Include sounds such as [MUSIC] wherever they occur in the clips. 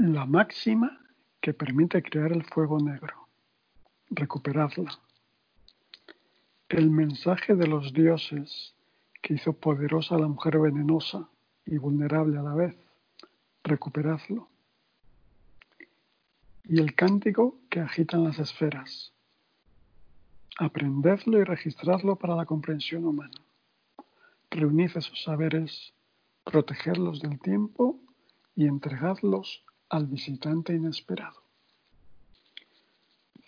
La máxima que permite crear el fuego negro. Recuperadla. El mensaje de los dioses que hizo poderosa a la mujer venenosa y vulnerable a la vez. Recuperadlo. Y el cántico que agitan las esferas. Aprendedlo y registradlo para la comprensión humana. Reunid esos saberes, protegerlos del tiempo y entregadlos al visitante inesperado.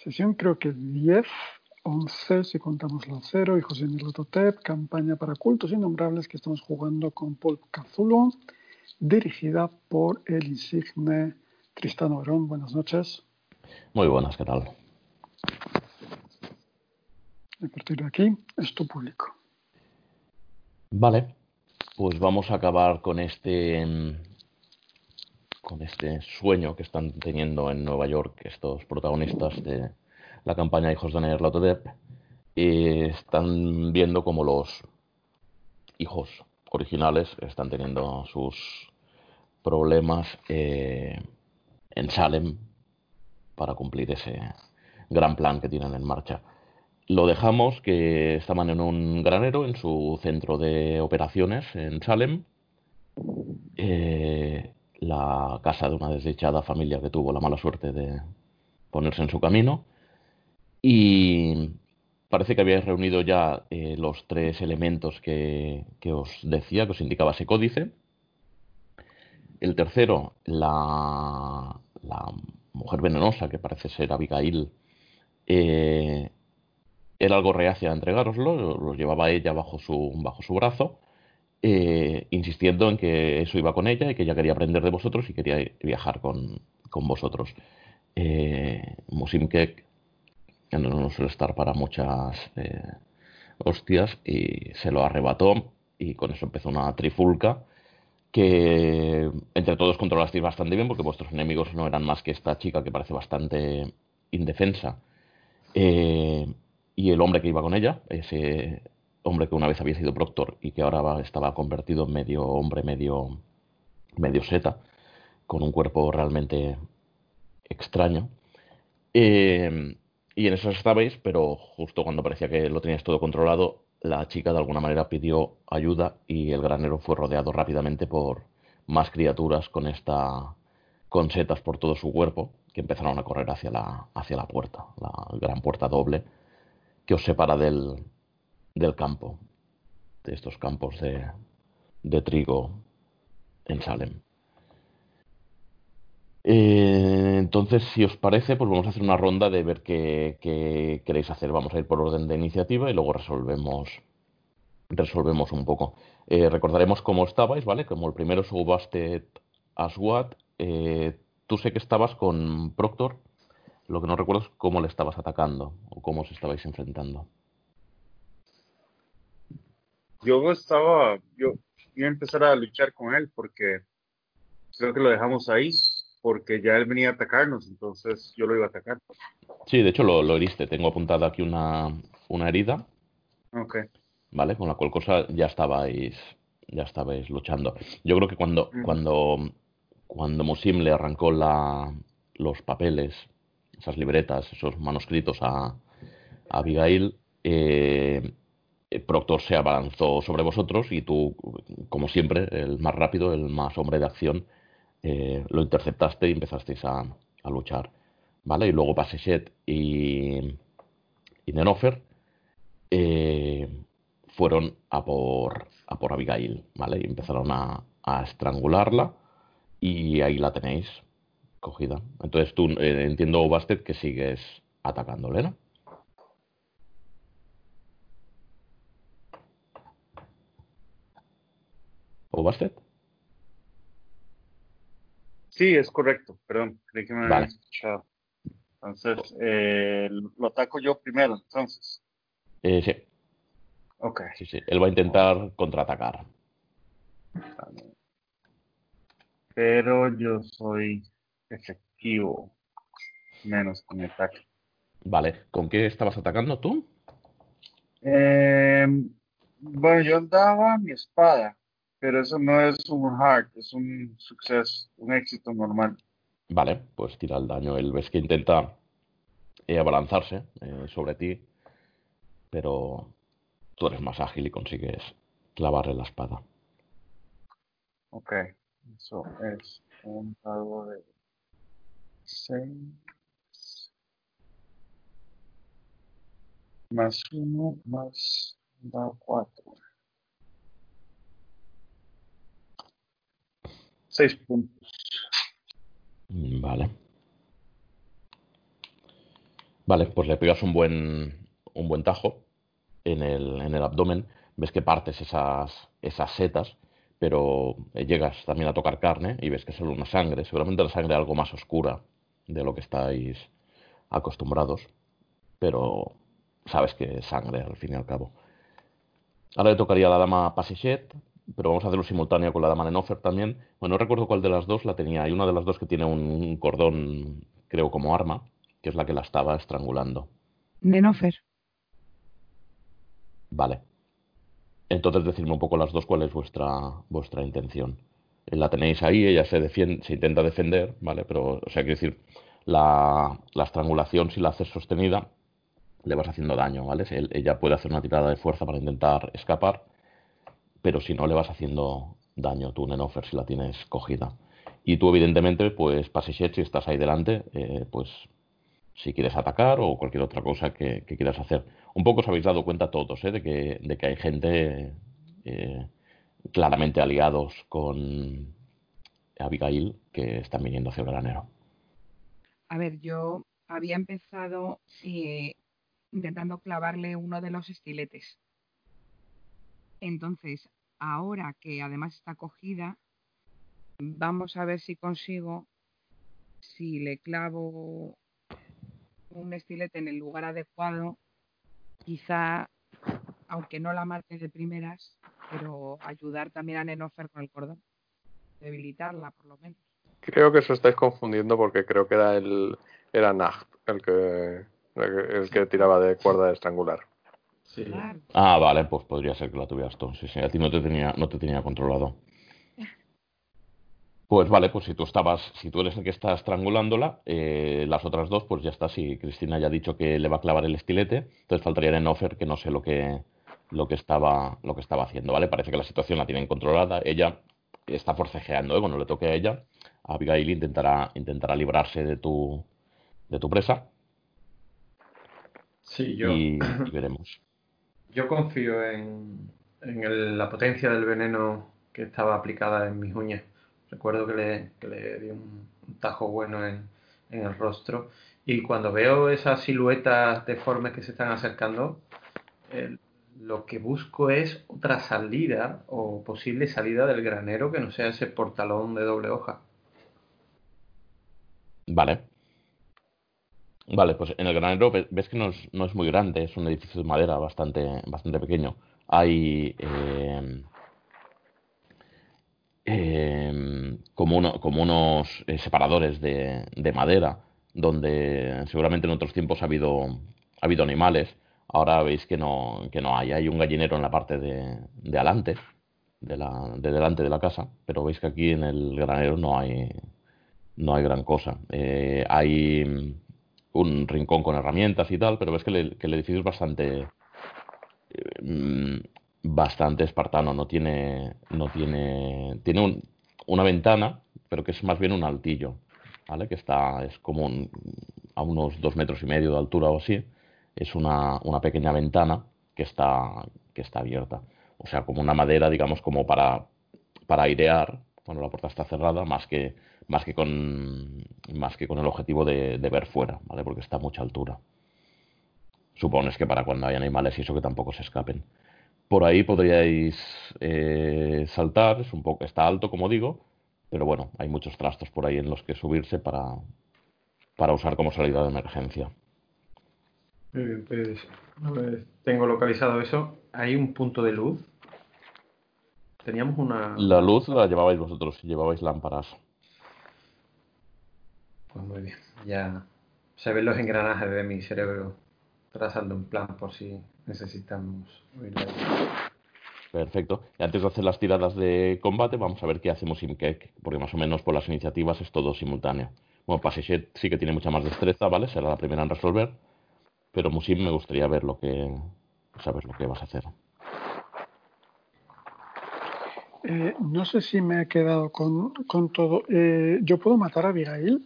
Sesión creo que 10, 11 si contamos la cero y José Nilototep, campaña para cultos innombrables que estamos jugando con Paul Cazulo, dirigida por el insigne Tristán Orón. Buenas noches. Muy buenas, ¿qué tal? A partir de aquí es tu público. Vale, pues vamos a acabar con este con este sueño que están teniendo en Nueva York estos protagonistas de la campaña Hijos de Nerlatodep y están viendo como los hijos originales están teniendo sus problemas eh, en Salem para cumplir ese gran plan que tienen en marcha. Lo dejamos que estaban en un granero en su centro de operaciones en Salem. Eh, la casa de una desdichada familia que tuvo la mala suerte de ponerse en su camino. Y parece que habíais reunido ya eh, los tres elementos que, os decía, que os indicaba ese códice. El tercero, la, la mujer venenosa, que parece ser Abigail, eh, era algo reacia a entregároslo, lo llevaba ella bajo su, bajo su brazo, eh, insistiendo en que eso iba con ella y que ella quería aprender de vosotros y quería viajar con, vosotros. Eh, Musimkek no suele estar para muchas eh, hostias y se lo arrebató y con eso empezó una trifulca que entre todos controlasteis bastante bien porque vuestros enemigos no eran más que esta chica que parece bastante indefensa. Eh, y el hombre que iba con ella, ese hombre que una vez había sido proctor y que ahora estaba convertido en medio hombre, medio, medio seta, con un cuerpo realmente extraño. Eh, y en eso estabais, pero justo cuando parecía que lo tenías todo controlado, la chica de alguna manera pidió ayuda y el granero fue rodeado rápidamente por más criaturas con esta con setas por todo su cuerpo que empezaron a correr hacia la, hacia la puerta, la gran puerta doble que os separa del, del campo, de estos campos de, de trigo en Salem. Eh, entonces, si os parece, pues vamos a hacer una ronda de ver qué, queréis hacer. Vamos a ir por orden de iniciativa y luego resolvemos resolvemos un poco. Eh, recordaremos cómo estabais, ¿vale? Como el primero subaste Aswad, eh, tú sé que estabas con Proctor lo que no recuerdo es cómo le estabas atacando o cómo os estabais enfrentando. Yo estaba, yo iba a empezar a luchar con él porque creo que lo dejamos ahí porque ya él venía a atacarnos, entonces yo lo iba a atacar. Sí, de hecho lo, lo heriste. Tengo apuntada aquí una, una herida. Ok. Vale, con la cual cosa ya estabais, ya estabais luchando. Yo creo que cuando, cuando, cuando Musim le arrancó la, los papeles esas libretas, esos manuscritos a, Abigail, eh, Proctor se abalanzó sobre vosotros y tú, como siempre, el más rápido, el más hombre de acción, eh, lo interceptaste y empezasteis a, luchar. ¿Vale? Y luego Pasechet y, y Nenofer eh, fueron a por, a por Abigail, ¿vale? Y empezaron a, estrangularla y ahí la tenéis cogida. Entonces tú eh, entiendo, Bastet, que sigues atacándole, ¿no? ¿O Bastet? Sí, es correcto. Perdón, creí que me había escuchado. Entonces, eh, lo ataco yo primero, entonces. Eh, sí. Ok. Sí, sí. Él va a intentar contraatacar. Pero yo soy efectivo menos con ataque. Vale, ¿con qué estabas atacando tú? Eh, bueno, yo andaba mi espada, pero eso no es un hard, es un suceso, un éxito normal. Vale, pues tira el daño. Él ves que intenta eh, abalanzarse eh, sobre ti, pero tú eres más ágil y consigues clavarle la espada. Ok, eso es un dado de 6 más 1 más da 4. 6 puntos. Vale. Vale, pues le pegas un buen, un buen tajo en el, en el abdomen. Ves que partes esas, esas setas, pero eh, llegas también a tocar carne y ves que es solo una sangre. Seguramente la sangre algo más oscura de lo que estáis acostumbrados, pero sabes que es sangre al fin y al cabo. Ahora le tocaría a la dama Pasichet, pero vamos a hacerlo simultáneo con la dama Nenofer también. Bueno, no recuerdo cuál de las dos la tenía. Hay una de las dos que tiene un cordón, creo, como arma, que es la que la estaba estrangulando. Nenofer. Vale. Entonces decidme un poco las dos cuál es vuestra, vuestra intención. La tenéis ahí, ella se defiende, se intenta defender, ¿vale? Pero, o sea, quiero decir, la, la estrangulación, si la haces sostenida, le vas haciendo daño, ¿vale? Ella puede hacer una tirada de fuerza para intentar escapar, pero si no, le vas haciendo daño tú, Nenofer, si la tienes cogida. Y tú, evidentemente, pues, Pasichet, si estás ahí delante, eh, pues, si quieres atacar o cualquier otra cosa que, que quieras hacer. Un poco os habéis dado cuenta todos, ¿eh? De que, de que hay gente eh, claramente aliados con Abigail que están viniendo hacia el granero. A ver, yo había empezado eh, intentando clavarle uno de los estiletes. Entonces, ahora que además está cogida, vamos a ver si consigo, si le clavo un estilete en el lugar adecuado, quizá, aunque no la mate de primeras, pero ayudar también a Nenofer con el cordón. Debilitarla, por lo menos. Creo que os estáis confundiendo porque creo que era el era Nacht el que, el que tiraba de cuerda de estrangular. Sí. Ah, vale, pues podría ser que la tuvieras tú. Sí, sí, a ti no te tenía, no te tenía controlado. [LAUGHS] Pues vale, pues si tú estabas, si tú eres el que está estrangulándola, eh, las otras dos, pues ya está. Si Cristina ya ha dicho que le va a clavar el estilete, entonces faltaría Nenofer, que no sé lo que, lo que estaba, lo que estaba haciendo, ¿vale? Parece que la situación la tienen controlada. Ella está forcejeando, ¿eh? Cuando le toque a ella, Abigail intentará, intentará librarse de tu, de tu presa Sí, yo, y, y [CLEARS THROAT] veremos. Yo confío en, en el- la potencia del veneno que estaba aplicada en mis uñas. Recuerdo que le, que le di un, tajo bueno en, en el rostro. Y cuando veo esas siluetas deformes que se están acercando, lo que busco es otra salida o posible salida del granero que no sea ese portalón de doble hoja. Vale. Vale, pues en el granero ve- ves que no es, no es muy grande, es un edificio de madera bastante, bastante pequeño. Hay eh, como, uno- como unos eh, separadores de, de madera, donde seguramente en otros tiempos ha habido, ha habido animales. Ahora veis que no, que no hay. Hay un gallinero en la parte de, de adelante, de, la, de delante de la casa, pero veis que aquí en el granero no hay, no hay gran cosa. Eh, hay un rincón con herramientas y tal, pero ves que, le- que el edificio es bastante mm, bastante espartano. No tiene no tiene tiene un- una ventana, pero que es más bien un altillo, ¿vale? Que está es como un- a unos dos metros y medio de altura o así. Es una, una pequeña ventana que está que está abierta. O sea, como una madera, digamos, como para para airear cuando la puerta está cerrada, más que más que con más que con el objetivo de, ver fuera, ¿vale? Porque está a mucha altura. Supones que para cuando hay animales y eso que tampoco se escapen. Por ahí podríais eh, saltar, es un poco, está alto como digo, pero bueno, hay muchos trastos por ahí en los que subirse para, para usar como salida de emergencia. Muy bien, pues tengo localizado eso, hay un punto de luz. Teníamos una... La luz la llevabais vosotros, llevabais lámparas. Pues muy bien, ya se ven los engranajes de mi cerebro trazando un plan por si necesitamos. Perfecto. Y antes de hacer las tiradas de combate, vamos a ver qué hacemos Imkek, porque más o menos por las iniciativas es todo simultáneo. Bueno, Pasichet sí que tiene mucha más destreza, ¿vale? Será la primera en resolver. Pero Musim me gustaría ver lo que. saber lo que vas a hacer. Eh, no sé si me he quedado con, con todo. Eh, ¿Yo puedo matar a Abigail?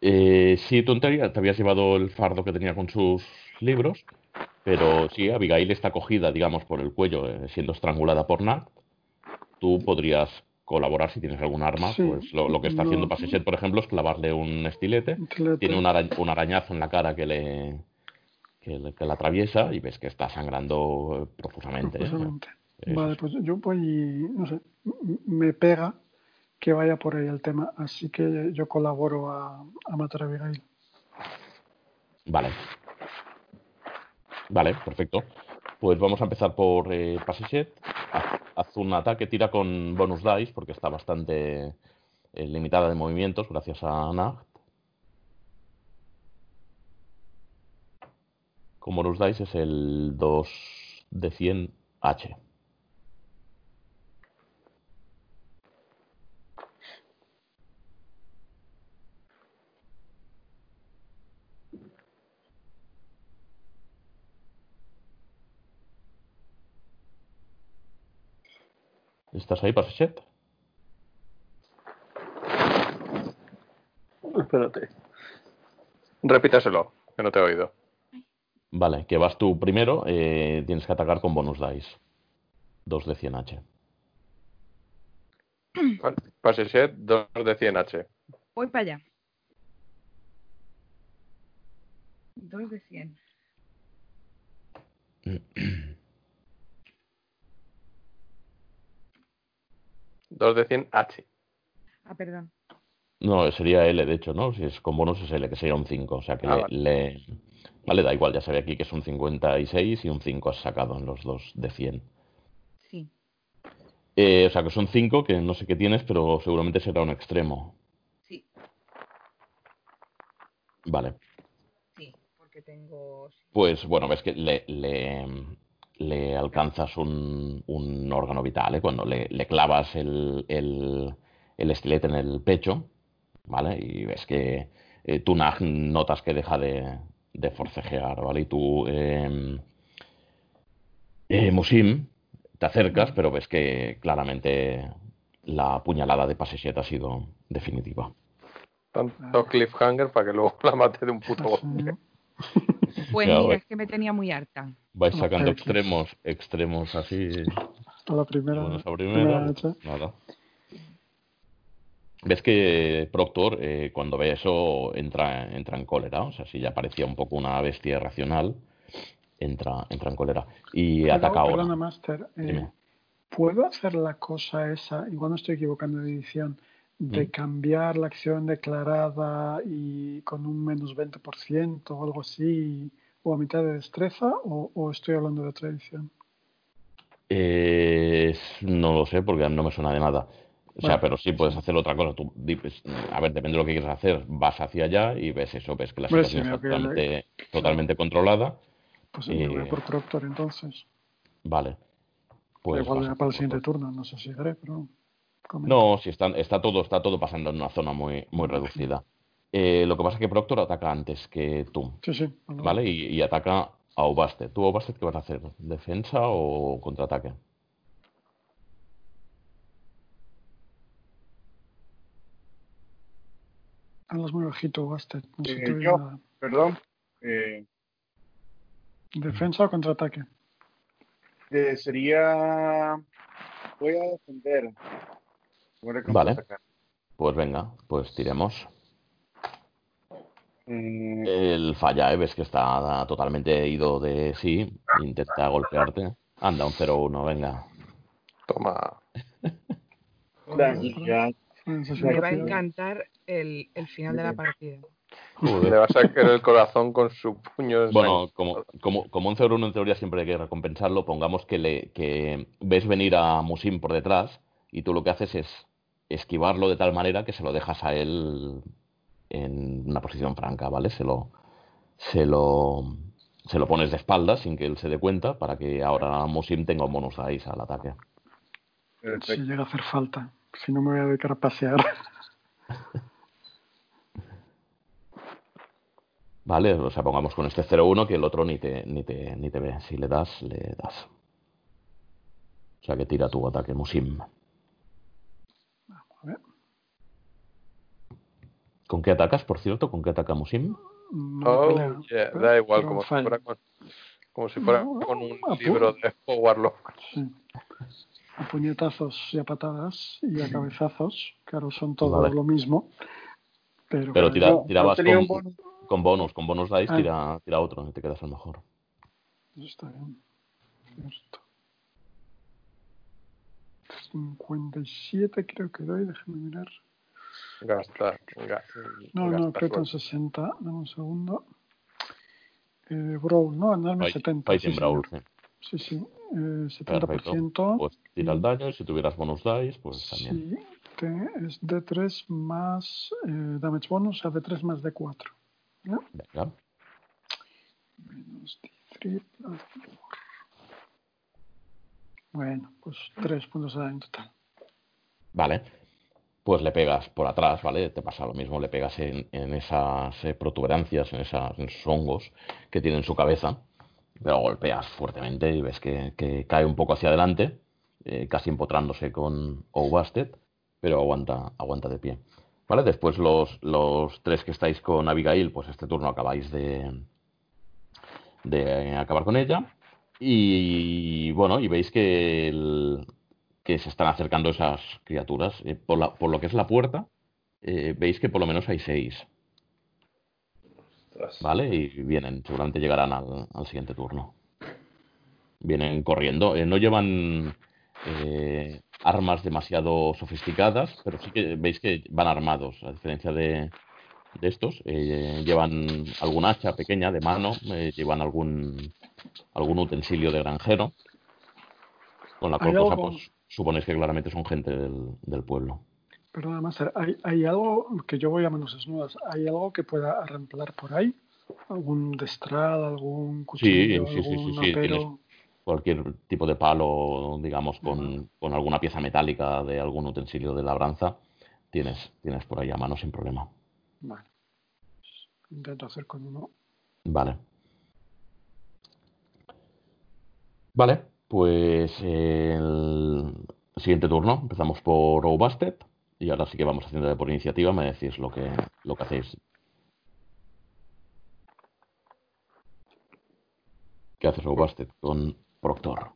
Eh, sí, teoría te habías llevado el fardo que tenía con sus libros, pero sí, Abigail está cogida, digamos, por el cuello, eh, siendo estrangulada por Nat. Tú podrías colaborar si tienes algún arma. Sí, pues lo, lo que está no. haciendo Pasichet, por ejemplo, es clavarle un estilete. Estilete. Tiene un, ara- un arañazo en la cara que le, que, le- que la atraviesa y ves que está sangrando profusamente. ¿eh? Vale, pues yo voy, no sé, me pega que vaya por ahí el tema, así que yo colaboro a, a matar a Abigail. Vale. Vale, perfecto. Pues vamos a empezar por eh, Pasichet. Haz, haz un ataque, tira con bonus dice, porque está bastante eh, limitada de movimientos gracias a Nacht. Con bonus dice es el 2 de 100 H. ¿Estás ahí, Pasichet? Espérate. Repítaselo, que no te he oído. Vale, que vas tú primero, eh, tienes que atacar con bonus dice. 2 de 100 H. [CLEARS THROAT] Pasichet, 2 de 100 H. Voy para allá. Dos de 100. [CLEARS THROAT] Dos de 100 H. Ah, perdón. No, sería L, de hecho, ¿no? Si es con bonus es L, que sería un 5. O sea que Ah, le, vale. le- Vale, da igual, ya sabía aquí que es un 56 y un 5 has sacado en los dos de 100. Sí. Eh, o sea que son 5, que no sé qué tienes, pero seguramente será un extremo. Sí, Vale. sí. Porque tengo. Pues bueno, ves que le, le, le alcanzas un, un órgano vital, ¿eh? Cuando le, le clavas el, el, el estilete en el pecho, ¿vale? Y ves que eh, tú, Nag, notas que deja de, de forcejear, ¿vale? Y tú, eh, eh, Musim, te acercas, pero ves que claramente la puñalada de Pasechet ha sido definitiva. Tanto cliffhanger para que luego [LAUGHS] la mate de un puto golpe. [LAUGHS] Pues eh. es que me tenía muy harta. Vais Como sacando extremos, extremos así. a la primera, Bueno, esa primera primera, nada. Ves que Proctor, eh, cuando ve eso, entra, entra en cólera. O sea, si ya parecía un poco una bestia irracional, entra, entra en cólera. Y Pero, ataca ahora. Perdona, Master. eh. ¿Puedo hacer la cosa esa, igual no estoy equivocando de edición, de cambiar la acción declarada y con un menos 20% o algo así, o a mitad de destreza, o, o estoy hablando de otra edición? Eh, no lo sé, porque no me suena de nada. O sea, pero sí puedes hacer otra cosa. Tú, a ver, depende de lo que quieras hacer. Vas hacia allá y ves eso, ves que la situación sí, está que totalmente, totalmente controlada. Pues me voy a por Proctor entonces. Vale. Pues igual para el siguiente turno, no sé si haré, pero... comenta. No, si está, está todo, está todo pasando en una zona muy, muy reducida. Eh, lo que pasa es que Proctor ataca antes que tú, Sí, sí. vale, ¿vale? Y, y ataca a Obastet. ¿Tú, Obastet, qué vas a hacer? ¿Defensa o contraataque? Hablas muy bajito, Bastet. No Eh, oye yo. nada. Perdón. Eh, ¿Defensa o contraataque? eh, sería. Voy a defender. Vale. Pues venga, pues tiremos. Eh, El falla, ¿eh? ves que está totalmente ido de sí, intenta golpearte. Anda, un 0-1, venga. Toma. Me va a encantar el, el final de la partida. Le va a sacar el corazón con su puño en Bueno, como, como, como un 0-1 en teoría siempre hay que recompensarlo, pongamos que, le, que ves venir a Musim por detrás y tú lo que haces es esquivarlo de tal manera que se lo dejas a él en una posición franca, ¿vale? Se lo, se lo, se lo pones de espalda sin que él se dé cuenta para que ahora Musim tenga un bonus ahí al ataque. Si llega a hacer falta, si no me voy a dedicar a pasear. [LAUGHS] vale, o sea, pongamos con este 0-1 que el otro ni te, ni te, ni te ve. Si le das, le das. O sea que tira tu ataque Musim. ¿Con qué atacas, por cierto? ¿Con qué ataca Musim? No Oh, yeah, da igual, pero como si fuera con, como si fuera No, con un libro de Warlock. Sí. A puñetazos y a patadas y a cabezazos. Claro, son todo Vale. lo mismo. Pero, Pero tira- No, tirabas con, bonus. con bonus. Con bonus dice Ah. tira, tira otro y te quedas al mejor. Eso está bien. Cierto. 57 creo que doy, déjame mirar. Gasta, ga- No, no, gasta creo que con suerte. 60. Dame un segundo. Eh, Brawl, no, dame Fight- 70. Fighting sí, Brawl, sí. sí, sí. Eh, 70%. Pues tira el daño si tuvieras bonus dice, pues también. Sí, que es D3 más eh, damage bonus, o sea, D3 más D4. ¿no? Venga. Menos D3 plus D4. Bueno, pues 3 puntos de daño en total. Vale. Pues le pegas por atrás, ¿vale? Te pasa lo mismo, le pegas en, en esas eh, protuberancias, en, esas, esos hongos que tiene en su cabeza, pero golpeas fuertemente y ves que, que cae un poco hacia adelante, eh, casi empotrándose con O'Basted, pero aguanta, aguanta de pie. ¿Vale? Después los, los tres que estáis con Abigail, pues este turno acabáis de, de acabar con ella. Y bueno, y veis que, el- que se están acercando esas criaturas. Eh, por, la- por lo que es la puerta, eh, veis que por lo menos hay seis, Ostras. ¿vale? Y vienen, seguramente llegarán al, al siguiente turno. Vienen corriendo. Eh, no llevan eh, armas demasiado sofisticadas, pero sí que veis que van armados, a diferencia de, de estos. Eh, llevan algún hacha pequeña de mano, eh, llevan algún, algún utensilio de granjero, con la cual Hay cosa, pues, suponéis que claramente son gente del, del pueblo. Perdona, Master, ¿hay, ¿hay algo que yo voy a manos desnudas? ¿Hay algo que pueda arramplar por ahí? ¿Algún destral, algún cuchillo, sí, sí, sí, algún sí, apero? tienes- Cualquier tipo de palo, digamos, con, con alguna pieza metálica de algún utensilio de labranza, tienes, tienes por ahí a mano sin problema. Vale. Intento hacer con uno. Vale. Vale, pues el siguiente turno, empezamos por O'Basted y ahora sí que vamos haciendo por iniciativa, me decís lo que, lo que hacéis. ¿Qué haces O'Basted con Proctor?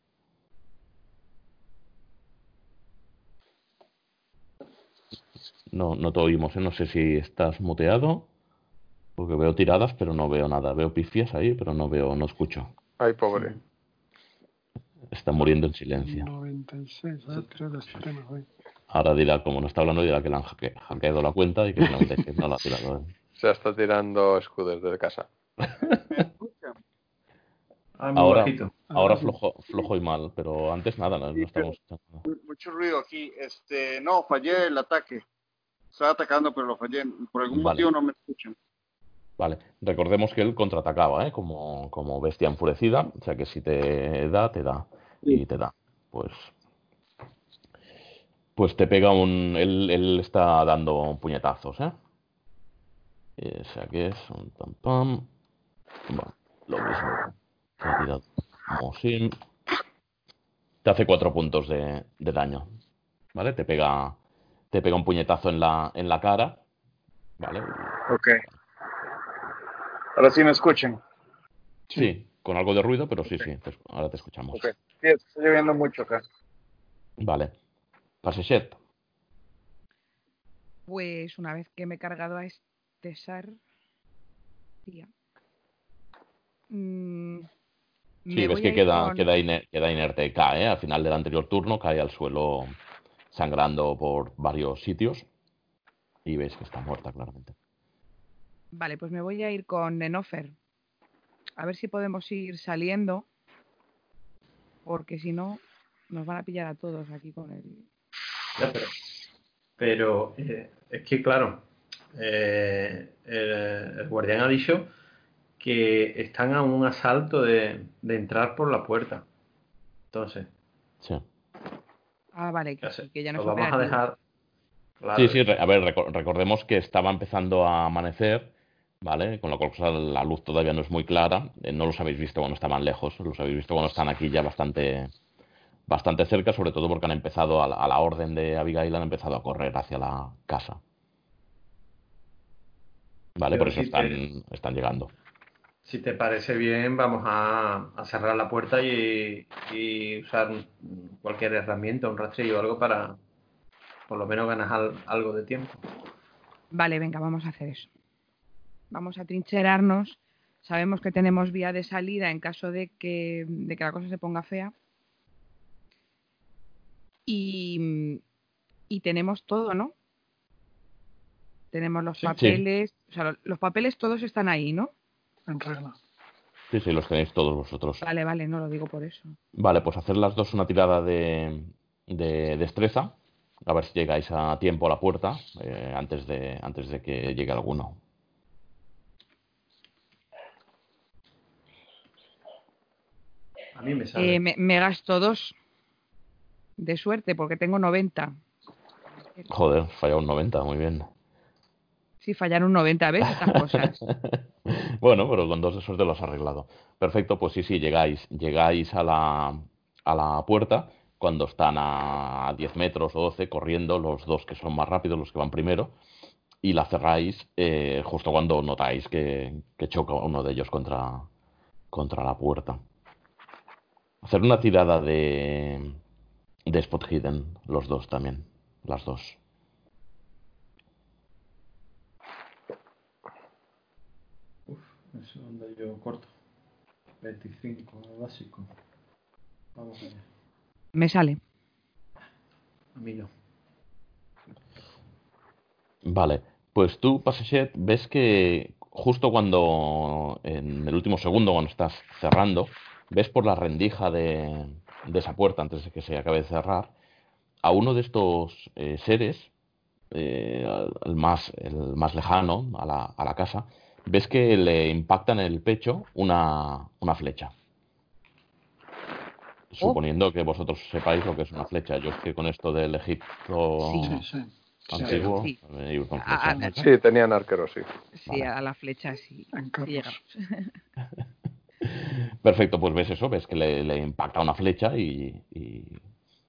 No, no te oímos, ¿eh? No sé si estás muteado, porque veo tiradas, pero no veo nada. Veo pifias ahí, pero no veo, no escucho. Ay, pobre. Está muriendo en silencio. 96, a ver, creo que extrema hoy. Ahora dirá, como no está hablando, dirá que le han hacke- hackeado la cuenta y que el 96 no la ha tirado. él. Se está tirando escudos de casa. Ah, [LAUGHS] Ahora, ahora flojo, flojo y mal, pero antes nada, no, no estamos Mucho ruido aquí. Este, no, fallé el ataque. Estaba atacando, pero lo fallé. Por algún Vale. motivo no me escuchan. Vale, recordemos que él contraatacaba, ¿eh? Como, como bestia enfurecida, o sea que si te da, te da. Y te da. Pues. Pues te pega un. Él, él está dando puñetazos, ¿eh? O sea que es un pam pam. Bueno, lo mismo. Te ha tirado. Te hace cuatro puntos de, de daño. ¿Vale? Te pega. Te pega un puñetazo en la, en la cara. ¿Vale? Ok. Ahora sí me escuchan. Sí, con algo de ruido, pero sí, sí, te- ahora te escuchamos. Ok. Sí, está lloviendo mucho acá. Vale. Pasechet. Pues una vez que me he cargado a este SAR, tía, mm, Sí, ves que queda, con- queda, iner- queda inerte, cae, ¿eh? al final del anterior turno, cae al suelo sangrando por varios sitios y ves que está muerta claramente. Vale, pues me voy a ir con Nenofer. A ver si podemos ir saliendo. Porque si no, nos van a pillar a todos aquí con el. Ya, pero pero eh, es que, claro, eh, el, el guardián ha dicho que están a un asalto de, de entrar por la puerta. Entonces, Sí, Ah, vale, que, ya que ya no lo es vamos a dejar. Claro, sí, sí, a ver, reco- recordemos que estaba empezando a amanecer ¿vale? Con lo cual la luz todavía no es muy clara. Eh, no los habéis visto cuando estaban lejos, los habéis visto cuando están aquí ya bastante, bastante cerca, sobre todo porque han empezado, a la, a la orden de Abigail, han empezado a correr hacia la casa. ¿Vale? Pero Por eso si están, te- están llegando. Si te parece bien, vamos a, a cerrar la puerta y, y usar cualquier herramienta, un rastrillo o algo para por lo menos ganas al- algo de tiempo. Vale, venga, vamos a hacer eso. Vamos a trincherarnos. Sabemos que tenemos vía de salida en caso de que, de que la cosa se ponga fea. Y, y tenemos todo, ¿no? Tenemos los Sí. papeles. O sea, lo- los papeles todos están ahí, ¿no? En regla. Sí, sí, los tenéis todos vosotros. Vale, vale, no lo digo por eso. Vale, pues hacer las dos una tirada de, de destreza. A ver si llegáis a tiempo a la puerta eh, antes, de, antes de que llegue alguno. A mí me sale. Eh, me, me gasto dos de suerte porque tengo 90. Joder, falla un 90, muy bien. Si fallar un 90, ¿ves? Estas cosas. [LAUGHS] Bueno, pero con dos de suerte lo has arreglado. Perfecto, pues sí, sí, llegáis, llegáis a la, a la puerta cuando están a 10 metros o 12 corriendo los dos que son más rápidos, los que van primero, y la cerráis eh, justo cuando notáis que, que choca uno de ellos contra, contra la puerta. Hacer una tirada de, de Spot Hidden, los dos también, las dos. Uf, eso anda yo corto. 25, básico. Vamos allá. Me sale. A mí no. Vale, pues tú, Pasechet, ves que justo cuando, en el último segundo, cuando estás cerrando, ves por la rendija de, de esa puerta, antes de que se acabe de cerrar, a uno de estos eh, seres, eh, el más, el más lejano a la, a la casa, ves que le impacta en el pecho una, una flecha. Suponiendo que vosotros sepáis lo que es una flecha. Yo es que con esto del Egipto Sí. Sí, sí. sí. antiguo, Sí. eh, tenían arqueros, sí. Sí, Vale. a la flecha sí. [LAUGHS] [LAUGHS] Perfecto, pues ves eso, ves que le, le impacta una flecha y, y-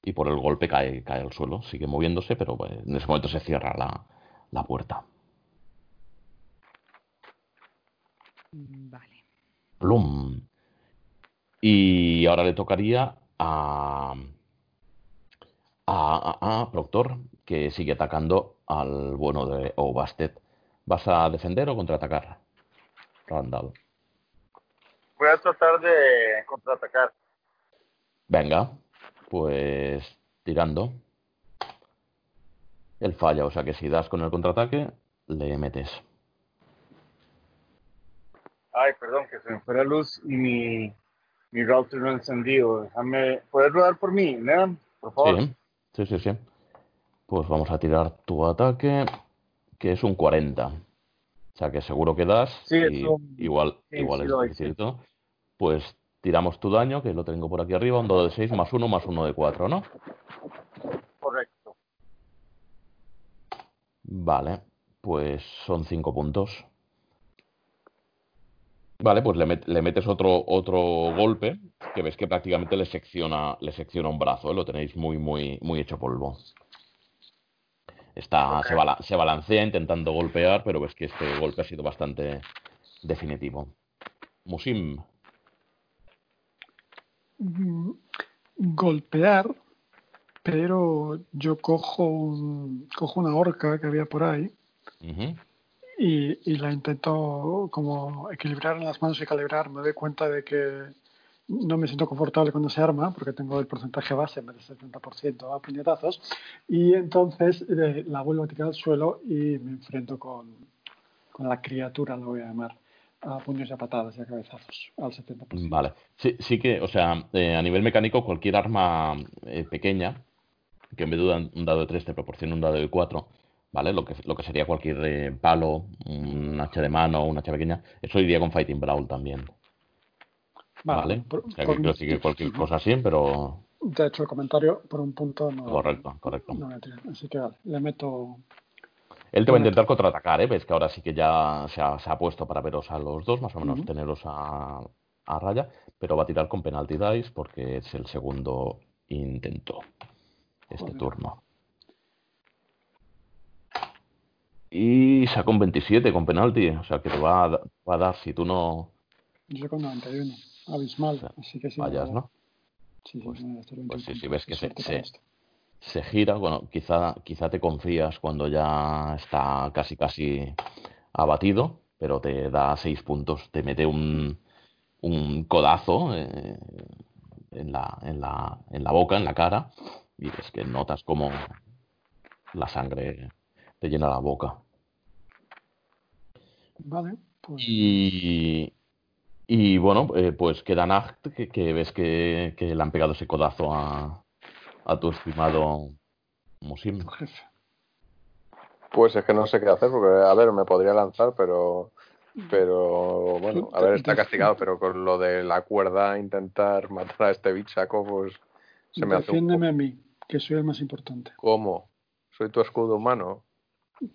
y por el golpe cae, cae al suelo. Sigue moviéndose, pero pues, en ese momento se cierra la, la puerta. Vale. Plum. Y ahora le tocaría a, a, a- a Proctor, que sigue atacando al bueno de Obastet. ¿Vas a defender o contraatacar? Randall. Voy a tratar de contraatacar. Venga, pues tirando. Él falla, o sea que si das con el contraataque, le metes. Ay, perdón, que se me fue la luz y mi, mi router no encendido. Déjame, ¿puedes rodar por mí, Nean? Por favor. Sí, sí, sí, sí. Pues vamos a tirar tu ataque, que es un 40. O sea que seguro que das. Sí, y eso- igual, sí, igual sí es doy, dificilito. Pues tiramos tu daño, que lo tengo por aquí arriba, un dado de 6 más 1 más 1 de 4, ¿no? Correcto. Vale, pues son 5 puntos. Vale, pues le, met- le metes otro, otro golpe que ves que prácticamente le secciona, le secciona un brazo, ¿eh? Lo tenéis muy, muy, muy hecho polvo. Está, se, bala- se balancea intentando golpear, pero ves que este golpe ha sido bastante definitivo. Musim, Mm, golpear, pero yo cojo, un- cojo una horca que había por ahí y, y la intento como equilibrar en las manos y calibrar. Me doy cuenta de que no me siento confortable con ese arma porque tengo el porcentaje base vez del 70% a puñetazos y entonces eh, la vuelvo a tirar al suelo y me enfrento con, con la criatura, lo voy a llamar, a puños y a patadas y a cabezazos al 70%. Vale. Sí, sí que, o sea, eh, a nivel mecánico, cualquier arma eh, pequeña, que en vez de un un dado de 3 te proporcione un dado de 4, ¿vale? Lo que, lo que sería cualquier palo, un hacha de mano, una hacha pequeña, eso iría con Fighting Brawl también, ¿vale? por- O sea, que por- quiero decir que cualquier [LAUGHS] cosa así, pero De hecho, el comentario por un punto no, correcto, correcto. no me tira. Así que vale, le meto Él te va a intentar contraatacar, ¿eh? Ves que ahora sí que ya se ha, se ha puesto para veros a los dos, más o menos Ujú. teneros a, a raya, pero va a tirar con penalty dice porque es el segundo intento este Joder. turno. Y sacó un 27 con penalti, o sea que te va a, va a dar si tú no Yo con 91. Abismal. O sea, Así que sí. da- ¿no? Sí, Pues- pues sí, 21. sí, ves que se- se- se gira, bueno, quizá, quizá te confías cuando ya está casi casi abatido, pero te da seis puntos, te mete un, un codazo eh, en la, en la, en la boca, en la cara, y es que notas como la sangre te llena la boca. Vale, pues. Y, y bueno, eh, pues queda Nacht, que, que ves que, que le han pegado ese codazo a, a tu estimado Musim. jefe. Pues es que no sé qué hacer, porque, a ver, me podría lanzar, pero. Pero bueno, a ver, está castigado, pero con lo de la cuerda, intentar matar a este bichaco, pues se me hace un Defiéndeme a mí, que soy el más importante. ¿Cómo? ¿Soy tu escudo humano?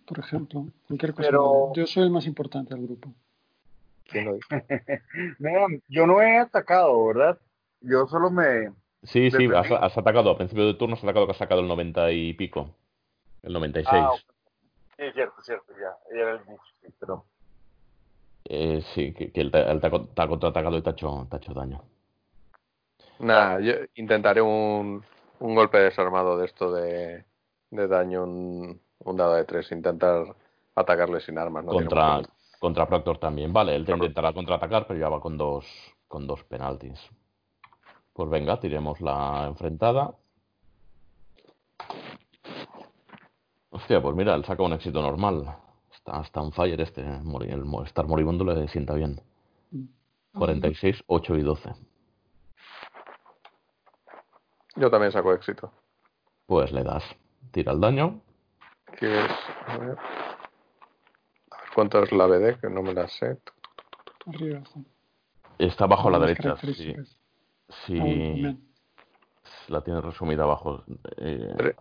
Por ejemplo, cualquier cosa. Pero-. Yo soy el más importante del grupo. ¿Quién lo dice? [LAUGHS] No, yo no he atacado, ¿verdad? Yo solo me... Sí, sí, has, atacado, a principio de turno has atacado que has sacado el 90 y pico. El 96. Ah, ok. Sí, cierto, cierto, ya. Era el sí, pero... Eh, sí, que, que él te, él te ha con- te ha contraatacado y te ha hecho, te ha hecho daño. Nada, yo intentaré un, un golpe desarmado de esto de, de daño, un, un dado de tres, intentar atacarle sin armas. No contra, contra Proctor también. Vale, él te intentará contraatacar, pero ya va con dos, con dos penaltis. Pues venga, tiremos la enfrentada. Hostia, pues mira, él saca un éxito normal. Está, on fire este. mori- El estar moribundo le sienta bien. 46, 8 y 12. Yo también saco éxito. Pues le das. Tira el daño. Que es, a ver cuánto es la BD, que no me la sé. Arriba, Juan. Está abajo a la derecha. Sí, la tiene resumida abajo. Eh,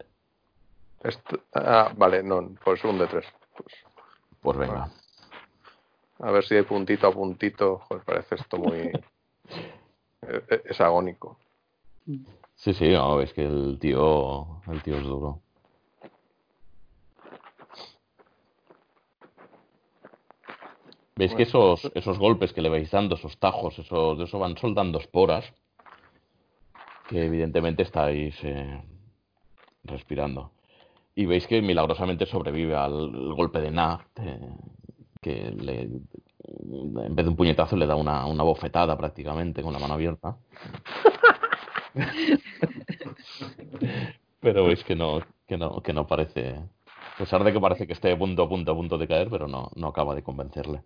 ah, vale, no, pues un de tres. Pues, pues venga. a ver si hay puntito a puntito. Joder, parece esto muy. [LAUGHS] eh, eh, es agónico. Sí, sí, no, es que el tío, el tío es duro. ¿Veis que esos, esos golpes que le vais dando, esos tajos, esos, de eso van soltando esporas? Que evidentemente estáis eh, respirando. Y veis que milagrosamente sobrevive al golpe de Naft, eh, que le, en vez de un puñetazo le da una, una bofetada prácticamente con la mano abierta. [LAUGHS] [LAUGHS] Pero veis que no, que no, que no parece, a pesar de que parece que esté punto a punto a punto de caer, pero no, no acaba de convencerle.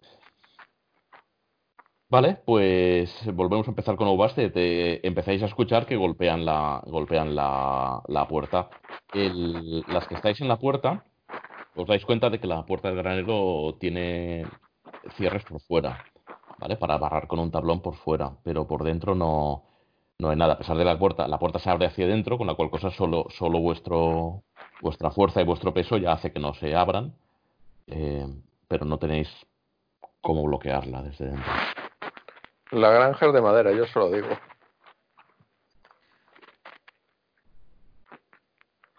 Vale, pues volvemos a empezar con Obaste. Te empezáis a escuchar que golpean la, golpean la, la puerta. El- las que estáis en la puerta, os dais cuenta de que la puerta del granero tiene cierres por fuera, ¿vale? Para barrar con un tablón por fuera, pero por dentro no, no hay nada. A pesar de la puerta, la puerta se abre hacia adentro, con la cual cosa solo, solo vuestro, vuestra fuerza y vuestro peso ya hace que no se abran, eh, pero no tenéis cómo bloquearla desde dentro. La granja es de madera, yo se lo digo.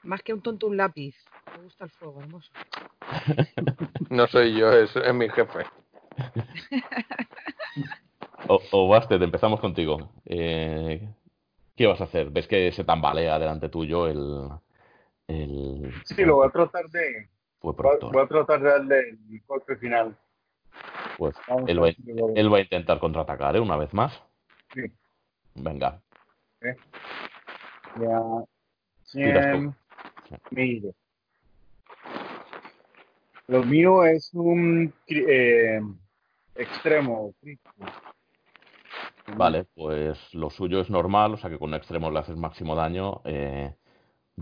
Más que un tonto, un lápiz. Me gusta el fuego, hermoso. [LAUGHS] No soy yo, es, es mi jefe. O, Obastet, empezamos contigo. Eh, ¿qué vas a hacer? ¿Ves que se tambalea delante tuyo el... el Sí, lo voy a tratar de... fue Voy a, tratar de darle el golpe final. Pues él va, él a intentar contraatacar, ¿eh? Una vez más. Sí. Venga. Ya. Tiras tú. 100 mil. Lo mío es un eh, extremo. crítico. Vale, pues lo suyo es normal, o sea que con un extremo le haces máximo daño. Eh,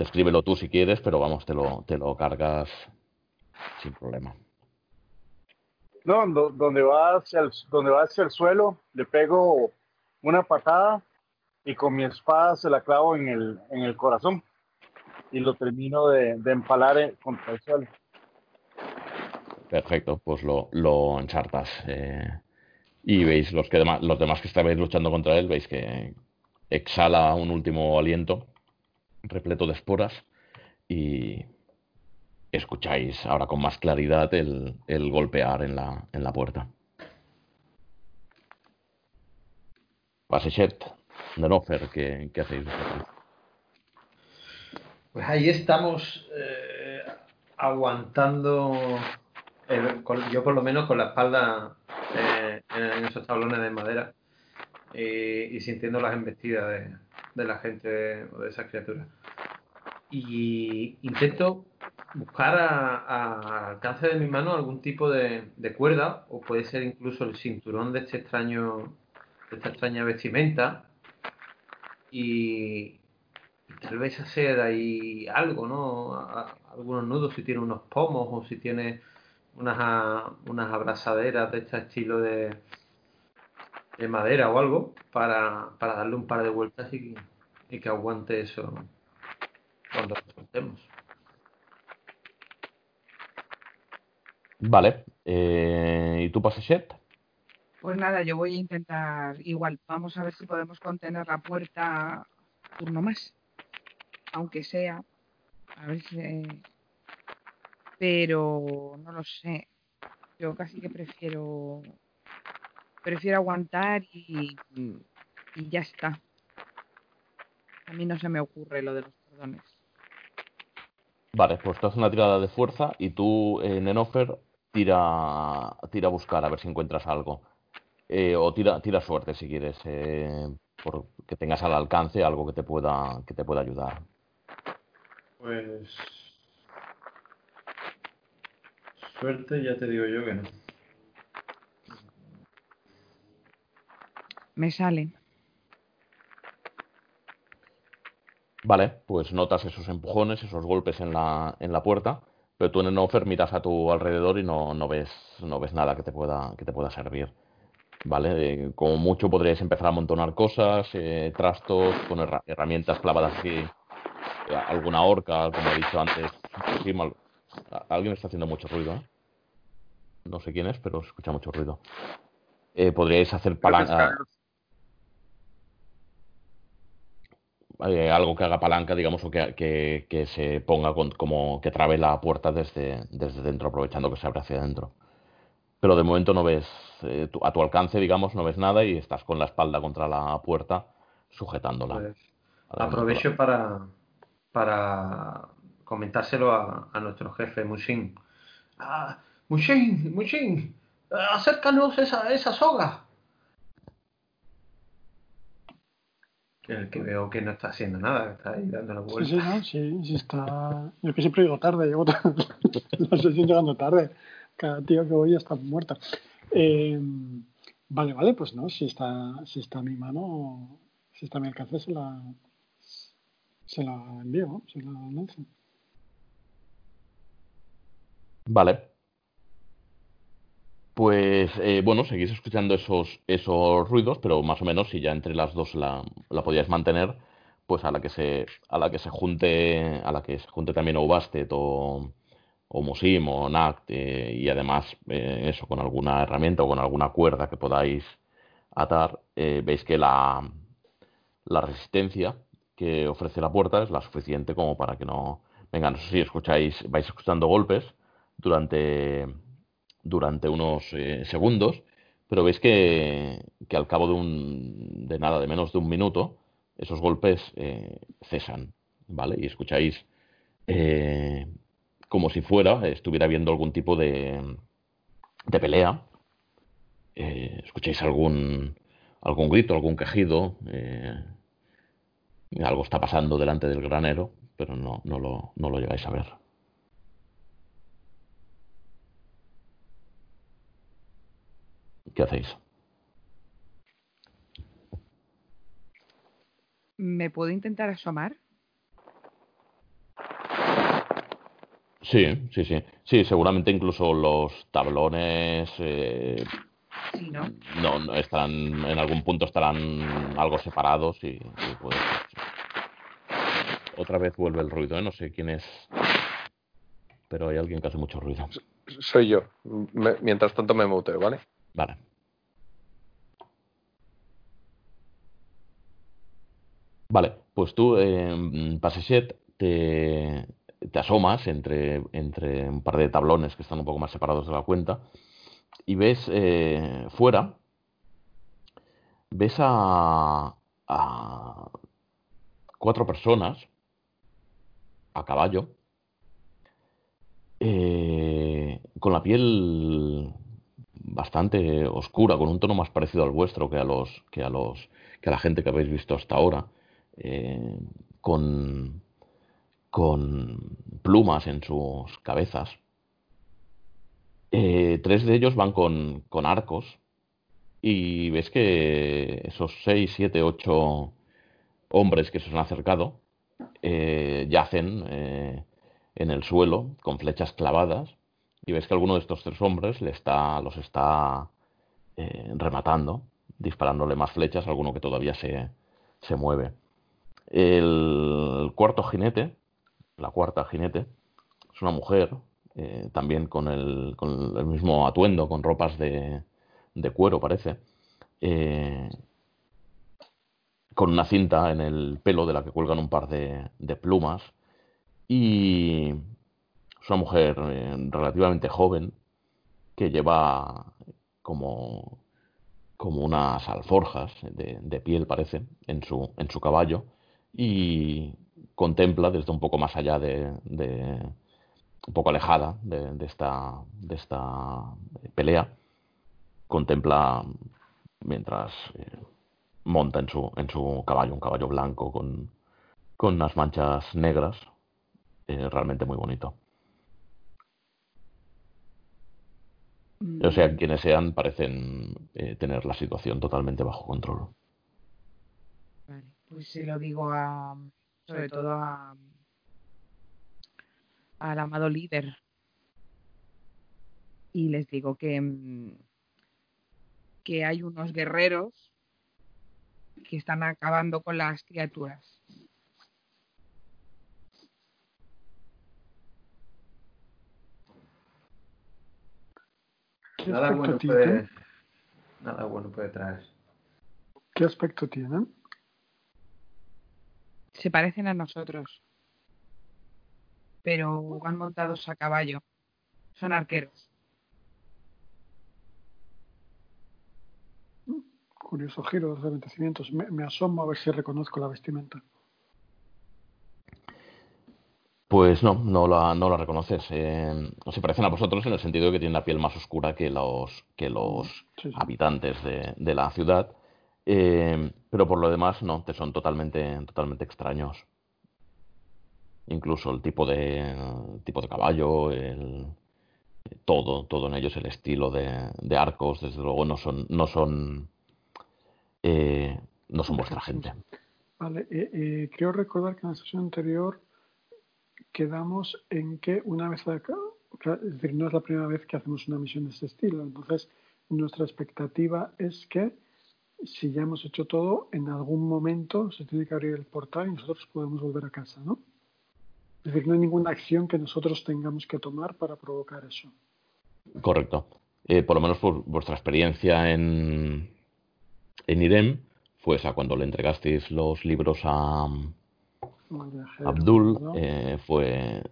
descríbelo tú si quieres, pero vamos, te lo, te lo cargas sin problema. No, do- donde va hacia el, donde va hacia el suelo, le pego una patada y con mi espada se la clavo en el, en el corazón y lo termino de, de empalar eh, contra el suelo. Perfecto, pues lo, lo enchartas. Eh, y veis, los, que los demás que estabais luchando contra él, veis que exhala un último aliento repleto de esporas y escucháis ahora con más claridad el, el golpear en la, en la puerta. Pasechet, Denofer, ¿qué, ¿qué hacéis vosotros? Pues ahí estamos eh, aguantando, yo por lo menos con la espalda eh, en esos tablones de madera y sintiendo las embestidas de, de la gente o de esas criaturas. Y intento buscar al alcance de mi mano algún tipo de, de, cuerda o puede ser incluso el cinturón de este extraño de esta extraña vestimenta y, tal vez hacer ahí algo, ¿no? algunos nudos si tiene unos pomos o si tiene unas, unas abrazaderas de este estilo de, de madera o algo para, para darle un par de vueltas y, y que aguante eso cuando lo soltemos. Vale. Eh, ¿Y tú pasas Shet? Pues nada, yo voy a intentar igual. Vamos a ver si podemos contener la puerta turno más. Aunque sea. A ver si. Pero no lo sé. Yo casi que prefiero. Prefiero aguantar y, y ya está. A mí no se me ocurre lo de los cordones. Vale, pues tú haces una tirada de fuerza y tú, en eh, Nenofer, tira, tira a buscar a ver si encuentras algo. Eh, o tira, tira suerte si quieres, eh, por que tengas al alcance algo que te pueda, que te pueda ayudar. Pues suerte ya te digo yo que no. Me sale. Vale, pues notas esos empujones, esos golpes en la, en la puerta, pero tú en el offer miras a tu alrededor y no, no, ves, no ves nada que te pueda, que te pueda servir. ¿vale? Eh, como mucho podríais empezar a amontonar cosas, eh, trastos, con herramientas clavadas aquí, eh, alguna horca, como he dicho antes. alguien está haciendo mucho ruido, No sé quién es, pero se escucha mucho ruido. podríais hacer palanca. algo que haga palanca, digamos, o que, que, se ponga como que trabe la puerta desde, desde dentro, aprovechando que se abre hacia adentro pero de momento no ves, eh, a tu alcance, digamos, no ves nada y estás con la espalda contra la puerta sujetándola. Pues, aprovecho para, para comentárselo a, nuestro jefe, Mushin. Ah, Mushin, Mushin, acércanos esa, esa soga. El que veo que no está haciendo nada, está ahí dando la vuelta. Sí, sí, no, sí, sí está. Yo que siempre llego tarde, llego tarde. [LAUGHS] no sé si llegando tarde cada tío que voy está muerta. Eh, vale, vale, pues no, si está, si está a mi mano, si está a mi alcance, se la, se la envío, se la lanzo. Vale. Pues eh, bueno, seguís escuchando esos, esos ruidos, pero más o menos si ya entre las dos la, la podíais mantener, pues a la que se, a la que se junte, a la que se junte también Obastet o, o Musim o NACT eh, y además eh, eso con alguna herramienta o con alguna cuerda que podáis atar, eh, veis que la, la resistencia que ofrece la puerta es la suficiente como para que no... Venga, no sé si escucháis, vais escuchando golpes durante, durante unos segundos, pero veis que, que al cabo de, un, de nada, de menos de un minuto, esos golpes cesan, ¿vale? Y escucháis como si fuera, estuviera viendo algún tipo de, de pelea. Eh, escucháis algún, algún grito, algún quejido. Eh, algo está pasando delante del granero, pero no, no, lo, no lo llegáis a ver. ¿Qué hacéis? ¿Me puedo intentar asomar? Sí, sí, sí. Sí, seguramente incluso los tablones eh, ¿no? ¿no? estarán, en algún punto estarán algo separados y, puede Otra vez vuelve el ruido, ¿eh? no sé quién es, pero hay alguien que hace mucho ruido. soy yo. mientras tanto me muteo, ¿vale? Vale. Vale, pues tú, eh, Paseset, te, te asomas entre, entre un par de tablones que están un poco más separados de la cuenta y ves eh, fuera, ves a, a cuatro personas a caballo eh, con la piel bastante oscura, con un tono más parecido al vuestro que a los que a los que a la gente que habéis visto hasta ahora, eh, con con plumas en sus cabezas. Eh, tres de ellos van con, con, arcos y ves que esos seis, siete, ocho hombres que se han acercado eh, yacen en el suelo con flechas clavadas y ves que alguno de estos tres hombres le está, los está rematando, disparándole más flechas, alguno que todavía se, se mueve. El cuarto jinete la cuarta jinete, es una mujer, eh, también con el, con el, mismo atuendo, con ropas de, de cuero, parece, eh, con una cinta en el pelo de la que cuelgan un par de, plumas, y una mujer eh, relativamente joven que lleva como, como unas alforjas de, piel, parece, en su, en su caballo, y contempla desde un poco más allá de, un poco alejada de, esta, de esta pelea, contempla mientras eh, monta en su, en su caballo, un caballo blanco con, con unas manchas negras, eh, realmente muy bonito. O sea, mm. quienes sean parecen eh, tener la situación totalmente bajo control. Vale, pues se lo digo a, sobre todo a, al amado líder. Y les digo que, mm, que hay unos guerreros que están acabando con las criaturas. Nada bueno, puede, nada bueno puede traer. ¿Qué aspecto tienen? se parecen a nosotros, pero van montados a caballo. Son arqueros. Curioso giro de acontecimientos. Me, me asomo a ver si reconozco la vestimenta. Pues no, no la, no la reconoces. Eh, se parecen a vosotros en el sentido de que tienen la piel más oscura que los, que los sí, sí. habitantes de, de, la ciudad. Eh, pero por lo demás, no, te son totalmente, totalmente extraños. Incluso el tipo de, el tipo de caballo, el, todo, todo en ellos, el estilo de, de, arcos, desde luego no son, no son, eh, no son vuestra gente. Vale, eh, eh, creo recordar que en la sesión anterior quedamos en que una vez acá, es decir, no es la primera vez que hacemos una misión de ese estilo, entonces nuestra expectativa es que si ya hemos hecho todo, en algún momento se tiene que abrir el portal y nosotros podemos volver a casa, ¿no? Es decir, no hay ninguna acción que nosotros tengamos que tomar para provocar eso. Correcto. Eh, por lo menos por vuestra experiencia en, en IREM, fue esa cuando le entregasteis los libros a, Abdul, eh, fue,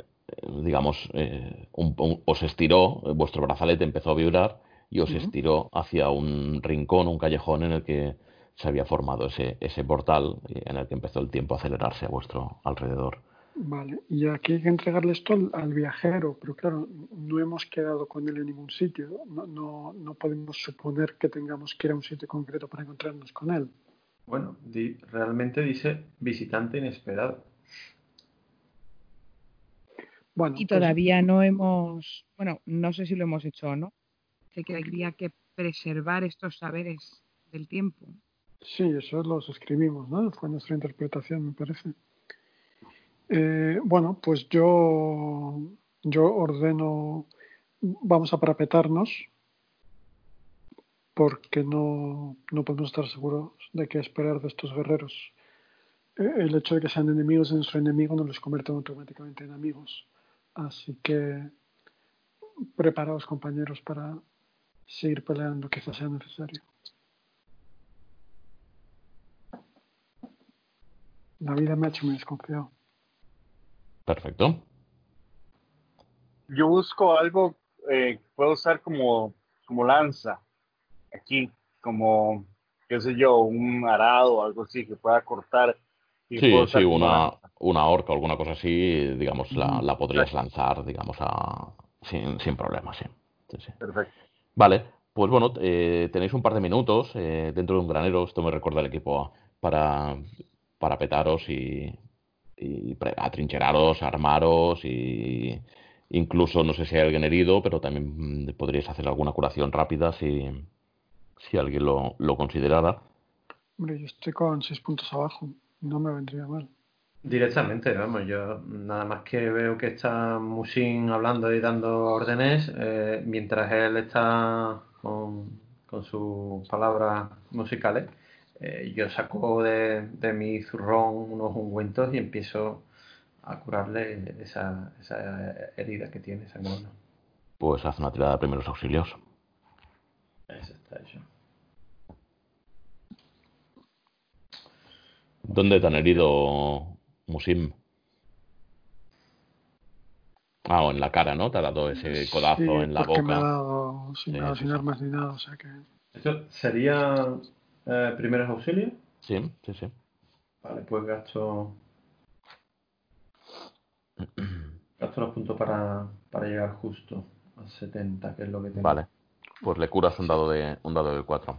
digamos, eh, un, un, os estiró, vuestro brazalete empezó a vibrar y os uh -huh. estiró hacia un rincón, un callejón en el que se había formado ese, ese portal en el que empezó el tiempo a acelerarse a vuestro alrededor. Vale, y aquí hay que entregarle esto al, al, viajero, pero claro, no hemos quedado con él en ningún sitio, no, no, no, podemos suponer que tengamos que ir a un sitio concreto para encontrarnos con él. Bueno, di, realmente dice visitante inesperado. Bueno, y pues, todavía no hemos, bueno, no sé si lo hemos hecho o no, de que habría que preservar estos saberes del tiempo. Sí, eso los escribimos, ¿no? Fue nuestra interpretación, me parece. Eh, bueno, pues yo, yo ordeno, vamos a parapetarnos porque no, no podemos estar seguros de qué esperar de estos guerreros. Eh, el hecho de que sean enemigos de nuestro enemigo no los convierte automáticamente en amigos. Así que preparaos compañeros para seguir peleando, quizás sea necesario. La vida me ha hecho muy desconfiado. Perfecto. Yo busco algo eh, que puedo usar como, como lanza aquí, como, qué sé yo, un arado o algo así que pueda cortar. y Sí, puedo sí, una. Una horca o alguna cosa así, digamos, la, la podrías lanzar, digamos, a, sin, sin problema, sí. Sí, sí. Perfecto. Vale, pues bueno, eh, tenéis un par de minutos eh, dentro de un granero, esto me recuerda al equipo, para, para petaros y, y atrincheraros, armaros y incluso no sé si hay alguien herido, pero también mm, podríais hacer alguna curación rápida si, si alguien lo, lo considerara. Hombre, yo estoy con seis puntos abajo. No me vendría mal. Directamente, vamos, yo nada más que veo que está Mushin hablando y dando órdenes, eh, mientras él está con, con sus palabras musicales, eh, yo saco de, de mi zurrón unos ungüentos y empiezo a curarle esa, esa herida que tiene sangrona. Pues haz una tirada de primeros auxilios. Eso está hecho. ¿Dónde te han herido, Musim? Ah, o en la cara, ¿no? Te ha dado ese codazo Sí, en la porque me ha boca. dado sin, Sí, nada, sí, sin sí. armas ni nada, o sea que... ¿Esto sería eh, primeros auxilios? Sí, sí, sí. Vale, pues gasto, gasto los puntos para, para llegar justo a 70, que es lo que tengo. Vale. Pues le curas un dado de un dado de 4.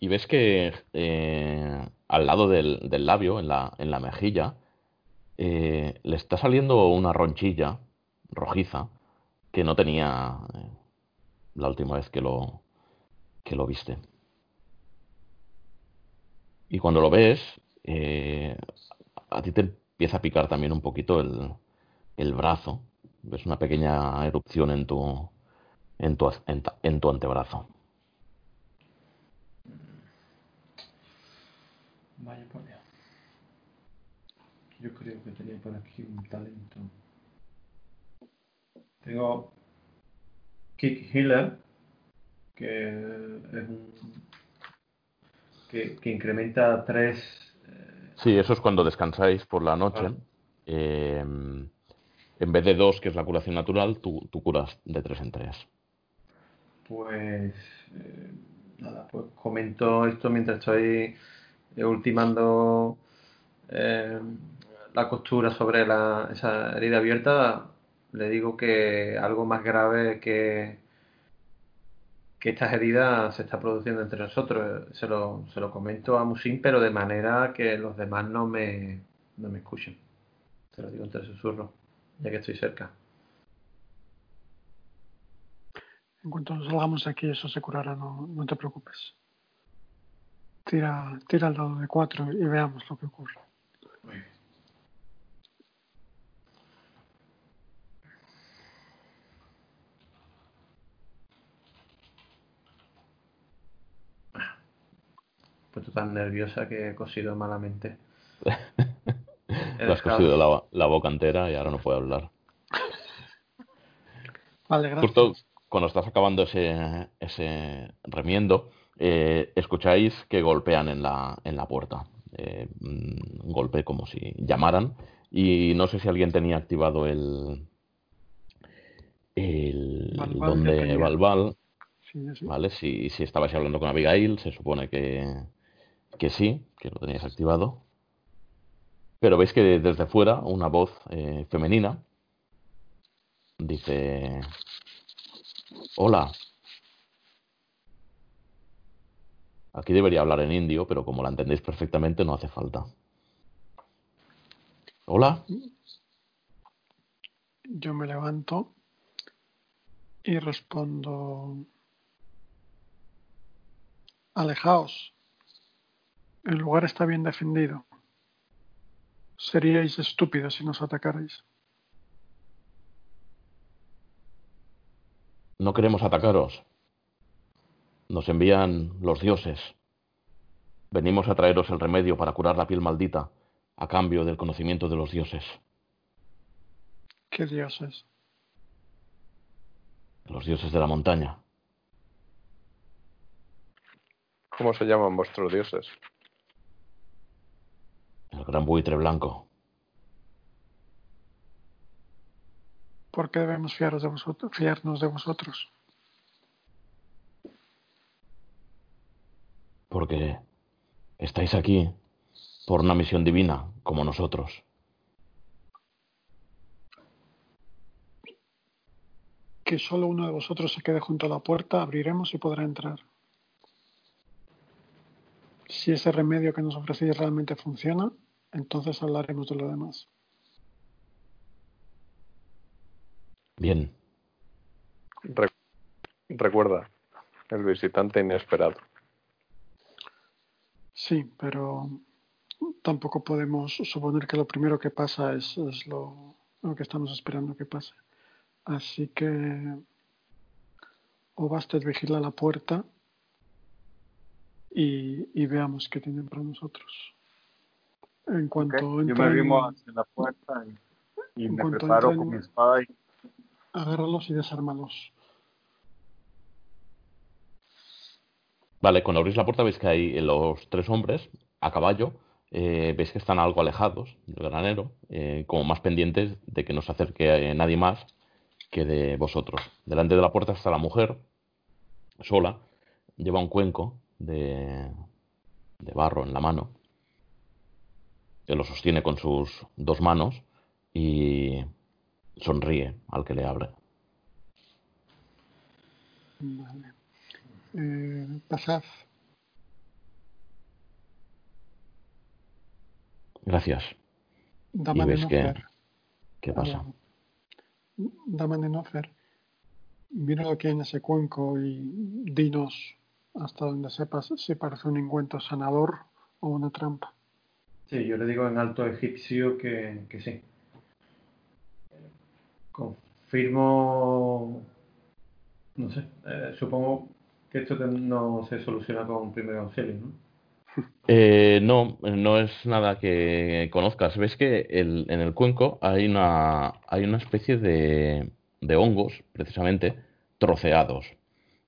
Y ves que eh, al lado del, labio, en la, en la mejilla, eh, le está saliendo una ronchilla rojiza que no tenía eh, la última vez que lo, que lo viste. Y cuando lo ves, a ti te empieza a picar también un poquito el, el brazo. Ves una pequeña erupción en tu, en tu, en en tu antebrazo. Vaya por Dios. Yo creo que tenía por aquí un talento. Tengo Kick Healer, que es un. que, que incrementa 3. Sí, eso es cuando descansáis por la noche. Eh, en vez de dos, que es la curación natural, tú, tú curas de tres en tres. Pues. eh, nada, pues comento esto mientras estoy eh, ultimando eh, la costura sobre la, esa herida abierta. Le digo que algo más grave que, que estas heridas se está produciendo entre nosotros. Se lo, se lo comento a Musin, pero de manera que los demás no me, no me escuchen. Se lo digo entre susurros, ya que estoy cerca. En cuanto salgamos de aquí, eso se curará, no, no te preocupes. Tira, tira el dado de cuatro y veamos lo que ocurre. Muy bien. Pues tú tan nerviosa que he cosido malamente. [LAUGHS] Le has cosido la, la boca entera y ahora no puede hablar. Vale, gracias. Justo cuando estás acabando ese, ese remiendo, eh, escucháis que golpean en la, en la puerta. Eh, mm, un golpe como si llamaran. Y no sé si alguien tenía activado el, el Balbal que don de tenía. Balbal. Sí, sí. ¿Vale? Si, si estabais hablando con Abigail, se supone que, que sí, que lo teníais activado. Pero veis que desde fuera una voz eh, femenina dice: Hola. Aquí debería hablar en indio, pero como la entendéis perfectamente, no hace falta. Hola. Yo me levanto y respondo, alejaos, el lugar está bien defendido. Seríais estúpidos si nos atacarais. No queremos atacaros. Nos envían los dioses. Venimos a traeros el remedio para curar la piel maldita, a cambio del conocimiento de los dioses. ¿Qué dioses? Los dioses de la montaña. ¿Cómo se llaman vuestros dioses? El gran buitre blanco. ¿Por qué debemos fiaros de vosotros, fiarnos de vosotros? Porque estáis aquí por una misión divina, como nosotros. Que solo uno de vosotros se quede junto a la puerta, abriremos y podrá entrar. Si ese remedio que nos ofrecéis realmente funciona, entonces hablaremos de lo demás. Bien, Re- recuerda, el visitante inesperado. Sí, pero tampoco podemos suponer que lo primero que pasa es, es lo, lo que estamos esperando que pase. Así que o basta vigilar la puerta y, y veamos qué tienen para nosotros. En cuanto Yo me arrimo hacia la puerta y, me preparo entren- con mi espada y agárralos y desármalos. Vale, cuando abrís la puerta veis que hay los tres hombres a caballo. eh, veis que están algo alejados del granero, eh, como más pendientes de que no se acerque eh, nadie más que de vosotros. Delante de la puerta está la mujer, sola, lleva un cuenco de, barro en la mano, que lo sostiene con sus dos manos y sonríe al que le abre. Vale. Eh, pasad. Gracias. Dama Y ves que-. ¿Qué pasa? Ah, Dama Nenofer. Mira lo que hay en ese cuenco y dinos hasta donde sepas si parece un encuentro sanador o una trampa. Sí, yo le digo en alto egipcio que, que sí. Confirmo. No sé, eh, supongo que esto no se soluciona con primer auxilio, ¿no? [LAUGHS] Eh, no, no es nada que conozcas. Ves que el- en el cuenco hay una, hay una especie de, de hongos, precisamente, troceados.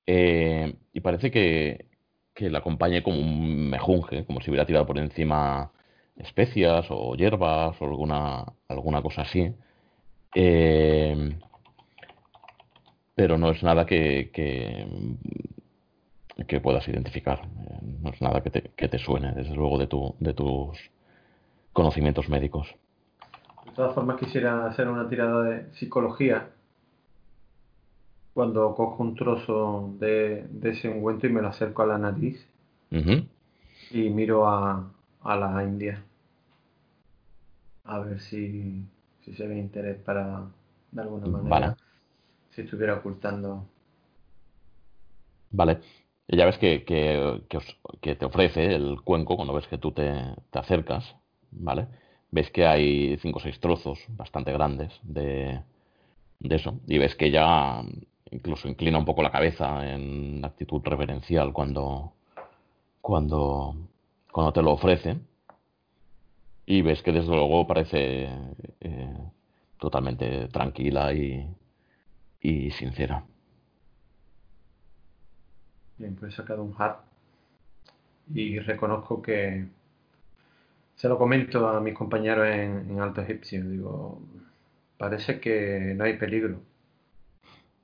Eh, y parece que, que le acompañe como un mejunje, como si hubiera tirado por encima especias o hierbas o alguna, alguna cosa así. Eh, pero no es nada que, que, que puedas identificar. Eh, No es nada que te, que te suene, desde luego, de, tu, de tus conocimientos médicos. De todas formas, quisiera hacer una tirada de psicología cuando cojo un trozo de, de ese ungüento y me lo acerco a la nariz y miro a, a la India. A ver si, si se ve interés para, de alguna manera, Vale. si estuviera ocultando. Vale. Ya ves que, que, que os- que te ofrece el cuenco cuando ves que tú te, te acercas, ¿vale? Ves que hay cinco o seis trozos bastante grandes de, de eso. Y ves que ella incluso inclina un poco la cabeza en actitud reverencial cuando, cuando, cuando te lo ofrece. Y ves que desde luego parece eh, totalmente tranquila y, y sincera. He sacado un hat y reconozco que se lo comento a mis compañeros en, Alto Egipcio. Digo, parece que no hay peligro.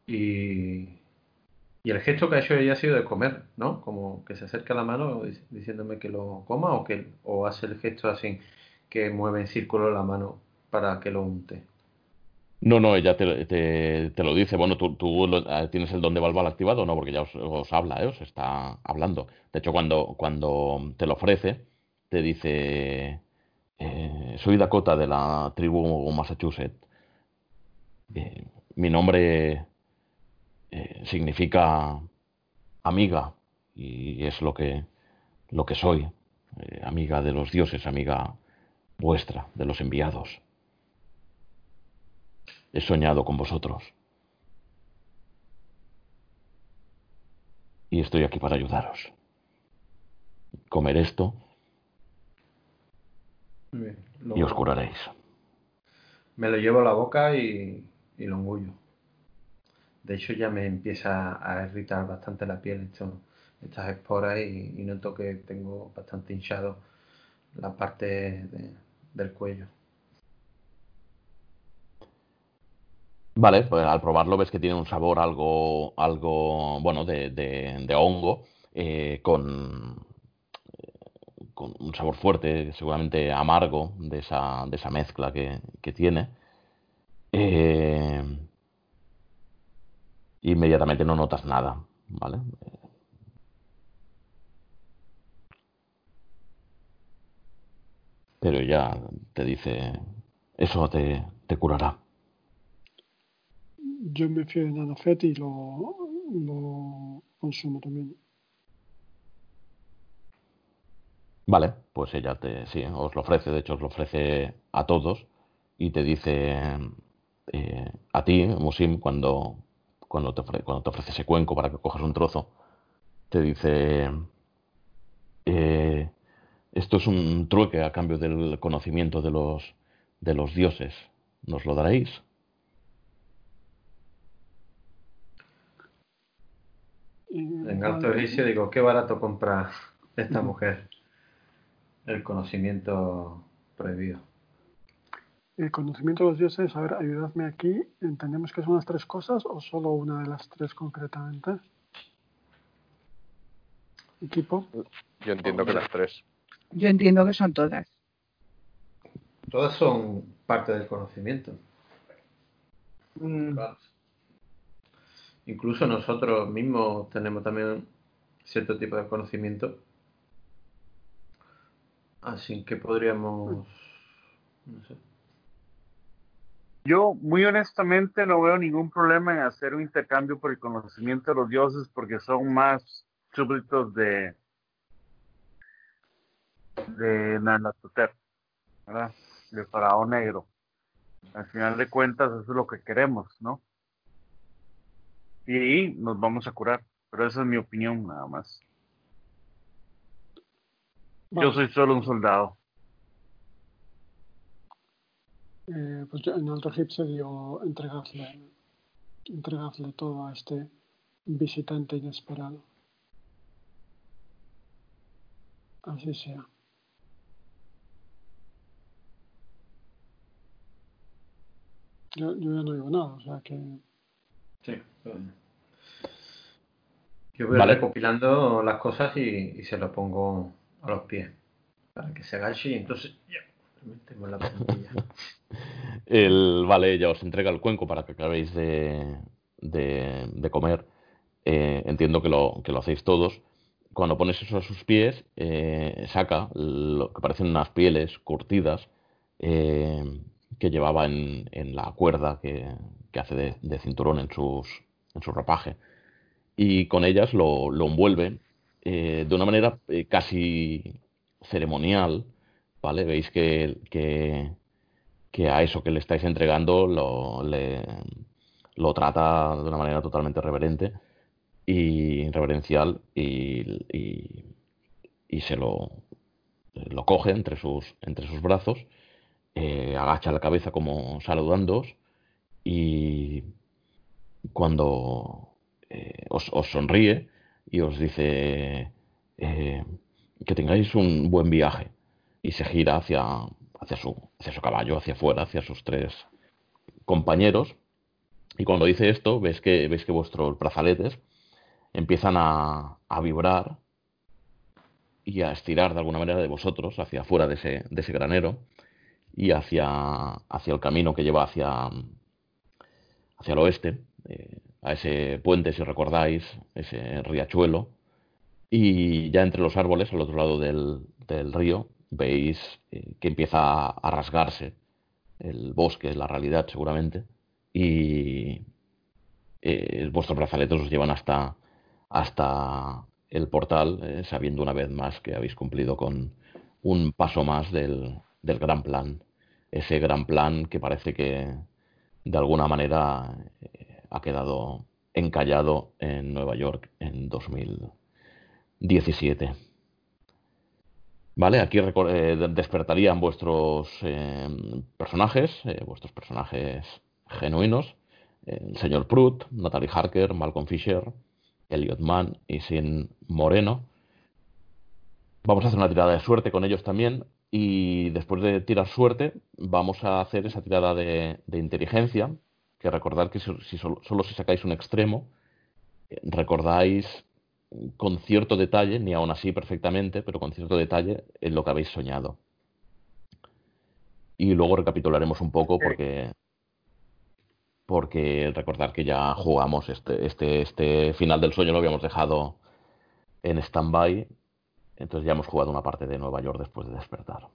Y, y el gesto que ha hecho ella ha sido de comer, ¿no? Como que se acerca la mano dic- diciéndome que lo coma o que o hace el gesto así que mueve en círculo la mano para que lo unte. No, no, ella te, te- te lo dice. Bueno, tú, tú lo- eh, tienes el don de Valval activado, ¿no? Porque ya os, os habla, ¿eh? Os está hablando. De hecho, cuando, cuando te lo ofrece, te dice, eh, soy Dakota de la tribu Massachusetts. Eh, mi nombre eh, significa amiga y es lo que, lo que soy. Amiga de los dioses, amiga vuestra, de los enviados. He soñado con vosotros. Y estoy aquí para ayudaros. Comer esto Muy bien, lo- y os curaréis. Me lo llevo a la boca y, y lo engullo. De hecho, ya me empieza a irritar bastante la piel estas esporas y, noto que tengo bastante hinchado la parte del cuello. Vale, pues al probarlo ves que tiene un sabor algo, algo bueno, de, de, hongo, eh, con, con un sabor fuerte, seguramente amargo de esa, de esa mezcla que, que tiene. Eh, inmediatamente no notas nada, ¿vale? Pero ya te dice, eso te, te curará. Yo me fío de Nanofet y lo, lo consumo también. Vale, pues ella te, sí, os lo ofrece, de hecho os lo ofrece a todos y te dice eh, a ti, Musim, cuando, cuando, te ofrece, cuando te ofrece ese cuenco para que cojas un trozo, te dice, eh, esto es un trueque a cambio del conocimiento de los, de los dioses, ¿nos lo daréis? En alto digo, qué barato compra esta mujer el conocimiento prohibido. El conocimiento de los dioses, a ver, ayudadme aquí. ¿Entendemos que son las tres cosas o solo una de las tres concretamente? Equipo. Yo entiendo que las tres. Yo entiendo que son todas. Todas son parte del conocimiento. Mm. Incluso nosotros mismos tenemos también cierto tipo de conocimiento Así que podríamos... No sé. Yo, muy honestamente, no veo ningún problema en hacer un intercambio por el conocimiento de los dioses porque son más súbditos de de Nanatuter, ¿verdad? De Faraón Negro. Al final de cuentas, eso es lo que queremos, ¿no? Y ahí nos vamos a curar. Pero esa es mi opinión, nada más. Yo soy solo un soldado. Eh, pues yo en Alto Egipcio digo entregarle, entregarle todo a este visitante inesperado. Así sea. Yo, yo ya no digo nada, o sea que. Sí, Yo voy recopilando las cosas y, y se lo pongo a los pies para que se agache y entonces ya metemos la puntilla. [LAUGHS] el, vale, ella os entrega el cuenco para que acabéis de, de, comer. Eh, entiendo que lo, que lo hacéis todos. Cuando pones eso a sus pies, eh, saca lo que parecen unas pieles curtidas eh, que llevaba en, en, la cuerda que, que hace de, de, cinturón en, sus, en su ropaje. Y con ellas lo, lo envuelve eh, de una manera eh, casi ceremonial, ¿vale? Veis que, que, a eso que le estáis entregando lo, le, lo trata de una manera totalmente reverente y reverencial y, y, se lo, lo coge entre sus, entre sus brazos, eh, agacha la cabeza como saludándoos y cuando os, os sonríe, y os dice eh, que tengáis un buen viaje y se gira hacia, hacia, su, hacia su caballo, hacia afuera, hacia sus tres compañeros. Y cuando dice esto, ves que, ves que vuestros brazaletes empiezan a, a vibrar y a estirar de alguna manera de vosotros hacia afuera de ese, de ese granero y hacia, hacia el camino que lleva hacia, hacia el oeste. Eh, a ese puente, si recordáis, ese riachuelo, y ya entre los árboles, al otro lado del, del río, veis eh, que empieza a, rasgarse el bosque, la realidad seguramente, y eh, vuestros brazaletes os llevan hasta, hasta el portal, eh, sabiendo una vez más que habéis cumplido con un paso más del, del gran plan, ese gran plan que parece que de alguna manera ha quedado encallado en Nueva York en 2017. Vale, aquí eh, despertarían vuestros eh, personajes, eh, vuestros personajes genuinos, el señor Prut, Natalie Harker, Malcolm Fisher, Elliot Mann y Sin Moreno. Vamos a hacer una tirada de suerte con ellos también y después de tirar suerte vamos a hacer esa tirada de, inteligencia, que recordad que si, solo, si sacáis un extremo, eh, recordáis con cierto detalle, ni aún así perfectamente, pero con cierto detalle en lo que habéis soñado. Y luego recapitularemos un poco porque porque recordar que ya jugamos este, este, este final del sueño lo habíamos dejado en stand-by, entonces ya hemos jugado una parte de Nueva York después de despertar.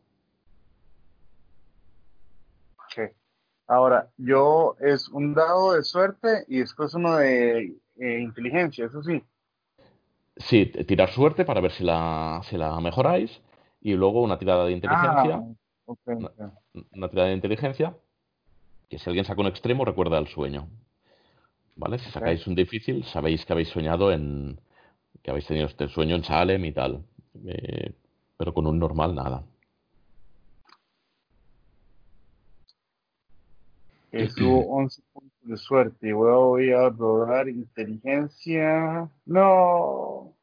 Ahora, yo es un dado de suerte y después uno de eh, inteligencia, eso sí. Sí, tirar suerte para ver si la, si la mejoráis y luego una tirada de inteligencia. Ah, una tirada de inteligencia que si alguien saca un extremo, recuerda el sueño. ¿Vale? Si sacáis un difícil, sabéis que habéis soñado en. que habéis tenido este sueño en Salem y tal. Eh, pero con un normal, nada. Estuvo 11 [CLEARS THROAT] puntos de suerte. Voy a rodar inteligencia. No.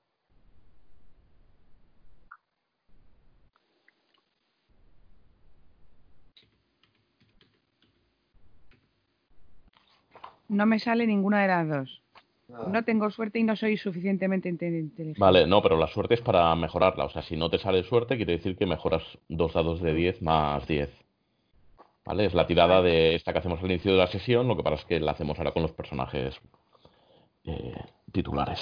No me sale ninguna de las dos. No tengo suerte y no soy suficientemente inteligente. Vale, no, pero la suerte es para mejorarla. O sea, si no te sale suerte, quiere decir que mejoras dos dados de 10 más 10. ¿Vale? Es la tirada de esta que hacemos al inicio de la sesión, lo que pasa es que la hacemos ahora con los personajes eh, titulares.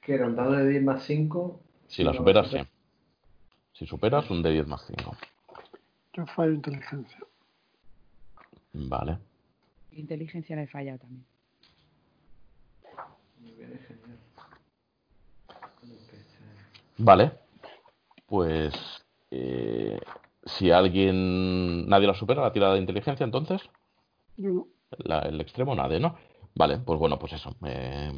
¿Qué era un dado de 10 más 5? Si la superas, sí. Si superas, un de 10 más 5. Yo fallo inteligencia. Vale inteligencia le falla también. Vale. Pues eh, si alguien nadie la supera la tirada de inteligencia, entonces el extremo nadie, ¿no? Vale, pues bueno, pues eso. Eh,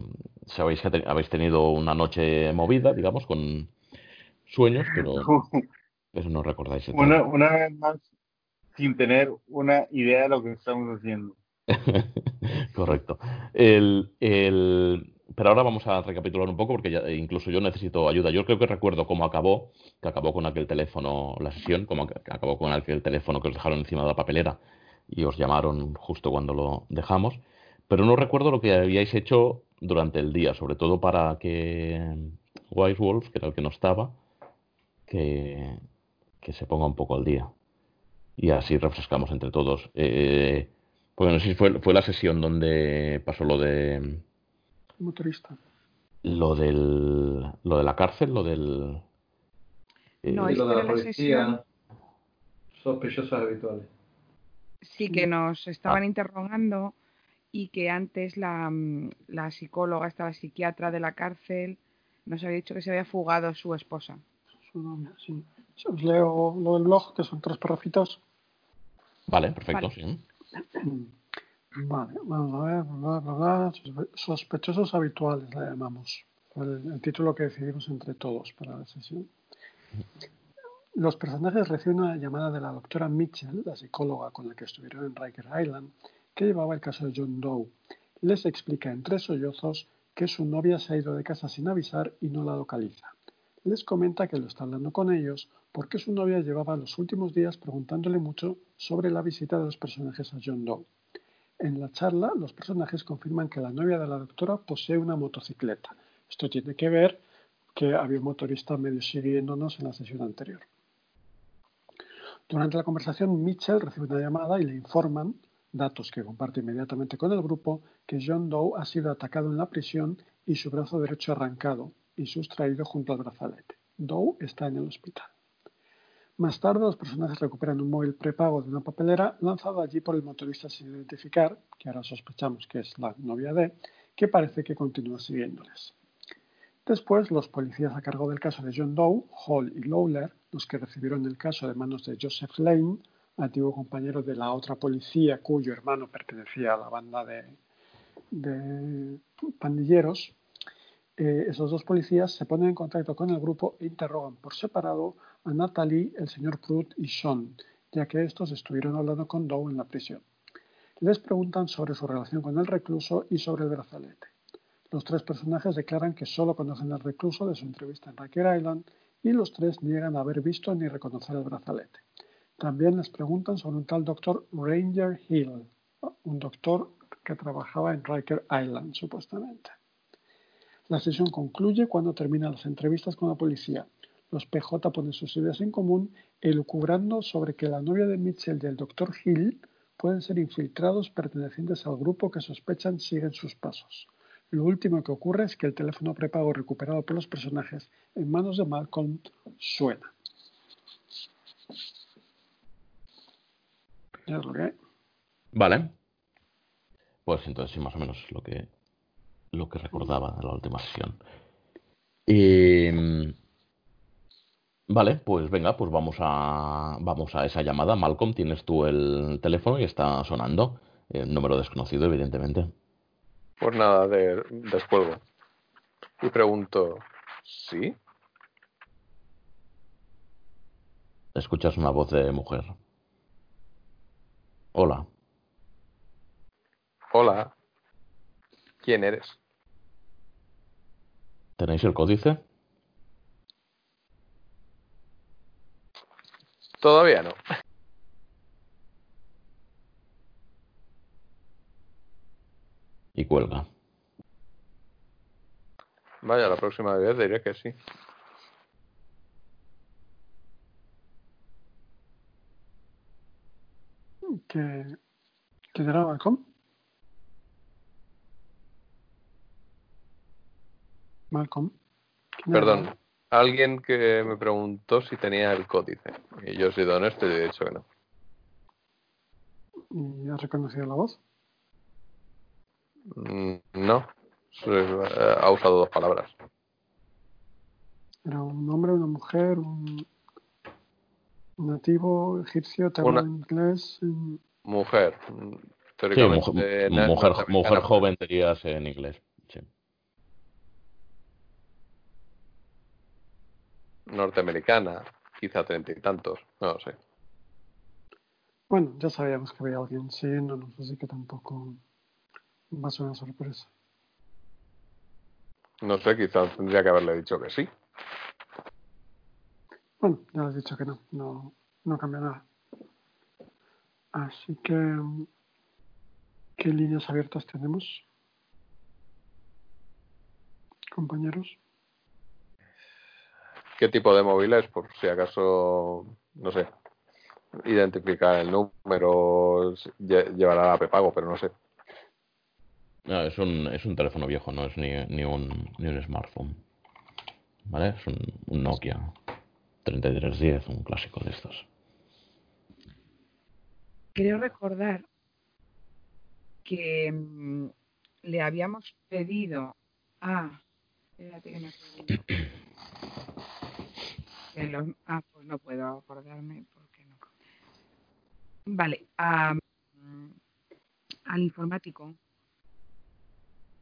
sabéis que habéis tenido una noche movida, digamos, con sueños, pero [LAUGHS] eso no recordáis. Una, una vez más, sin tener una idea de lo que estamos haciendo. [LAUGHS] Correcto. El, el, pero ahora vamos a recapitular un poco porque ya, incluso yo necesito ayuda. Yo creo que recuerdo cómo acabó, que acabó con aquel teléfono, la sesión, como acabó con aquel teléfono que os dejaron encima de la papelera y os llamaron justo cuando lo dejamos. Pero no recuerdo lo que habíais hecho durante el día, sobre todo para que Wise Wolf, que era el que no estaba, que, que se ponga un poco al día. Y así refrescamos entre todos. Eh, porque no sé si fue, fue la sesión donde pasó lo de. Motorista. Lo del. Lo de la cárcel, lo del. Eh, no, lo de la policía. Sospechosos habituales. Sí, que nos estaban ah. interrogando y que antes la, la psicóloga, esta la psiquiatra de la cárcel, nos había dicho que se había fugado su esposa. Su novia, sí. Os leo lo del blog, que son tres parrafitos. Vale, perfecto, sí. [CLEARS THROAT] Vale, vamos a ver, sospechosos habituales la llamamos. El, el, título que decidimos entre todos para la sesión. Los personajes reciben una llamada de la doctora Mitchell, la psicóloga con la que estuvieron en Riker Island, que llevaba el caso de John Doe. Les explica en tres sollozos que su novia se ha ido de casa sin avisar y no la localiza. Les comenta que lo está hablando con ellos porque su novia llevaba los últimos días preguntándole mucho sobre la visita de los personajes a John Doe. En la charla, los personajes confirman que la novia de la doctora posee una motocicleta. Esto tiene que ver que había un motorista medio siguiéndonos en la sesión anterior. Durante la conversación, Mitchell recibe una llamada y le informan, datos que comparte inmediatamente con el grupo, que John Doe ha sido atacado en la prisión y su brazo derecho arrancado y sustraído junto al brazalete. Doe está en el hospital. Más tarde, los personajes recuperan un móvil prepago de una papelera lanzado allí por el motorista sin identificar, que ahora sospechamos que es la novia de, que parece que continúa siguiéndoles. Después, los policías a cargo del caso de John Doe, Hall y Lawler, los que recibieron el caso de manos de Joseph Lane, antiguo compañero de la otra policía cuyo hermano pertenecía a la banda de, de pandilleros, eh, esos dos policías se ponen en contacto con el grupo e interrogan por separado a Natalie, el señor Prut y Sean, ya que estos estuvieron hablando con Doe en la prisión. Les preguntan sobre su relación con el recluso y sobre el brazalete. Los tres personajes declaran que solo conocen al recluso de su entrevista en Riker Island y los tres niegan haber visto ni reconocer el brazalete. También les preguntan sobre un tal doctor Ranger Hill, un doctor que trabajaba en Riker Island, supuestamente. La sesión concluye cuando terminan las entrevistas con la policía. Los PJ ponen sus ideas en común, elucubrando sobre que la novia de Mitchell y el doctor Hill pueden ser infiltrados pertenecientes al grupo que sospechan siguen sus pasos. Lo último que ocurre es que el teléfono prepago recuperado por los personajes en manos de Malcolm suena. Vale. Pues entonces sí, más o menos lo que lo que recordaba de la última sesión. Em, vale, pues venga, pues vamos a vamos a esa llamada. Malcolm, tienes tú el teléfono y está sonando. El número desconocido, evidentemente. Pues nada, de, descuelgo. Y pregunto, ¿sí? Escuchas una voz de mujer. Hola. Hola. ¿Quién eres? ¿Tenéis el códice? Todavía no. Y cuelga. Vaya, la próxima vez diré que sí. ¿Qué, qué era Malcolm? Malcolm. Perdón, alguien que me preguntó si tenía el códice. Y yo he sido honesto y he dicho que no. ¿Y has reconocido la voz? Mm, no. Eh, ha usado dos palabras. ¿Era un hombre, una mujer, un nativo egipcio, te habla inglés? Mujer. Sí, mujer, mujer, mujer joven dirías en inglés. Sí. Norteamericana, quizá treinta y tantos, no lo sé. Bueno, ya sabíamos que había alguien siguiéndonos, así que tampoco va a ser una sorpresa. No sé, quizás tendría que haberle dicho que sí. Bueno, ya has dicho que no, no, no cambia nada. Así que, ¿qué líneas abiertas tenemos? Compañeros qué tipo de móvil es, por si acaso, no sé, identificar el número, llevará la prepago, pero no sé. No, es un, es un teléfono viejo, no es ni, ni, un, ni un smartphone. ¿Vale? Es un, un Nokia 3310, un clásico de estos. Creo recordar que mm, le habíamos pedido a. Espérate que me ah, pues no puedo acordarme porque no. Vale, al informático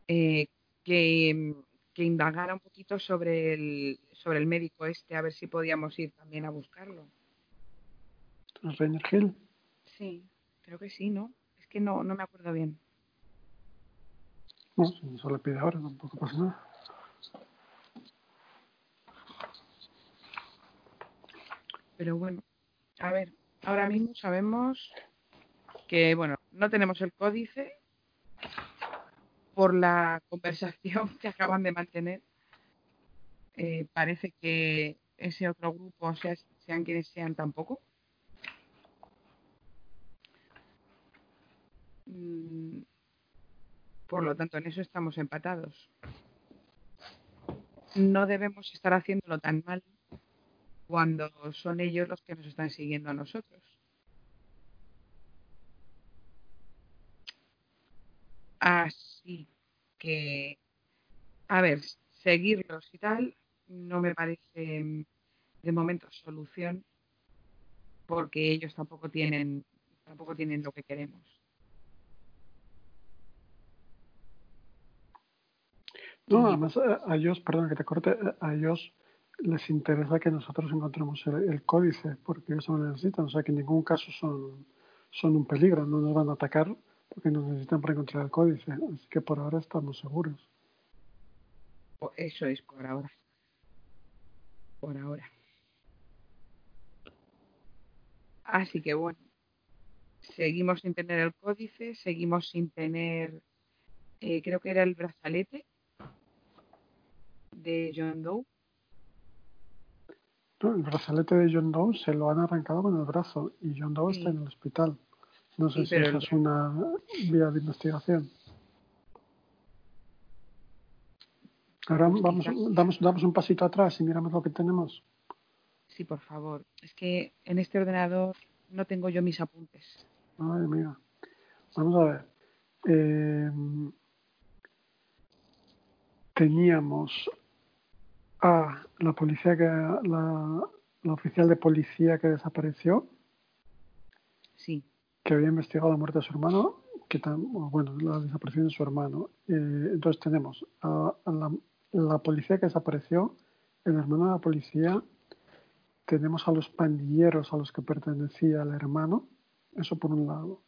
eh, que, que, indagara un poquito sobre el, sobre el médico este, a ver si podíamos ir también a buscarlo. ¿Reiner Hill? Sí, creo que sí, ¿no? Es que no, no me acuerdo bien. No, si no se le pide ahora, tampoco pasa nada. Pero bueno, a ver, ahora mismo sabemos que, bueno, no tenemos el códice por la conversación [LAUGHS] que acaban de mantener. Eh, parece que ese otro grupo, sea, sean quienes sean, tampoco. Mm, por lo tanto, en eso estamos empatados. No debemos estar haciéndolo tan mal cuando son ellos los que nos están siguiendo a nosotros. Así que, a ver, seguirlos y tal no me parece mm, de momento solución porque ellos tampoco tienen tampoco tienen lo que queremos. No, además a ellos, perdón que te corte, a ellos les interesa que nosotros encontremos el, códice, porque eso lo necesitan. O sea, que en ningún caso son, son un peligro, no nos van a atacar porque nos necesitan para encontrar el códice, así que por ahora estamos seguros. Eso es por ahora. Por ahora. Así que bueno, seguimos sin tener el códice, seguimos sin tener, eh, creo que era el brazalete de John Doe. El brazalete de John Doe se lo han arrancado con el brazo y John Doe está en el hospital. No sé si eso es una vía de investigación. Ahora vamos, damos, damos un pasito atrás y miramos lo que tenemos. Sí, por favor. Es que en este ordenador no tengo yo mis apuntes. Ay, mira. Vamos a ver. Eh, teníamos a la policía que la, la oficial de policía que desapareció. Sí que había investigado la muerte de su hermano, que bueno, la desaparición de su hermano. Eh, entonces tenemos a, la, policía que desapareció, el hermano de la policía, tenemos a los pandilleros a los que pertenecía el hermano, eso por un lado.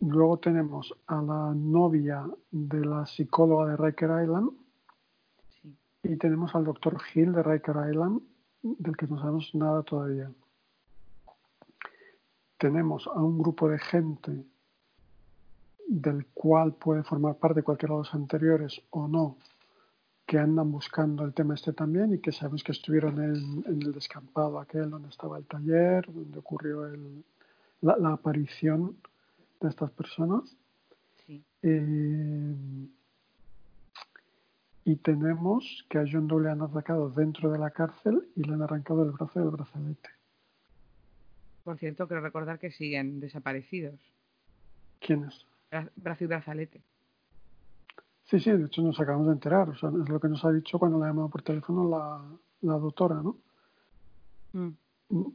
Luego tenemos a la novia de la psicóloga de Riker Island. Y tenemos al doctor Hill de Riker Island, del que no sabemos nada todavía tenemos a un grupo de gente del cual puede formar parte cualquiera de los anteriores o no, que andan buscando el tema este también y que sabemos que estuvieron en, el descampado aquel donde estaba el taller, donde ocurrió la, aparición de estas personas. Eh, y tenemos que a John Doe le han atacado dentro de la cárcel y le han arrancado el brazo del brazalete. Por cierto, quiero recordar que siguen desaparecidos. ¿Quiénes? Brazo y Brazalete. Sí, sí, de hecho nos acabamos de enterar. O sea, es lo que nos ha dicho cuando le ha llamado por teléfono la, doctora, ¿no? Mm.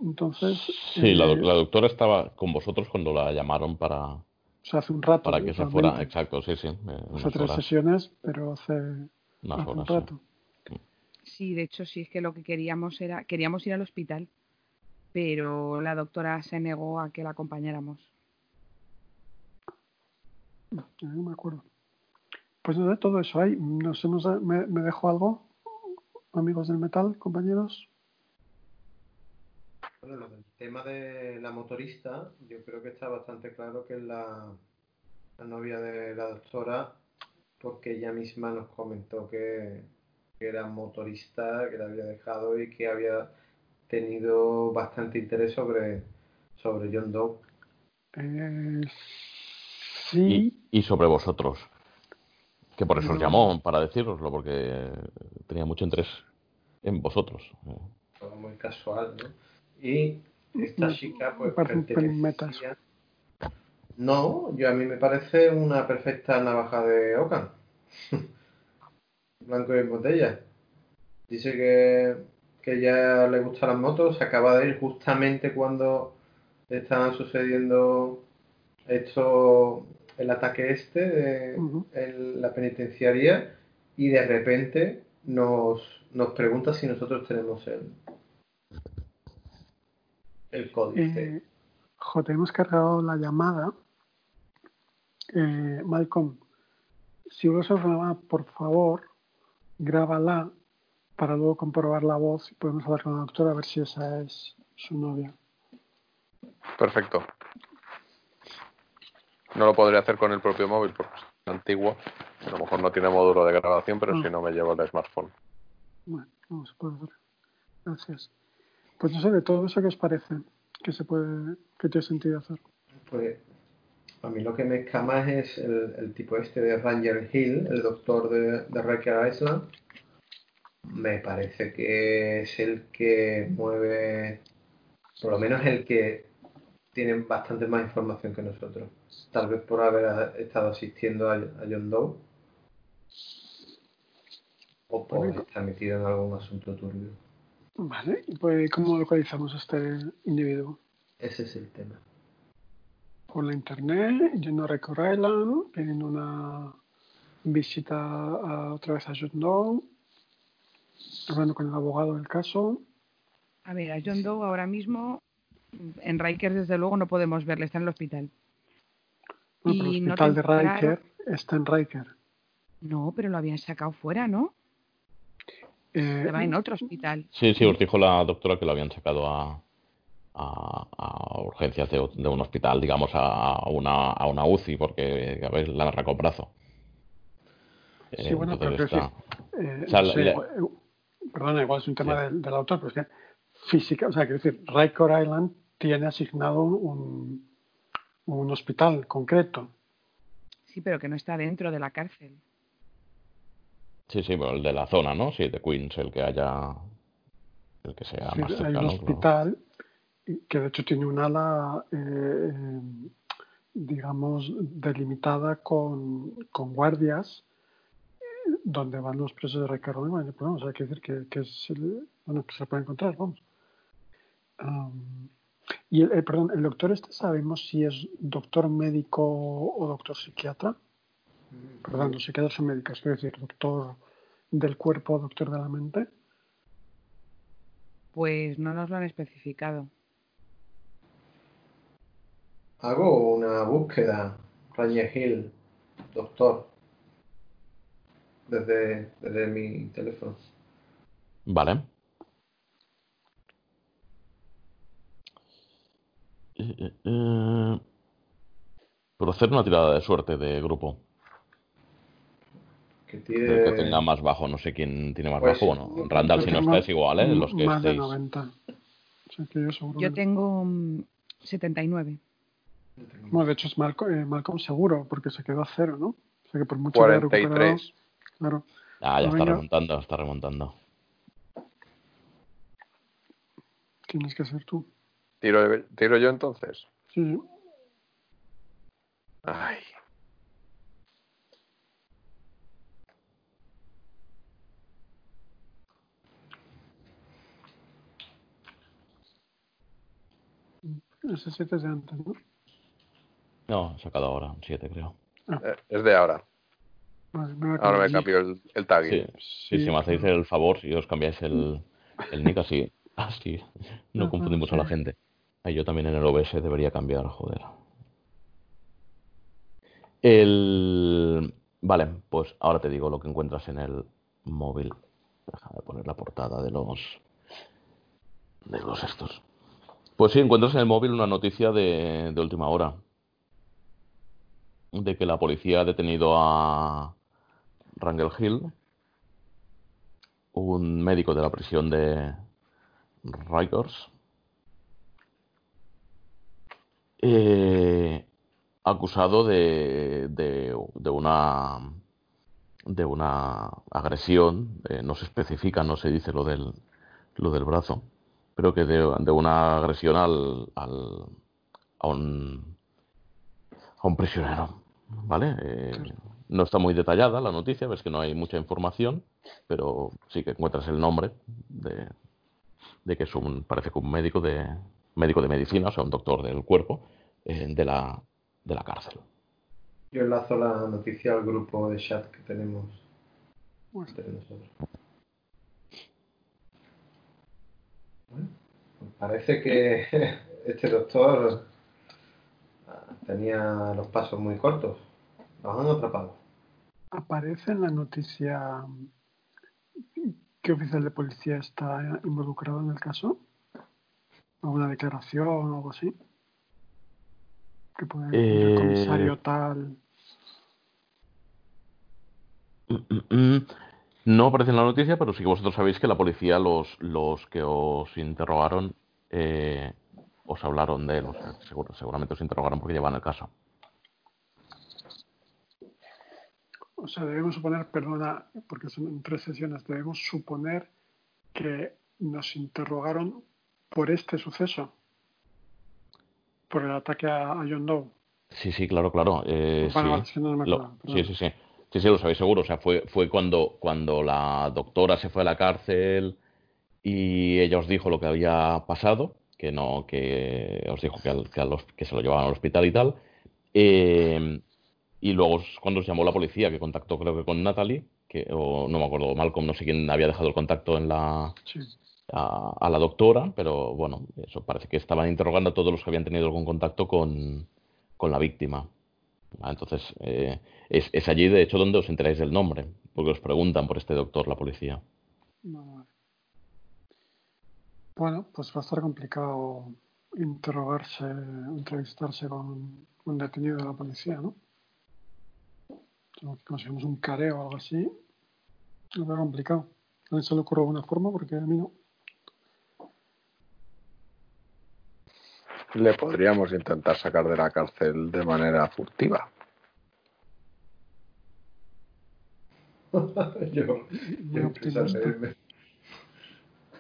Entonces. Sí, la, eh, doctora estaba con vosotros cuando la llamaron para. O sea, hace un rato. Para que se fuera, exacto, sí, sí. Eh, hace tres sesiones, pero hace, un rato. sí, de hecho, sí, es que lo que queríamos era. Queríamos ir al hospital pero la doctora se negó a que la acompañáramos. No, me acuerdo. Pues de todo eso hay. No sé, me, me dejó algo, amigos del metal, compañeros. Bueno, el tema de la motorista, yo creo que está bastante claro que es la, la novia de la doctora, porque ella misma nos comentó que, que era motorista, que la había dejado y que había tenido bastante interés sobre, sobre John Doe. Eh, sí. Y, sobre vosotros. Que por eso os llamó, para deciroslo, porque tenía mucho interés en vosotros. Todo muy casual, ¿no? Y esta chica, pues, No, yo a mí me parece una perfecta navaja de Ocan. [LAUGHS] Blanco y en botella. Dice que que ya le gustan las motos, acaba de ir justamente cuando estaban sucediendo esto, el ataque este en la penitenciaría y de repente nos, nos pregunta si nosotros tenemos el, el códice. Eh, hemos cargado la llamada. Eh, Malcolm, si vuelves a llamada, por favor, grábala para luego comprobar la voz y podemos hablar con la doctora a ver si esa es su novia. Perfecto. No lo podría hacer con el propio móvil porque es antiguo. A lo mejor no tiene módulo de grabación, pero si no me llevo el smartphone. Bueno, vamos a poder hacer. Gracias. Pues no sé, de todo eso, ¿qué os parece? ¿Qué se puede, qué tiene sentido hacer? Pues a mí lo que me escama es el, tipo este de Ranger Hill, el doctor de, de Island, me parece que es el que mueve, por lo menos el que tiene bastante más información que nosotros. Tal vez por haber estado asistiendo a, John Doe o por estar metido en algún asunto turbio. Vale, pues ¿cómo localizamos a este individuo? Ese es el tema. Por la internet, yendo a Record Island, pidiendo una visita a, otra vez a John Doe hablando con el abogado del caso. A ver, a John Doe ahora mismo en Rikers desde luego no podemos verle, está en el hospital. No, pero el Y no hospital de. Riker está en Riker. No, pero lo habían sacado fuera, ¿no? Eh, Estaba en otro hospital. Sí, sí, os dijo la doctora que lo habían sacado a, a, a urgencias de, de un hospital, digamos, a una, a una UCI, porque a ver, arrancado el brazo. Sí, Eh, bueno, pero está- eh, O sea, no sé, le- igual- eh, perdona, igual es un tema Sí. del, del autor, pero es que física, o sea, quiero decir, Riker Island tiene asignado un, un hospital concreto. Sí, pero que no está dentro de la cárcel. Sí, sí, pero el de la zona, ¿no? Sí, de Queens, el que haya. El que sea decir, más hay cercano. un claro. Que de hecho tiene un ala, eh, eh, digamos, delimitada con, con guardias donde van los presos de Ricardo Island. Pues vamos, hay que decir que, que es el- bueno, que se puede encontrar, vamos. Am, y el, eh, perdón, el doctor este sabemos si es doctor médico o doctor psiquiatra. Perdón, los psiquiatras son médicos, quiero decir, doctor del cuerpo o doctor de la mente. Pues no nos lo han especificado. Hago una búsqueda, Ranger Hill, doctor, desde, desde mi teléfono. Vale. Eh, eh, eh. Pero hacer una tirada de suerte de grupo. Que El tiene... que tenga más bajo, no sé quién tiene más Pues, bajo. Bueno, Randall, si no Tengo está, es igual, ¿eh? Los que más de estéis. 90. O sea que yo seguro Yo tengo mm, 79. Bueno, de hecho es Malcolm, eh, Malcolm seguro, porque se quedó a cero, ¿no? O sea que por mucho que haya recuperado, 43. claro. Ah, ya No, está venga. remontando, está remontando. Tienes que ser tú. ¿Tiro, tiro yo entonces? Sí, sí. Ay. Ese 7 es de antes, ¿no? No, he sacado ahora un 7, creo. Eh, Es de ahora. Vale, me Ahora me cambio el, el tagging. Sí, sí, si me hacéis el favor, si os cambiáis el, el nick así, así, no Ajá, confundimos a la gente. Ahí yo también en el OBS debería cambiar, joder. El... Vale, pues ahora te digo lo que encuentras en el móvil. Déjame poner la portada de los... de los estos. Pues sí, encuentras en el móvil una noticia de, de última hora. De que la policía ha detenido a Rangel Hill, un médico de la prisión de Rikers, eh, acusado de, de, una de una agresión, eh, no se especifica, no se dice lo del, lo del brazo, pero que de, de una agresión al, al, a, un, a un prisionero, ¿vale? Eh, no está muy detallada la noticia, ves que no hay mucha información, pero sí que encuentras el nombre de, de que es un, parece que un médico de, médico de medicina, o sea, un doctor del cuerpo, eh, de, la, de la cárcel. Yo enlazo la noticia al grupo de chat que tenemos Bueno, entre nosotros. Bueno, pues parece que [LAUGHS] este doctor tenía los pasos muy cortos. Los han atrapado. aparece en la noticia qué oficial de policía está involucrado en el caso. ¿Alguna declaración o algo así? Que puede decir el Eh, comisario tal. Mm, mm, mm. No aparece en la noticia, pero sí que vosotros sabéis que la policía, los, los que os interrogaron, eh, os hablaron de él. O sea, seguro- seguramente os interrogaron porque llevan el caso. O sea, debemos suponer, perdona, porque son tres sesiones, debemos suponer que nos interrogaron por este suceso, por el ataque a, a John Doe. Sí, sí, claro, claro. eh, sí. no me Lo- sí, sí, sí. Sí, sí, lo sabéis seguro. O sea, fue, fue cuando, cuando la doctora se fue a la cárcel y ella os dijo lo que había pasado, que no, que os dijo que, al- que, a los- que se lo llevaban al hospital y tal. Eh, y luego cuando os llamó la policía, que contactó creo que con Natalie, que, o no me acuerdo, Malcolm, no sé quién había dejado el contacto en la, Sí. a, a la doctora, pero bueno, eso parece que estaban interrogando a todos los que habían tenido algún contacto con, con la víctima. Ah, entonces, eh, es, es, allí, de hecho, donde os enteráis del nombre, porque os preguntan por este doctor la policía. Bueno, pues va a estar complicado interrogarse, entrevistarse con un detenido de la policía, ¿no? Si conseguimos un careo o algo así, va complicado. A mí se le ocurre alguna forma porque a mí no. Le podríamos intentar sacar de la cárcel de manera furtiva. [LAUGHS] yo,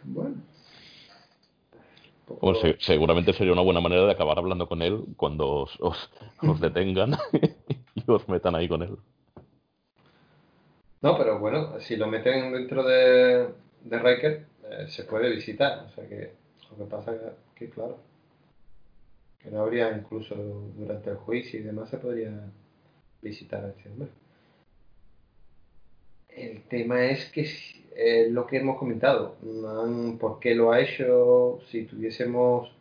bueno. Seguramente sería una buena manera de acabar hablando con él cuando os, os, [LAUGHS] detengan [LAUGHS] y os metan ahí con él. No, pero bueno, si lo meten dentro de, de Riker, eh, se puede visitar. O sea que lo que pasa es que, claro, que no habría incluso durante el juicio y demás se podría visitar a este hombre. El tema es que es lo que hemos comentado, ¿por qué lo ha hecho? Si tuviésemos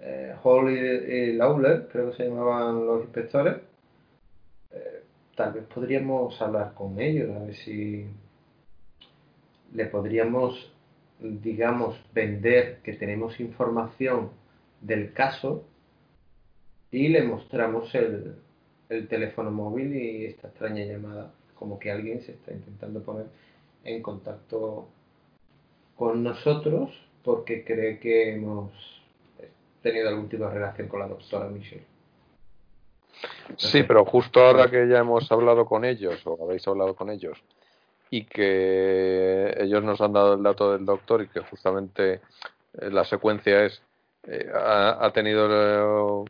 eh, Hall y, Lawler, creo que se llamaban los inspectores, eh, tal vez podríamos hablar con ellos, a ver si le podríamos, digamos, vender que tenemos información del caso y le mostramos el, el teléfono móvil y esta extraña llamada, como que alguien se está intentando poner en contacto con nosotros porque cree que hemos tenido algún tipo de relación con la doctora Michelle. Sí, pero justo ahora que ya hemos hablado con ellos, o habéis hablado con ellos, y que ellos nos han dado el dato del doctor y que justamente eh, la secuencia es eh, ha, tenido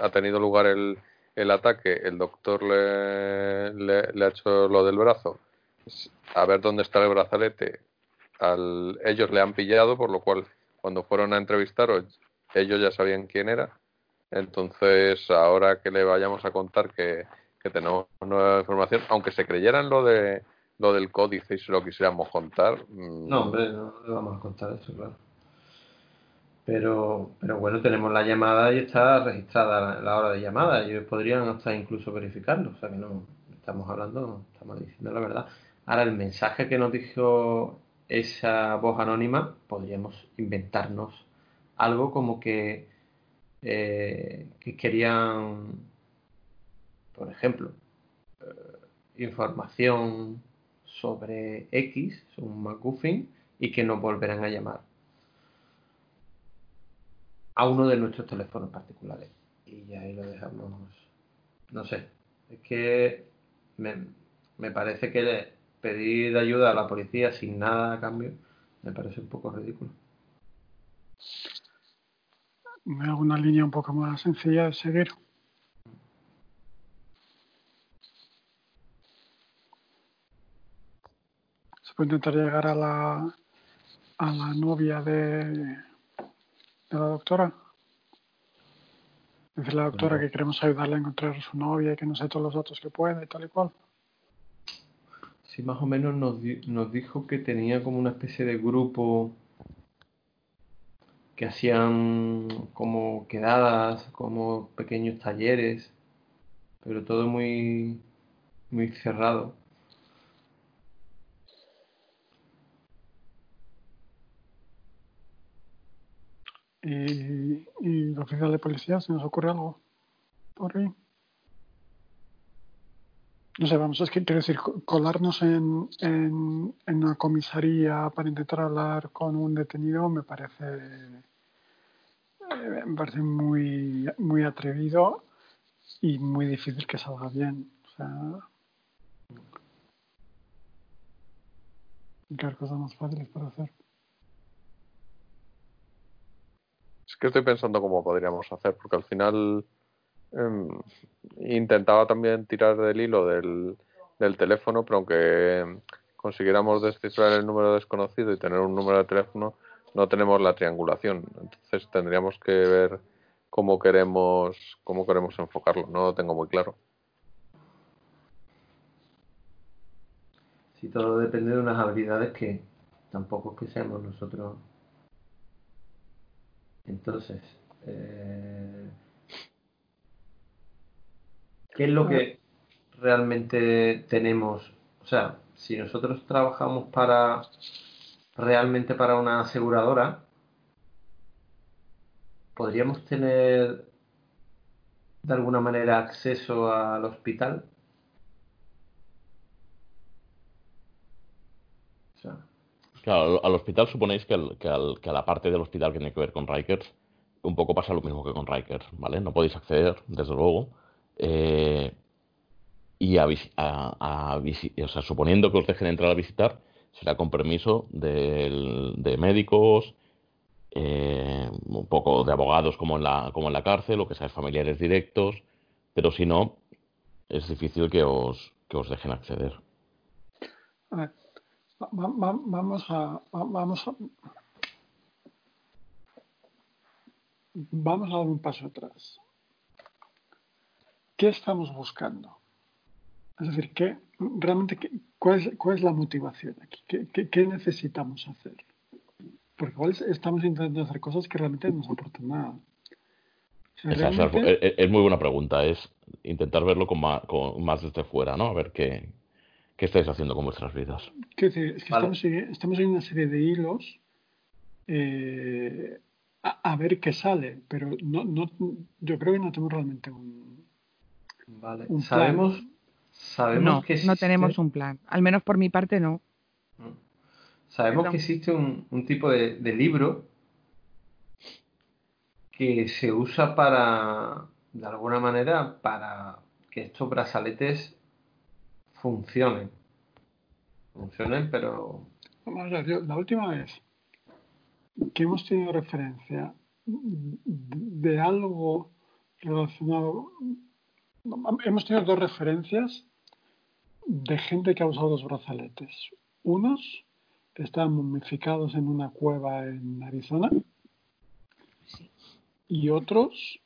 ha tenido lugar el, el ataque, el doctor le, le, ha hecho lo del brazo, a ver dónde está el brazalete, al, ellos le han pillado, por lo cual cuando fueron a entrevistaros ellos ya sabían quién era entonces, ahora que le vayamos a contar que, tenemos nueva información, aunque se creyeran lo de lo del códice y se lo quisiéramos contar. Mm, no, hombre, no le vamos a contar eso, claro. Pero, pero bueno, tenemos la llamada y está registrada la, hora de llamada. Ellos podrían hasta incluso verificarlo. O sea que no estamos hablando, estamos diciendo la verdad. Ahora, el mensaje que nos dijo esa voz anónima, podríamos inventarnos algo como que eh, que querían, por ejemplo, eh, información sobre X, un McGuffin, y que nos volverán a llamar a uno de nuestros teléfonos particulares. Y ahí lo dejamos. No sé, es que me, me parece que pedir ayuda a la policía sin nada a cambio me parece un poco ridículo una línea un poco más sencilla de seguir. Se puede intentar llegar a la, a la novia de, de la doctora. Decirle a la doctora que queremos ayudarle a encontrar a su novia y que no sé todos los datos que pueda y tal y cual. Sí, más o menos nos, nos dijo que tenía como una especie de grupo que hacían como quedadas, como pequeños talleres, pero todo muy, muy cerrado. ¿Y, y oficial de policía, si nos ocurre algo por ahí? No sé, vamos, es que quiero decir, colarnos en, en, en una comisaría para intentar hablar con un detenido me parece eh, me parece muy, muy atrevido y muy difícil que salga bien. O sea, hay cosas más fáciles para hacer. Es que estoy pensando cómo podríamos hacer, porque al final intentaba también tirar del hilo del, teléfono, pero aunque consiguiéramos descifrar el número desconocido y tener un número de teléfono, no tenemos la triangulación. Entonces tendríamos que ver cómo queremos, cómo queremos enfocarlo. No lo tengo muy claro. Si todo depende de unas habilidades que tampoco que seamos nosotros. Entonces, eh, ¿Qué es lo que realmente tenemos? O sea, si nosotros trabajamos para realmente para una aseguradora, podríamos tener de alguna manera acceso al hospital. Claro, al hospital suponéis que, que, a la parte del hospital que tiene que ver con Rikers, un poco pasa lo mismo que con Rikers, ¿vale? No podéis acceder, desde luego. Eh, y a, a, o sea, suponiendo que os dejen entrar a visitar, será con permiso de médicos, eh, un poco de abogados como en, la, como en la cárcel, o que sean familiares directos, pero si no, es difícil que os, que os dejen acceder. A vamos a, vamos a vamos a dar un paso atrás. ¿Qué estamos buscando? Es decir, ¿qué, realmente cuál, es, cuál, es, la motivación aquí? ¿Qué, qué, necesitamos hacer? Porque igual estamos intentando hacer cosas que realmente no nos aportan nada. es, muy buena pregunta, es intentar verlo con más, con más desde fuera, ¿no? A ver qué, qué estáis haciendo con vuestras vidas. Decir, es que estamos, estamos, en una serie de hilos eh, a, ver qué sale, pero no, no, yo creo que no tenemos realmente un, vale. sabemos, sabemos no, que no tenemos un plan. Al menos por mi parte no. Mm. Sabemos que existe un, un tipo de, de, libro que se usa para, de alguna manera, para que estos brazaletes funcionen. Funcionen, pero... Vamos a ver, la última vez que hemos tenido referencia de algo relacionado. Hemos tenido dos referencias de gente que ha usado los brazaletes. Unos están momificados en una cueva en Arizona y otros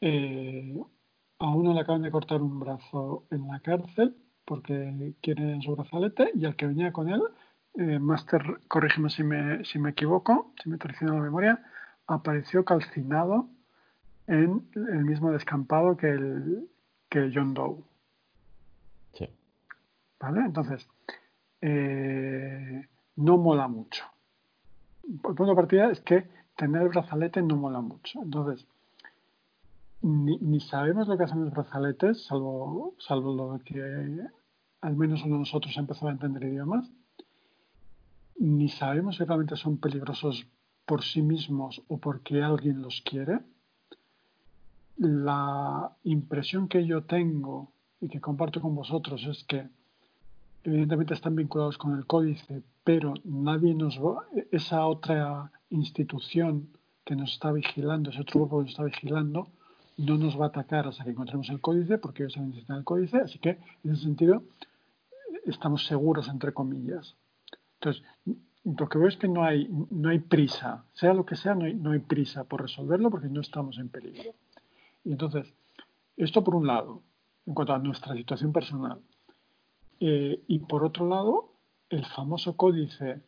eh, a uno le acaban de cortar un brazo en la cárcel porque quieren su brazalete y al que venía con él eh, Master, corrígeme si me, si me equivoco, si me traiciona la memoria, apareció calcinado en el mismo descampado que, el, que John Doe. Sí. ¿Vale? Entonces, eh, no mola mucho. El punto de partida es que tener el brazalete no mola mucho. Entonces, ni, ni, sabemos lo que hacen los brazaletes, salvo, salvo lo que al menos uno de nosotros ha empezado a entender idiomas ni sabemos si realmente son peligrosos por sí mismos o porque alguien los quiere. La impresión que yo tengo y que comparto con vosotros es que evidentemente están vinculados con el códice, pero nadie nos va, esa otra institución que nos está vigilando, ese otro grupo que nos está vigilando, no nos va a atacar hasta que encontremos el códice, porque ellos necesitan el códice, así que en ese sentido estamos seguros, entre comillas. Entonces, lo que veo es que no hay, no hay prisa, sea lo que sea, no hay, no hay prisa por resolverlo porque no estamos en peligro. Y entonces, esto por un lado, en cuanto a nuestra situación personal. Eh, y por otro lado, el famoso códice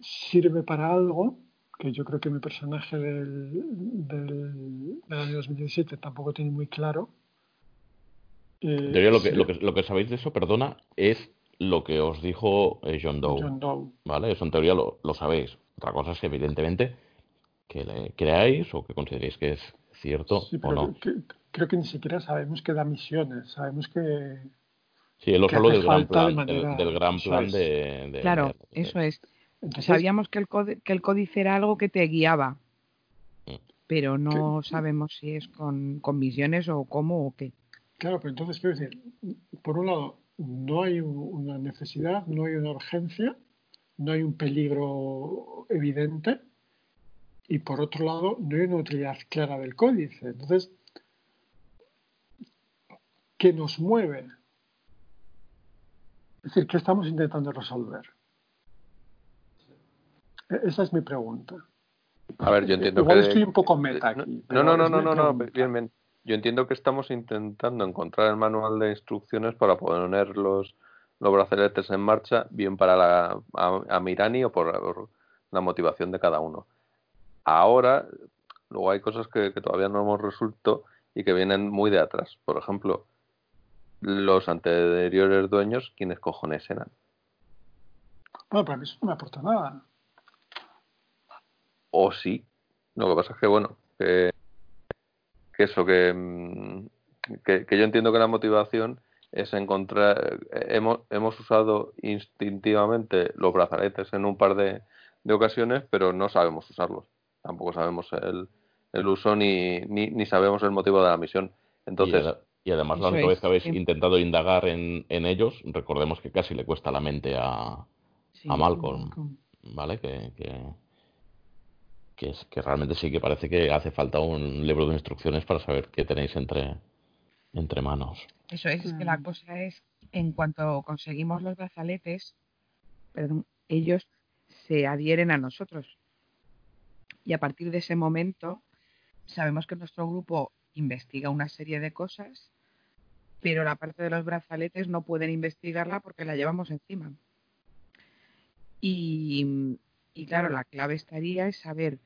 sirve para algo que yo creo que mi personaje del, del, año 2017 tampoco tiene muy claro. Eh, lo, que, lo, que, lo que sabéis de eso, perdona, es lo que os dijo eh, John, Doe, ¿Vale? Eso en teoría lo, sabéis. Otra cosa es que evidentemente que le creáis o que consideréis que es cierto o no. creo que ni siquiera sabemos que da misiones. Sabemos que. Sí, él os habló del gran plan, del, gran plan de, Claro, eso es. Sabíamos que el, que el códice era algo que te guiaba. Mm. Pero no sabemos si es con, con misiones o cómo o qué. Claro, pero entonces quiero decir, por un lado, no hay una necesidad, no hay una urgencia, no hay un peligro evidente y por otro lado no hay una utilidad clara del códice. Entonces, ¿qué nos mueve? Es decir, ¿qué estamos intentando resolver? E-, esa es mi pregunta. A ver, yo entiendo Igual estoy un poco meta aquí. No, no, no, no, no, no, bien, bien. Yo entiendo que estamos intentando encontrar el manual de instrucciones para poner los, los brazaletes en marcha, bien para la, a, Mirani o por, la motivación de cada uno. Ahora, luego hay cosas que, todavía no hemos resuelto y que vienen muy de atrás. Por ejemplo, los anteriores dueños, ¿quiénes cojones eran? Bueno, para mí eso no me aporta nada. O sí. Lo que pasa es que, bueno, que, eso, mm, que, que, yo entiendo que la motivación es encontrar. Hemos, hemos usado instintivamente los brazaletes en un par de, de ocasiones, pero no sabemos usarlos. Tampoco sabemos el, el uso ni, ni, ni, sabemos el motivo de la misión. Entonces. Y, además, la única vez que habéis intentado indagar en, en, ellos, recordemos que casi le cuesta la mente a, a Malcolm, ¿vale? Que, que, que, es, que realmente sí que parece que hace falta un libro de instrucciones para saber qué tenéis entre, entre manos. Eso es, es que la cosa es, en cuanto conseguimos los brazaletes, perdón, ellos se adhieren a nosotros. Y a partir de ese momento, sabemos que nuestro grupo investiga una serie de cosas, pero la parte de los brazaletes no pueden investigarla porque la llevamos encima. Y, y claro, la clave estaría en saber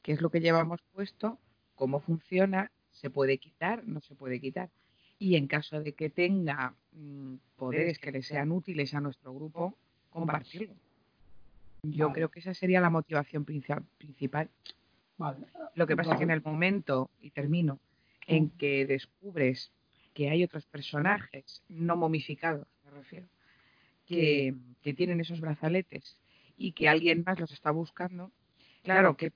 qué es lo que llevamos puesto, cómo funciona, se puede quitar, no se puede quitar. Y en caso de que tenga mm, poderes que le sean útiles a nuestro grupo, compartirlo. Yo creo que esa sería la motivación principal. Lo que pasa es que en el momento, y termino, en que descubres que hay otros personajes no momificados, me refiero, que, que tienen esos brazaletes y que alguien más los está buscando, claro, que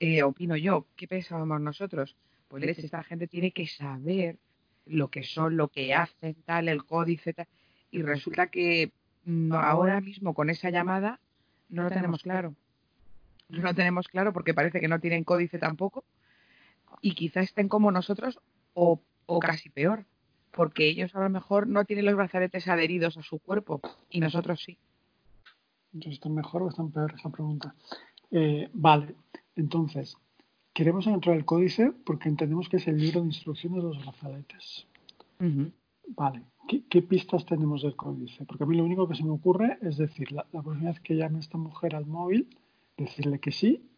eh, opino yo, ¿qué pensábamos nosotros? Pues esta gente tiene que saber lo que son, lo que hacen, tal, el códice, tal, y resulta que mm, ahora mismo con esa llamada no lo tenemos claro. No lo tenemos claro porque parece que no tienen códice tampoco y quizá estén como nosotros o, o casi peor, porque ellos a lo mejor no tienen los brazaletes adheridos a su cuerpo y nosotros sí. Entonces, ¿están mejor o están peor esa pregunta? Eh, vale, entonces, queremos encontrar el códice porque entendemos que es el libro de instrucciones de los brazaletes. Vale, ¿Qué, pistas tenemos del códice? Porque a mí lo único que se me ocurre es decir, la, próxima vez que llame esta mujer al móvil, decirle que sí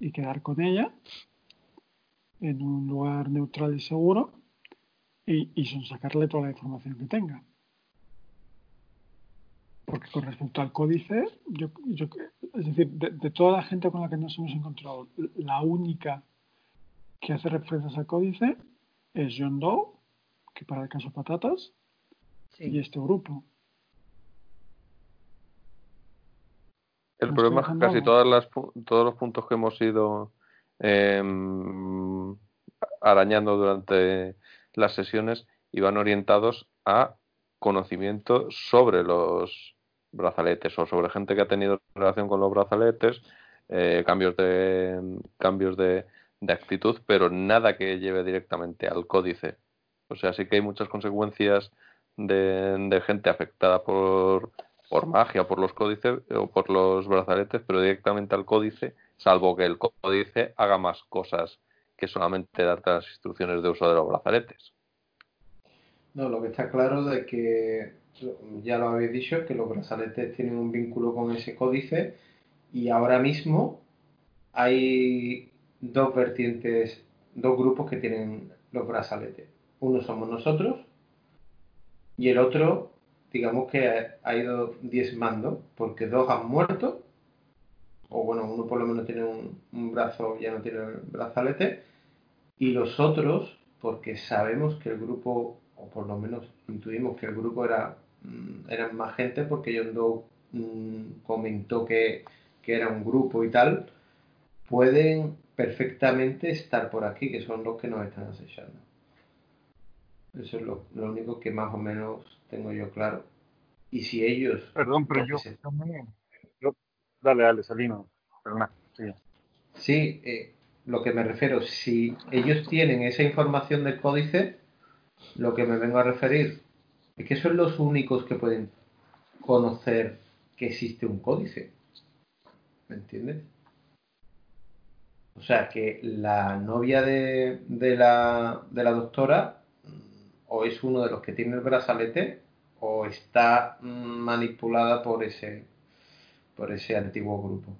y quedar con ella en un lugar neutral y seguro y, y sacarle toda la información que tenga. Porque con respecto al códice, yo, yo es decir, de, de, toda la gente con la que nos hemos encontrado, la única que hace referencias al códice es John Doe, que para el caso patatas, y este grupo. El problema es que casi todas las, todos los puntos que hemos ido em, arañando durante las sesiones iban orientados a conocimiento sobre los brazaletes o sobre gente que ha tenido relación con los brazaletes, eh, cambios de cambios de, de, actitud, pero nada que lleve directamente al códice. O sea, sí que hay muchas consecuencias de, gente afectada por, por magia, por los códices o por los brazaletes, pero directamente al códice, salvo que el códice haga más cosas que solamente darte las instrucciones de uso de los brazaletes. No, lo que está claro es que, ya lo habéis dicho, que los brazaletes tienen un vínculo con ese códice y ahora mismo hay dos vertientes, dos grupos que tienen los brazaletes. Uno somos nosotros y el otro, digamos que ha ido diezmando, porque dos han muerto, o bueno, uno por lo menos tiene un, brazo, ya no tiene el brazalete, y los otros, porque sabemos que el grupo, o por lo menos intuimos que el grupo era mm, eran más gente, porque John Doe mm, comentó que, que era un grupo y tal, pueden perfectamente estar por aquí, que son los que nos están acechando. Eso es lo, único que más o menos tengo yo claro. Y si ellos... Perdón, pero yo, Dale, dale, Salino. Perdona, sí. Sí, eh, lo que me refiero, si ellos tienen esa información del códice, lo que me vengo a referir es que son los únicos que pueden conocer que existe un códice. ¿Me entiendes? O sea que la novia de, de, la, de la doctora o es uno de los que tiene el brazalete o está manipulada por ese por ese antiguo grupo.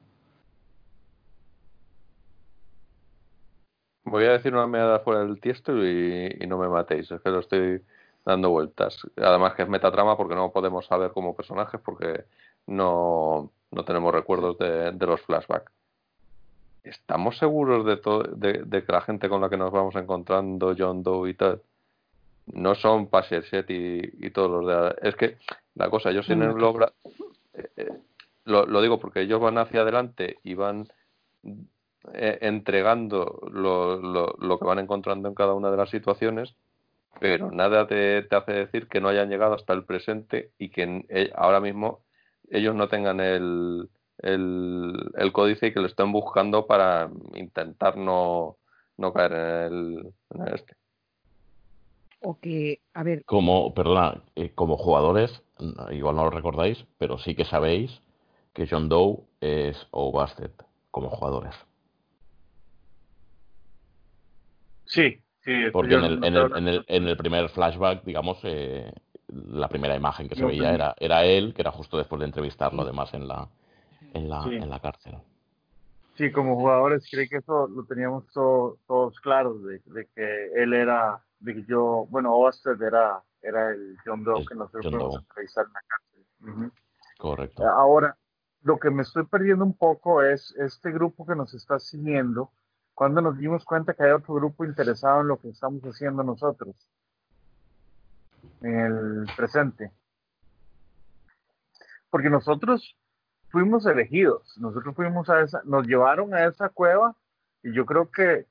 Voy a decir una meada fuera del tiesto y, no me matéis, es que lo estoy dando vueltas. Además que es metatrama porque no podemos saber como personajes porque no, no tenemos recuerdos de, los flashbacks. ¿Estamos seguros de, de, que la gente con la que nos vamos encontrando, John Doe y tal, no son Pasher y, y todos los de... Es que la cosa, yo sin el obra... Eh, eh, lo, lo, digo porque ellos van hacia adelante y van eh, entregando lo, lo, lo, que van encontrando en cada una de las situaciones, pero nada te, te hace decir que no hayan llegado hasta el presente y que ahora mismo ellos no tengan el, el, el, códice y que lo estén buscando para intentar no, no caer en el, en este. O que, a ver. Como, perdona, eh, como jugadores, igual no lo recordáis, pero sí que sabéis que John Doe es Obastet como jugadores. Sí, sí. Porque en el, en, el, en, el, en el, primer flashback, digamos, eh, la primera imagen que se veía era, era él, que era justo después de entrevistarlo, además, en la, en la, en la cárcel. Sí, como jugadores creí que eso lo teníamos todos claros, de, de, que él era, de que yo, bueno, Oster era, era el John Doe que nosotros fuimos a entrevistar en la cárcel. Correcto. Ahora, lo que me estoy perdiendo un poco es este grupo que nos está siguiendo, cuando nos dimos cuenta que hay otro grupo interesado en lo que estamos haciendo nosotros en el presente. Porque nosotros fuimos elegidos, nosotros fuimos a esa, nos llevaron a esa cueva y yo creo que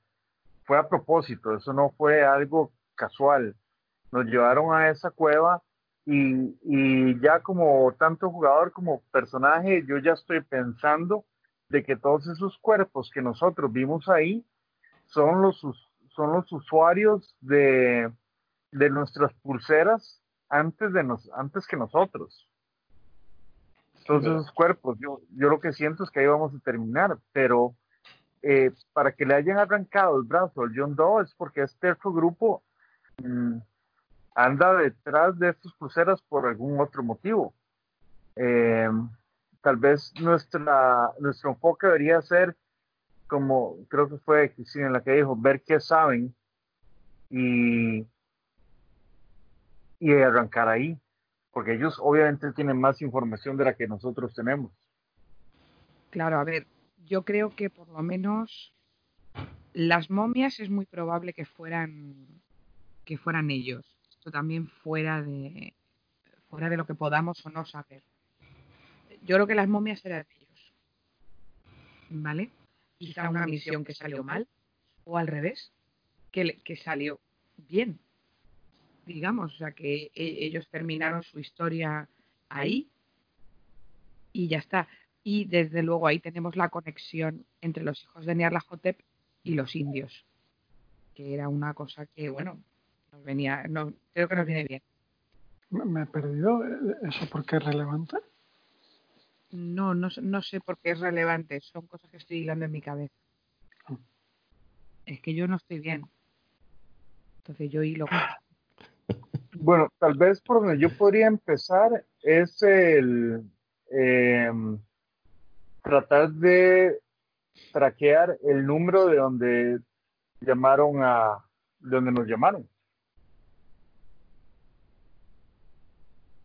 fue a propósito, eso no fue algo casual. Nos llevaron a esa cueva y, y ya como tanto jugador como personaje, yo ya estoy pensando de que todos esos cuerpos que nosotros vimos ahí son los, son los usuarios de, de nuestras pulseras antes, de nos, antes que nosotros. Todos esos cuerpos, yo, yo lo que siento es que ahí vamos a terminar, pero eh, para que le hayan arrancado el brazo al John Doe es porque este otro grupo anda detrás de estas pulseras por algún otro motivo. Eh, tal vez nuestra, nuestro enfoque debería ser, como creo que fue Cristina en la que dijo, ver qué saben y, y arrancar ahí, porque ellos obviamente tienen más información de la que nosotros tenemos. Claro, a ver, yo creo que por lo menos las momias es muy probable que fueran que fueran ellos. Esto también fuera de fuera de lo que podamos o no saber. Yo creo que las momias eran ellos. ¿Vale? Quizá una misión que salió mal, o al revés, que, que salió bien. Digamos, o sea, que e, ellos terminaron su historia ahí y ya está. Y desde luego ahí tenemos la conexión entre los hijos de Nyarlathotep y los indios, que era una cosa que, bueno, nos venía, no, creo que nos viene bien. ¿Me he perdido? ¿Eso porque es relevante? No, no, no sé por qué es relevante. Son cosas que estoy hilando en mi cabeza. Ah. Es que yo no estoy bien. Entonces yo hilo. [LAUGHS] Bueno, tal vez por donde yo podría empezar es el em, tratar de traquear el número de donde llamaron a de donde nos llamaron.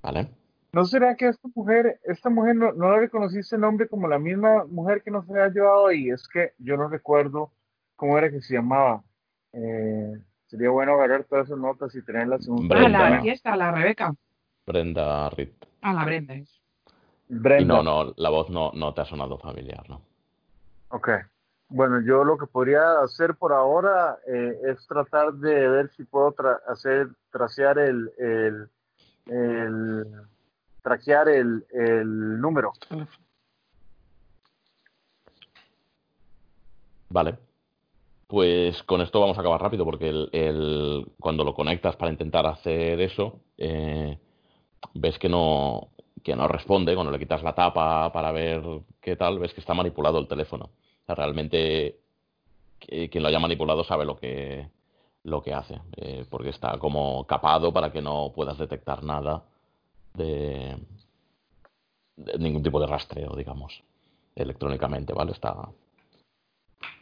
Vale. ¿No será que esta mujer, esta mujer no, no la reconociste el nombre como la misma mujer que nos había llevado ahí? Es que yo no recuerdo cómo era que se llamaba. Eh, sería bueno agarrar todas esas notas y tenerlas en un... Ah, la, aquí está, la Rebeca. Brenda Reed. Ah, la Brenda Brenda. Y no, no, la voz no, no te ha sonado familiar, ¿no? Ok. Bueno, yo lo que podría hacer por ahora eh, es tratar de ver si puedo hacer, trasear el, el, el traquear el, el número. Vale. Pues con esto vamos a acabar rápido porque el, el, cuando lo conectas para intentar hacer eso, eh, ves que no, que no responde. Cuando le quitas la tapa para ver qué tal, ves que está manipulado el teléfono. O sea, realmente quien lo haya manipulado sabe lo que, lo que hace, eh, porque está como capado para que no puedas detectar nada de, ningún tipo de rastreo, digamos, electrónicamente, ¿vale? Está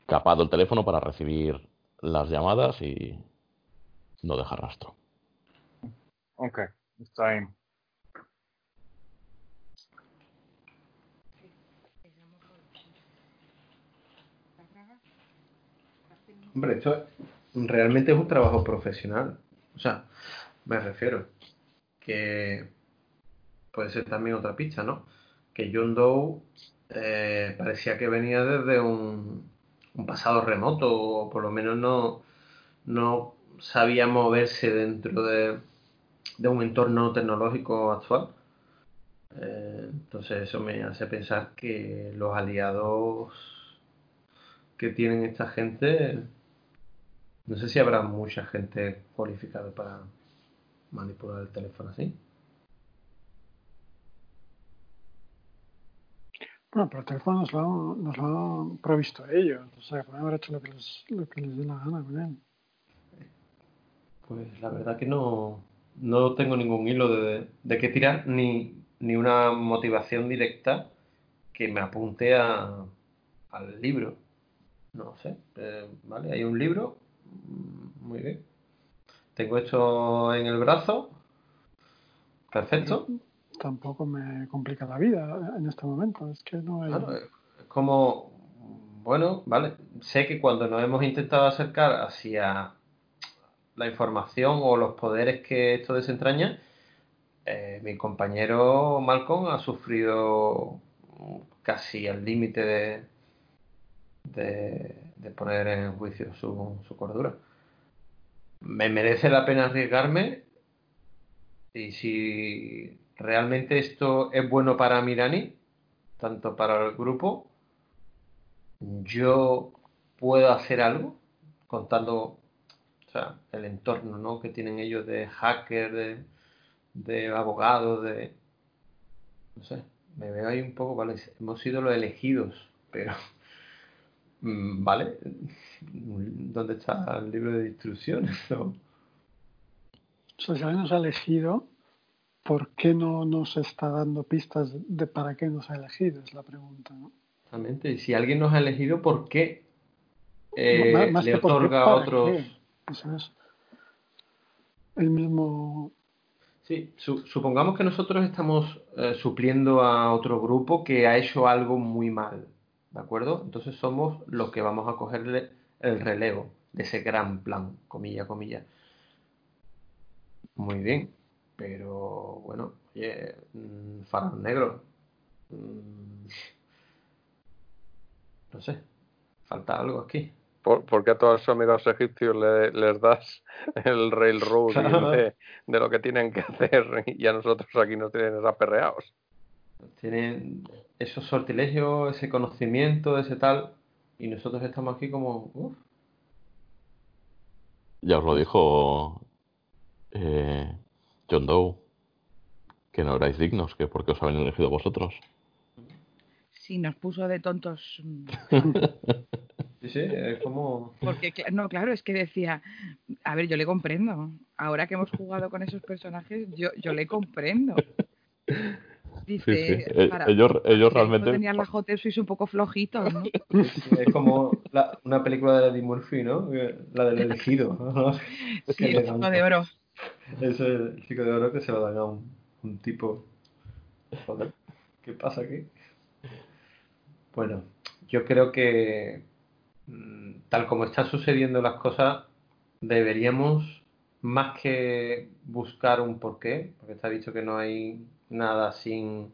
capado el teléfono para recibir las llamadas y no deja rastro. Ok, está bien. Hombre, esto realmente es un trabajo profesional. O sea, me refiero que puede ser también otra pista, ¿no? Que John Doe eh, parecía que venía desde un, pasado remoto, o por lo menos no, no sabía moverse dentro de, de un entorno tecnológico actual. Eh, entonces eso me hace pensar que los aliados que tienen esta gente, no sé si habrá mucha gente cualificada para manipular el teléfono así. Bueno, pero el teléfono nos lo, nos lo han provisto ellos. O sea, pueden haber hecho lo que les, lo que les dé la gana con él. Pues la verdad que no, no tengo ningún hilo de, de qué tirar, ni, ni una motivación directa que me apunte a, al libro. No sé, eh, vale, hay un libro, muy bien. Tengo esto en el brazo, perfecto. Tampoco me complica la vida en este momento, es que no hay... Claro, es como, bueno, vale, sé que cuando nos hemos intentado acercar hacia la información o los poderes que esto desentraña, eh, mi compañero Malcolm ha sufrido casi al límite de, de, de, poner en juicio su, su, cordura. Me merece la pena arriesgarme y si realmente esto es bueno para Mirani, tanto para el grupo, yo puedo hacer algo contando el entorno ¿no? que tienen ellos de hacker, de, de abogados, de... No sé, me veo ahí un poco, vale, hemos sido los elegidos, pero... Mm, ¿Vale? ¿Dónde está el libro de instrucciones? ¿no? Nos ha elegido, ¿por qué no nos está dando pistas de para qué nos ha elegido? Es la pregunta, ¿no? Exactamente. Y si alguien nos ha elegido, ¿por qué eh, más le otorga a otros... Qué? Eso es el mismo. Sí, su, supongamos que nosotros estamos eh, supliendo a otro grupo que ha hecho algo muy mal, ¿de acuerdo? Entonces somos los que vamos a cogerle el relevo de ese gran plan, comilla, comilla. Muy bien, pero bueno, oye, mmm, farol negro. Mmm, no sé, falta algo aquí. ¿Por, ¿Por, qué a todos sus amigos egipcios le, les das el railroad claro. [LAUGHS] de, de, lo que tienen que hacer y a nosotros aquí nos tienen aperreados? Tienen esos sortilegios, ese conocimiento, ese tal, y nosotros estamos aquí como... Uf. Ya os lo dijo eh, John Doe, que no erais dignos, que porque os habéis elegido vosotros. Sí, nos puso de tontos. [LAUGHS] Sí, sí, es como... Porque, no, claro, es que decía, a ver, yo le comprendo. Ahora que hemos jugado con esos personajes, yo, yo le comprendo. [LAUGHS] Dice, sí, sí. Para, ellos, ellos realmente... tenían la Hotel sois un poco flojitos, ¿no? [LAUGHS] Es como la, una película de Eddie Murphy, ¿no? La del elegido. ¿no? [LAUGHS] Sí, el chico de oro. Es el chico de oro que se lo dan a un, un tipo... Joder, ¿qué pasa aquí? Bueno, yo creo que mm, tal como están sucediendo las cosas, deberíamos, más que buscar un porqué, porque está dicho que no hay nada sin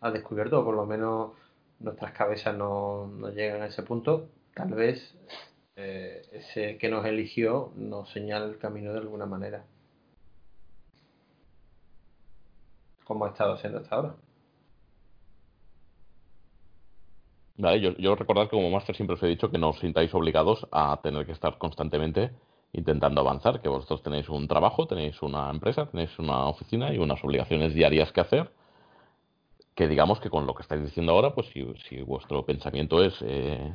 a descubierto, o por lo menos nuestras cabezas no, no llegan a ese punto, tal vez eh, ese que nos eligió nos señala el camino de alguna manera. Como ha estado siendo hasta ahora. Vale, yo, yo recordad que como máster siempre os he dicho que no os sintáis obligados a tener que estar constantemente intentando avanzar, que vosotros tenéis un trabajo, tenéis una empresa, tenéis una oficina y unas obligaciones diarias que hacer, que digamos que con lo que estáis diciendo ahora, pues si, si vuestro pensamiento es eh,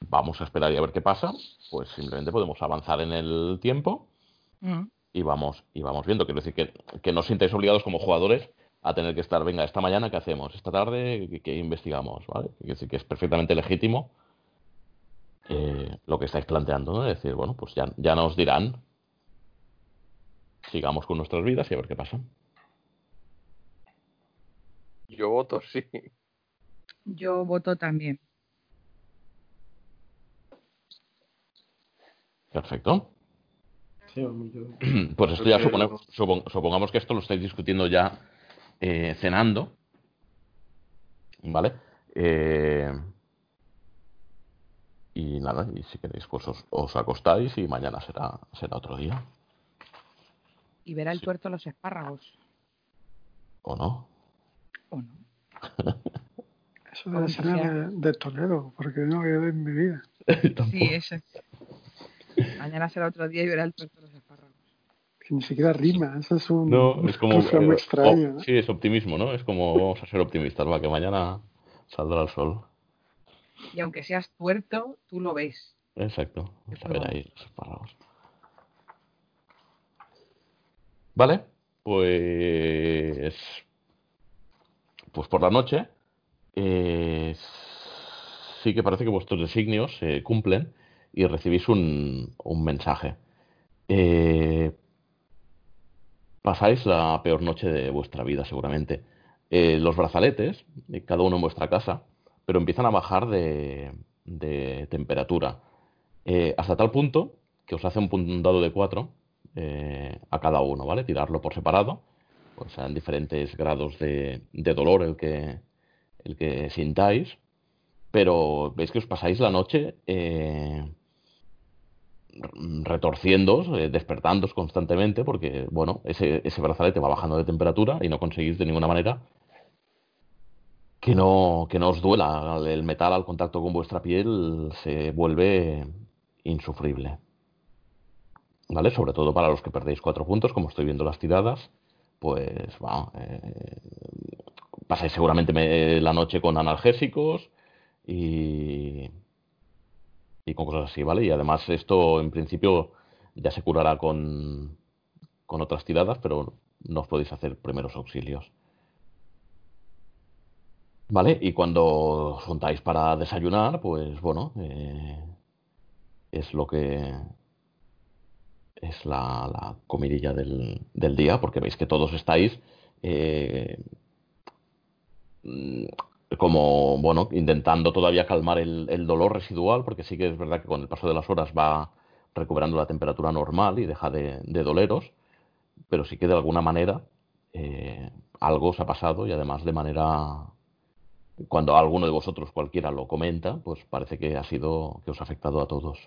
vamos a esperar y a ver qué pasa, pues simplemente podemos avanzar en el tiempo mm. y vamos y vamos viendo. Quiero decir que, que no os sintáis obligados como jugadores a tener que estar, venga, esta mañana, ¿qué hacemos? Esta tarde, ¿qué, qué investigamos? ¿Vale? Que, que es perfectamente legítimo eh, lo que estáis planteando, ¿no? Es decir, bueno, pues ya, ya nos dirán. Sigamos con nuestras vidas y a ver qué pasa. Yo voto [LAUGHS] sí. Yo voto también. Perfecto. Sí, hombre, yo- [CLEARS THROAT] Pues esto ya supone- supon- supongamos que esto lo estáis discutiendo ya eh, cenando. ¿Vale? Eh, y nada, y si queréis, pues os, os acostáis y mañana será, será otro día. Y verá el Sí. tuerto los espárragos. ¿O no? ¿O no? [LAUGHS] Eso debe ser de, de Toledo, porque no he oído en mi vida. [LAUGHS] Sí, eso. Mañana será otro día y verá el tuerto los espárragos. Que ni siquiera rima, eso es un No, es como. refrán muy eh, extraño. oh, ¿no? sí, es optimismo, ¿no? Es como vamos a ser optimistas, va, que mañana saldrá el sol. Y aunque seas tuerto, tú lo ves. Exacto. A ver ahí los espárragos. Vale, pues. Pues por la noche. eh, sí que parece que vuestros designios se cumplen y recibís un, un mensaje. Eh, pasáis la peor noche de vuestra vida, seguramente. Eh, los brazaletes, eh, cada uno en vuestra casa, pero empiezan a bajar de, de temperatura. Eh, hasta tal punto que os hace un, un dado de 4 a cada uno, ¿vale? Tirarlo por separado, pues en diferentes grados de, de dolor el que, el que sintáis, pero veis que os pasáis la noche eh, retorciéndoos, eh, constantemente, porque, bueno, ese brazalete va bajando de temperatura y no conseguís de ninguna manera que no, que no os duela. El metal al contacto con vuestra piel se vuelve insufrible. ¿Vale? Sobre todo para los que perdéis cuatro puntos, como estoy viendo las tiradas, pues bueno, eh, pasáis seguramente me- la noche con analgésicos y, y con cosas así, ¿vale? Y además esto en principio ya se curará con, con otras tiradas, pero no os podéis hacer primeros auxilios. ¿Vale? Y cuando os juntáis para desayunar, pues bueno, eh, es lo que es la, la comidilla del, día, porque veis que todos estáis eh, como, bueno, intentando todavía calmar el, el dolor residual, porque sí que es verdad que con el paso de las horas va recuperando la temperatura normal y deja de, de doleros, pero sí que de alguna manera eh, algo os ha pasado y además de manera cuando alguno de vosotros cualquiera lo comenta, pues parece que ha sido que os ha afectado a todos.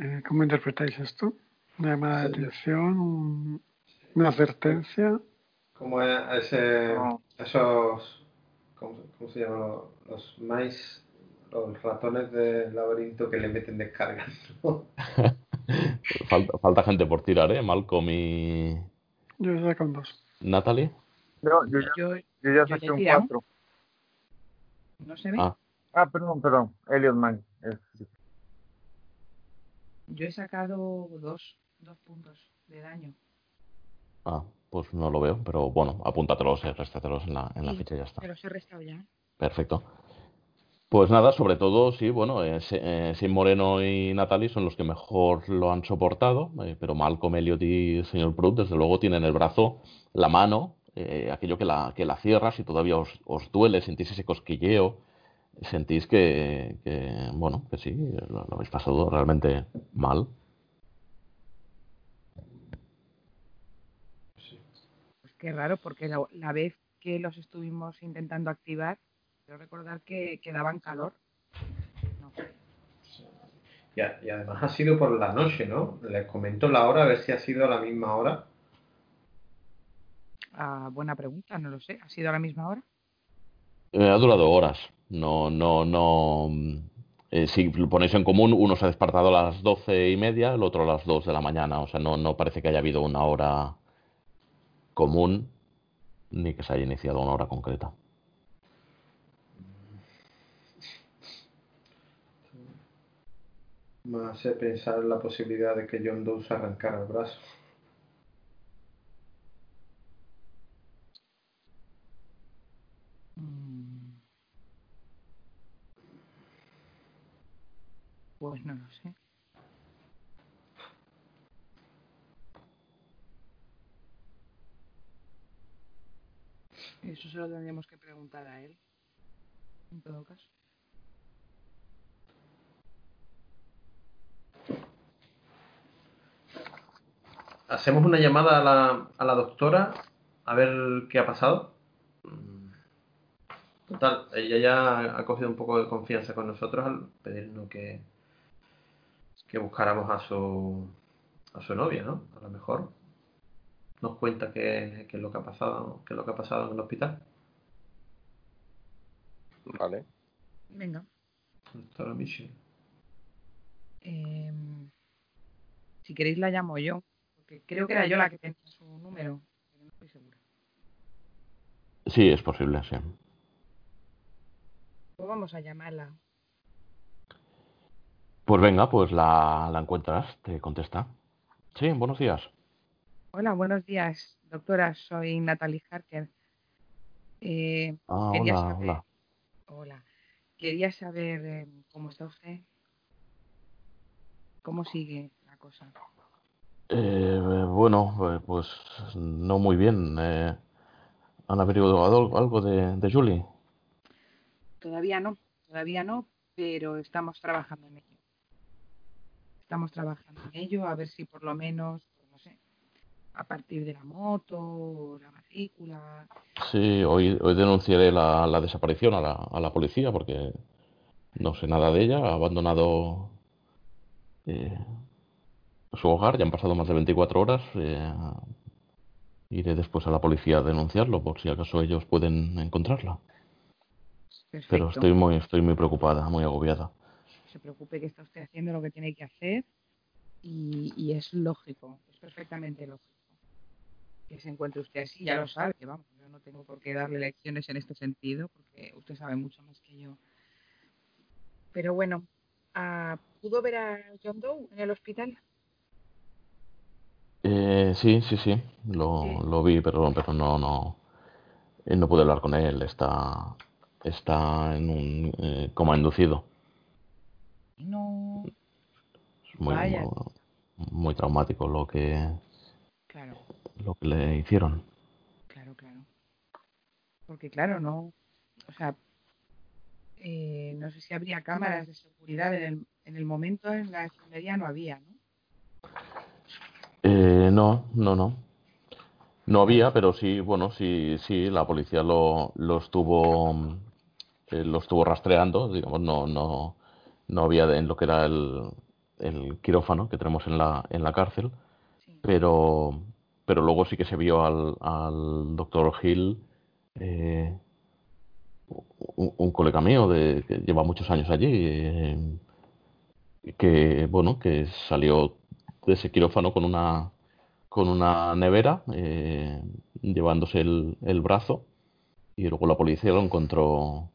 Eh, ¿Cómo interpretáis esto? ¿Una llamada de atención? un- ¿Una advertencia? Como a ese, No. esos, ¿cómo, cómo se llaman los, mice, los ratones del laberinto que le meten descargas? ¿no? [LAUGHS] Falta, falta gente por tirar, ¿eh? Malcolm y Yo he sacado un dos. Natalie. Yo, yo, ya- Yo, yo ya saqué un tirado. 4. no se ve. Ah, Ah, perdón, perdón. Elliot Man. Es- Yo he sacado dos, dos puntos de daño. ah, pues no lo veo, pero bueno, apúntatelos, réstatelos en la, en la Sí, ficha y ya está. Pero los he restado ya. Perfecto. Pues nada, sobre todo, sí, bueno, eh, Sim Moreno y Natalie son los que mejor lo han soportado, eh, pero Malcolm, Elliot y el señor Brut, desde luego, tienen el brazo, la mano, eh, aquello que la, que la cierras y todavía os, duele, sentís ese cosquilleo, sentís que, que, bueno, que sí, lo, habéis pasado realmente mal. Pues qué raro, porque la vez que los estuvimos intentando activar, quiero recordar que, que daban calor. No. Y, a- y además ha sido por la noche, ¿no? Les comento la hora, a ver si ha sido a la misma hora. Ah, buena pregunta, no lo sé. ¿Ha sido a la misma hora? Eh, ha durado horas, no, no, no. eh, si lo ponéis en común, uno se ha despertado a las doce y media, el otro a las dos de la mañana. O sea, no, no parece que haya habido una hora común ni que se haya iniciado una hora concreta. me hace pensar en la posibilidad de que John Doe se arrancara el brazo. Mm. Pues no lo sé. Eso se lo tendríamos que preguntar a él, en todo caso. Hacemos una llamada a la, a la doctora a ver qué ha pasado. Total, ella ya ha cogido un poco de confianza con nosotros al pedirnos que, que buscáramos a su, a su novia, ¿no? A lo mejor nos cuenta qué, qué es lo que ha pasado, qué es lo que ha pasado en el hospital. Vale. Venga. Doctora Michelle. Em, si queréis la llamo yo, porque creo que era yo la que tenía su número, pero no estoy segura. Sí, es posible, sí. Pues vamos a llamarla. Pues venga, pues la, la encuentras, te contesta. Sí, buenos días. Hola, buenos días, doctora. Soy Natalie Harker. Eh, Ah, quería hola, saber- hola. Hola. Quería saber eh, cómo está usted. ¿Cómo sigue la cosa? Eh, bueno, eh, pues no muy bien. Eh, ¿Han averiguado algo, de, de Julie? Todavía no, todavía no, pero estamos trabajando en ello. Estamos trabajando en ello, a ver si por lo menos, pues no sé, a partir de la moto, la matrícula. Sí, hoy, hoy denunciaré la, la desaparición a la, a la policía porque no sé nada de ella. Ha abandonado eh, su hogar, ya han pasado más de 24 horas. eh, iré después a la policía a denunciarlo por si acaso ellos pueden encontrarla. Pero estoy muy, estoy muy preocupada, muy agobiada. No se preocupe que está usted haciendo lo que tiene que hacer y, y es lógico, es perfectamente lógico que se encuentre usted así. Ya lo sabe, que vamos, yo no tengo por qué darle lecciones en este sentido porque usted sabe mucho más que yo. Pero bueno, ah, ¿pudo ver a John Doe en el hospital? Eh, sí, sí, sí, lo, Sí. lo vi, pero, pero no, no, eh, no pude hablar con él. Está, está en un eh, coma inducido. No, Es muy, Vaya. muy, muy traumático lo que, claro, lo que le hicieron. claro, claro. Porque claro, no, o sea, eh, no sé si habría cámaras de seguridad en el, en el momento en la enfermería no había, ¿no? Eh, no, no, no. No había, pero sí, bueno, sí, sí, la policía lo, lo estuvo, eh, lo estuvo rastreando, digamos, no, no, no había de- en lo que era el, el quirófano que tenemos en la, en la cárcel, Sí. pero, pero luego sí que se vio al, al doctor Hill, eh, un, colega mío de, que lleva muchos años allí, eh, que, bueno, que salió de ese quirófano con una, con una nevera, eh, llevándose el, el brazo, y luego la policía lo encontró,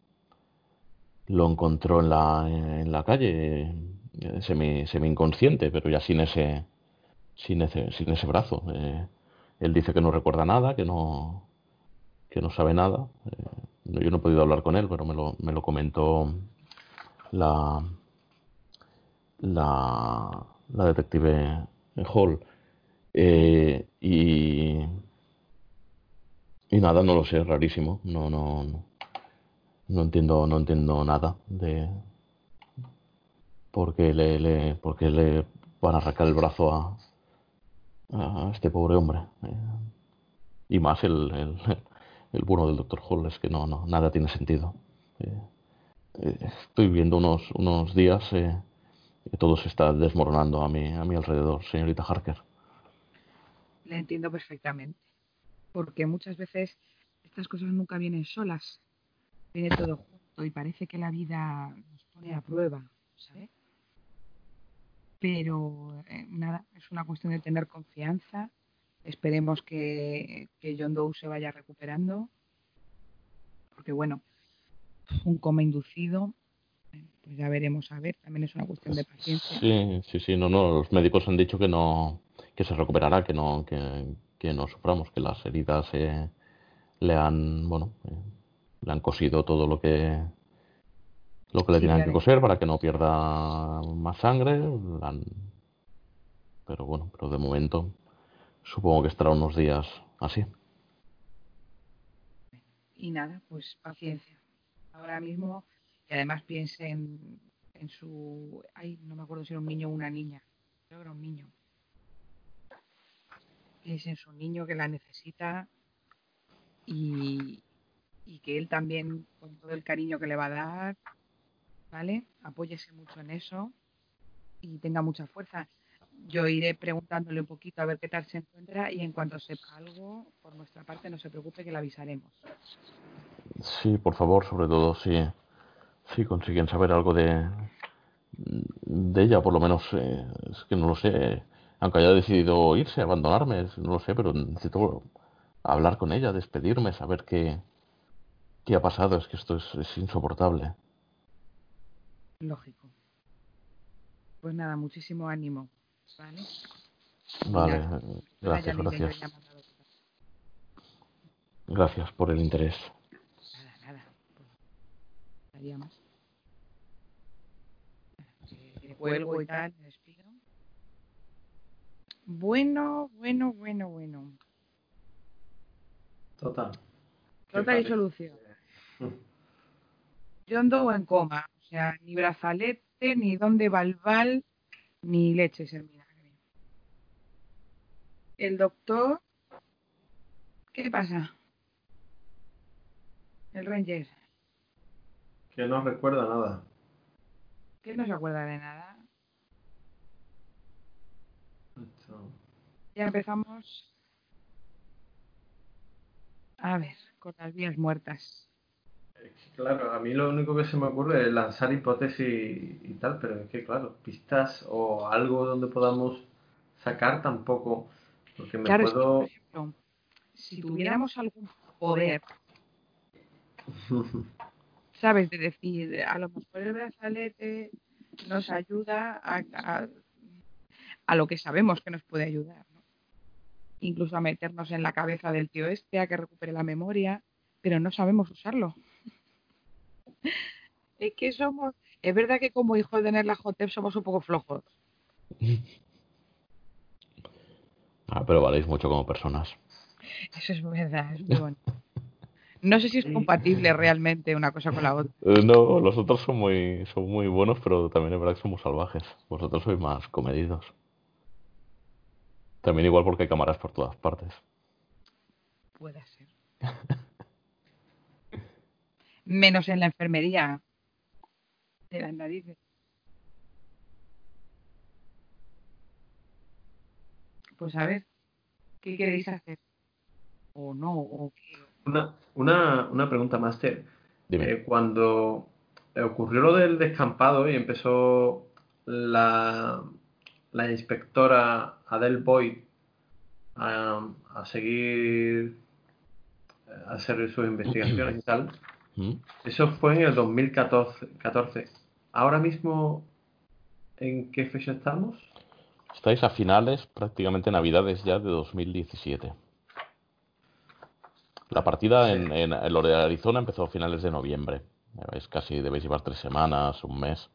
lo encontró en la, en la calle, eh, semi, inconsciente, pero ya sin ese, sin ese, sin ese brazo. Eh, él dice que no recuerda nada, que no, que no sabe nada. Yo no he podido hablar con él, pero me lo, me lo comentó la, la, detective Hall. Eh, y, y nada, no lo sé, rarísimo. No, no, no, no entiendo, no entiendo nada de por qué le, le, por qué le van a arrancar el brazo a, a este pobre hombre. Eh, y más el, el, el bueno del doctor Hall es que no, no, nada tiene sentido. Eh, eh, estoy viendo unos, unos días eh, que todo se está desmoronando a mi, a mi alrededor, señorita Harker. Le entiendo perfectamente. Porque muchas veces estas cosas nunca vienen solas. Viene todo junto y parece que la vida nos pone a prueba, ¿sabes? Pero eh, nada, es una cuestión de tener confianza. Esperemos que, que John Doe se vaya recuperando. Porque bueno, un coma inducido, pues ya veremos a ver. También es una cuestión de paciencia. Sí, sí, sí, no, no, los médicos han dicho que no, que se recuperará, que no, que, que no suframos, que las heridas eh, le han, bueno, eh, le han cosido todo lo que, lo que le Sí, tienen que coser para que no pierda más sangre. han- Pero bueno, pero de momento supongo que estará unos días así. Y nada, pues paciencia. Ahora mismo, y además piense en, su. Ay, no me acuerdo si era un niño o una niña. Creo que era un niño. Piense en su niño que la necesita y, y que él también, con todo el cariño que le va a dar, ¿vale? Apóyese mucho en eso y tenga mucha fuerza. Yo iré preguntándole un poquito a ver qué tal se encuentra y en cuanto sepa algo, por nuestra parte, no se preocupe que le avisaremos. Sí, por favor, sobre todo si, si consiguen saber algo de, de ella, por lo menos, eh, es que no lo sé, aunque haya decidido irse, abandonarme, no lo sé, pero necesito hablar con ella, despedirme, saber qué, qué ha pasado, es que esto es, es insoportable. Lógico. Pues nada, muchísimo ánimo, ¿vale? Vale, eh, gracias, gracias. Gracias por el interés. Nada, nada. Pues. Eh, Cuelgo y tal, me despido. Bueno, bueno, bueno, bueno. Total. ¿Qué Total y solución. Yo ando en coma. O sea, ni brazalete, ni donde va el bal, ni leches en vinagre. El doctor. ¿Qué pasa? El Ranger. Que no recuerda nada. Que no se acuerda de nada. Esto- Ya empezamos. A ver, con las vías muertas. es que, Claro, a mí lo único que se me ocurre es lanzar hipótesis y tal, pero es que, claro, pistas o algo donde podamos sacar tampoco, porque me Claro, es que, por ejemplo, si tuviéramos algún poder, [LAUGHS] ¿sabes? De decir, a lo mejor el brazalete nos ayuda a, a, a lo que sabemos que nos puede ayudar, ¿no? Incluso a meternos en la cabeza del tío este, a que recupere la memoria, pero no sabemos usarlo. [LAUGHS] es que somos, es verdad que como hijos de Nerla Hotep somos un poco flojos. [LAUGHS] Ah, pero valéis mucho como personas. Eso es verdad, es muy bonito. No sé si es compatible realmente una cosa con la otra. Eh, no, los otros son muy, son muy buenos, pero también es verdad que somos salvajes. Vosotros sois más comedidos. También igual porque hay cámaras por todas partes. Puede ser. Menos en la enfermería de las narices. Pues a ver, ¿qué queréis hacer? O no, o qué. Una, una, una pregunta, Master. Dime. Eh, cuando ocurrió lo del descampado y empezó la, la inspectora Adele Boyd a, a seguir a hacer sus investigaciones y tal, [CLEARS THROAT] ¿Mm? eso fue en el 2014. 14. Ahora mismo, ¿en qué fecha estamos? Estáis a finales, prácticamente navidades ya de 2017. La partida en, en, en lo de Arizona empezó a finales de noviembre. Es casi, debéis llevar tres semanas, un mes.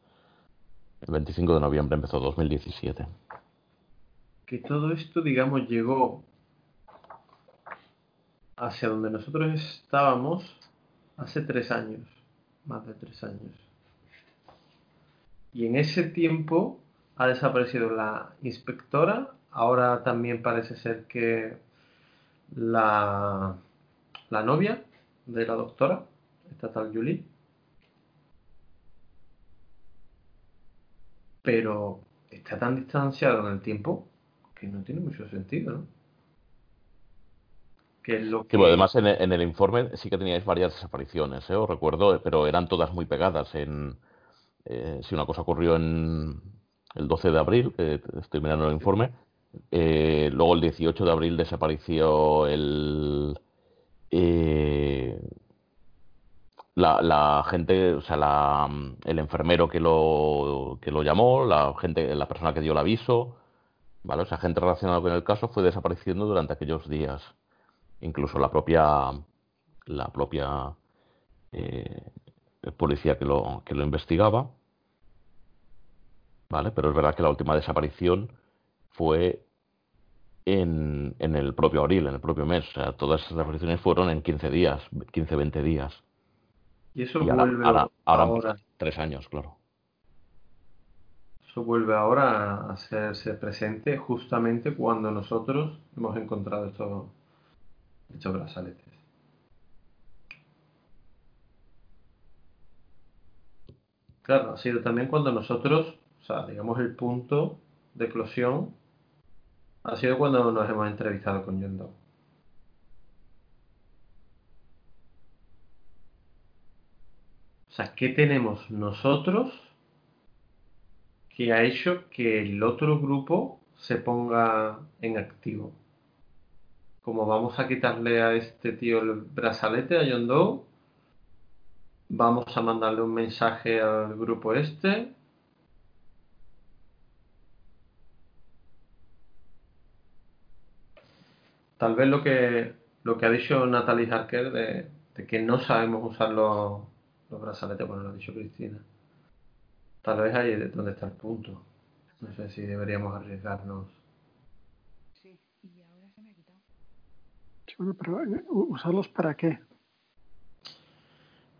El 25 de noviembre empezó 2017. Que todo esto, digamos, llegó hacia donde nosotros estábamos hace tres años, más de tres años. Y en ese tiempo ha desaparecido la inspectora, ahora también parece ser que la, la novia de la doctora, esta tal Julie, pero está tan distanciado en el tiempo que no tiene mucho sentido, ¿no? Que es lo Sí, que... bueno, además en el, en el informe sí que teníais varias desapariciones, ¿eh? Os recuerdo, pero eran todas muy pegadas. En, eh, si una cosa ocurrió en el 12 de abril, que estoy mirando el informe, eh, luego el 18 de abril desapareció el... eh, la, la gente, o sea, la, el enfermero que lo, que lo llamó, la gente, la persona que dio el aviso, ¿vale? O sea, gente relacionada con el caso fue desapareciendo durante aquellos días. Incluso la propia, la propia eh, policía que lo, que lo investigaba. ¿Vale? Pero es verdad que la última desaparición fue en, en el propio abril, en el propio mes. O sea, todas esas desapariciones fueron en 15 días, 15, 20 días. Y eso Y ahora, vuelve ahora, ahora ahora. tres años, claro. Eso vuelve ahora a hacerse presente justamente cuando nosotros hemos encontrado estos, estos brazaletes. Claro, ha sido también cuando nosotros, o sea, digamos el punto de eclosión, ha sido cuando nos hemos entrevistado con John Doe. O sea, ¿qué tenemos nosotros que ha hecho que el otro grupo se ponga en activo? Como vamos a quitarle a este tío el brazalete, a John vamos a mandarle un mensaje al grupo este. Tal vez lo que, lo que ha dicho Natalie Harker de, de que no sabemos usar los, los brazaletes, bueno, lo ha dicho Cristina. Tal vez ahí es donde está el punto. No sé si deberíamos arriesgarnos. Sí, y ahora se me ha quitado. Sí, bueno, pero eh, ¿usarlos para qué?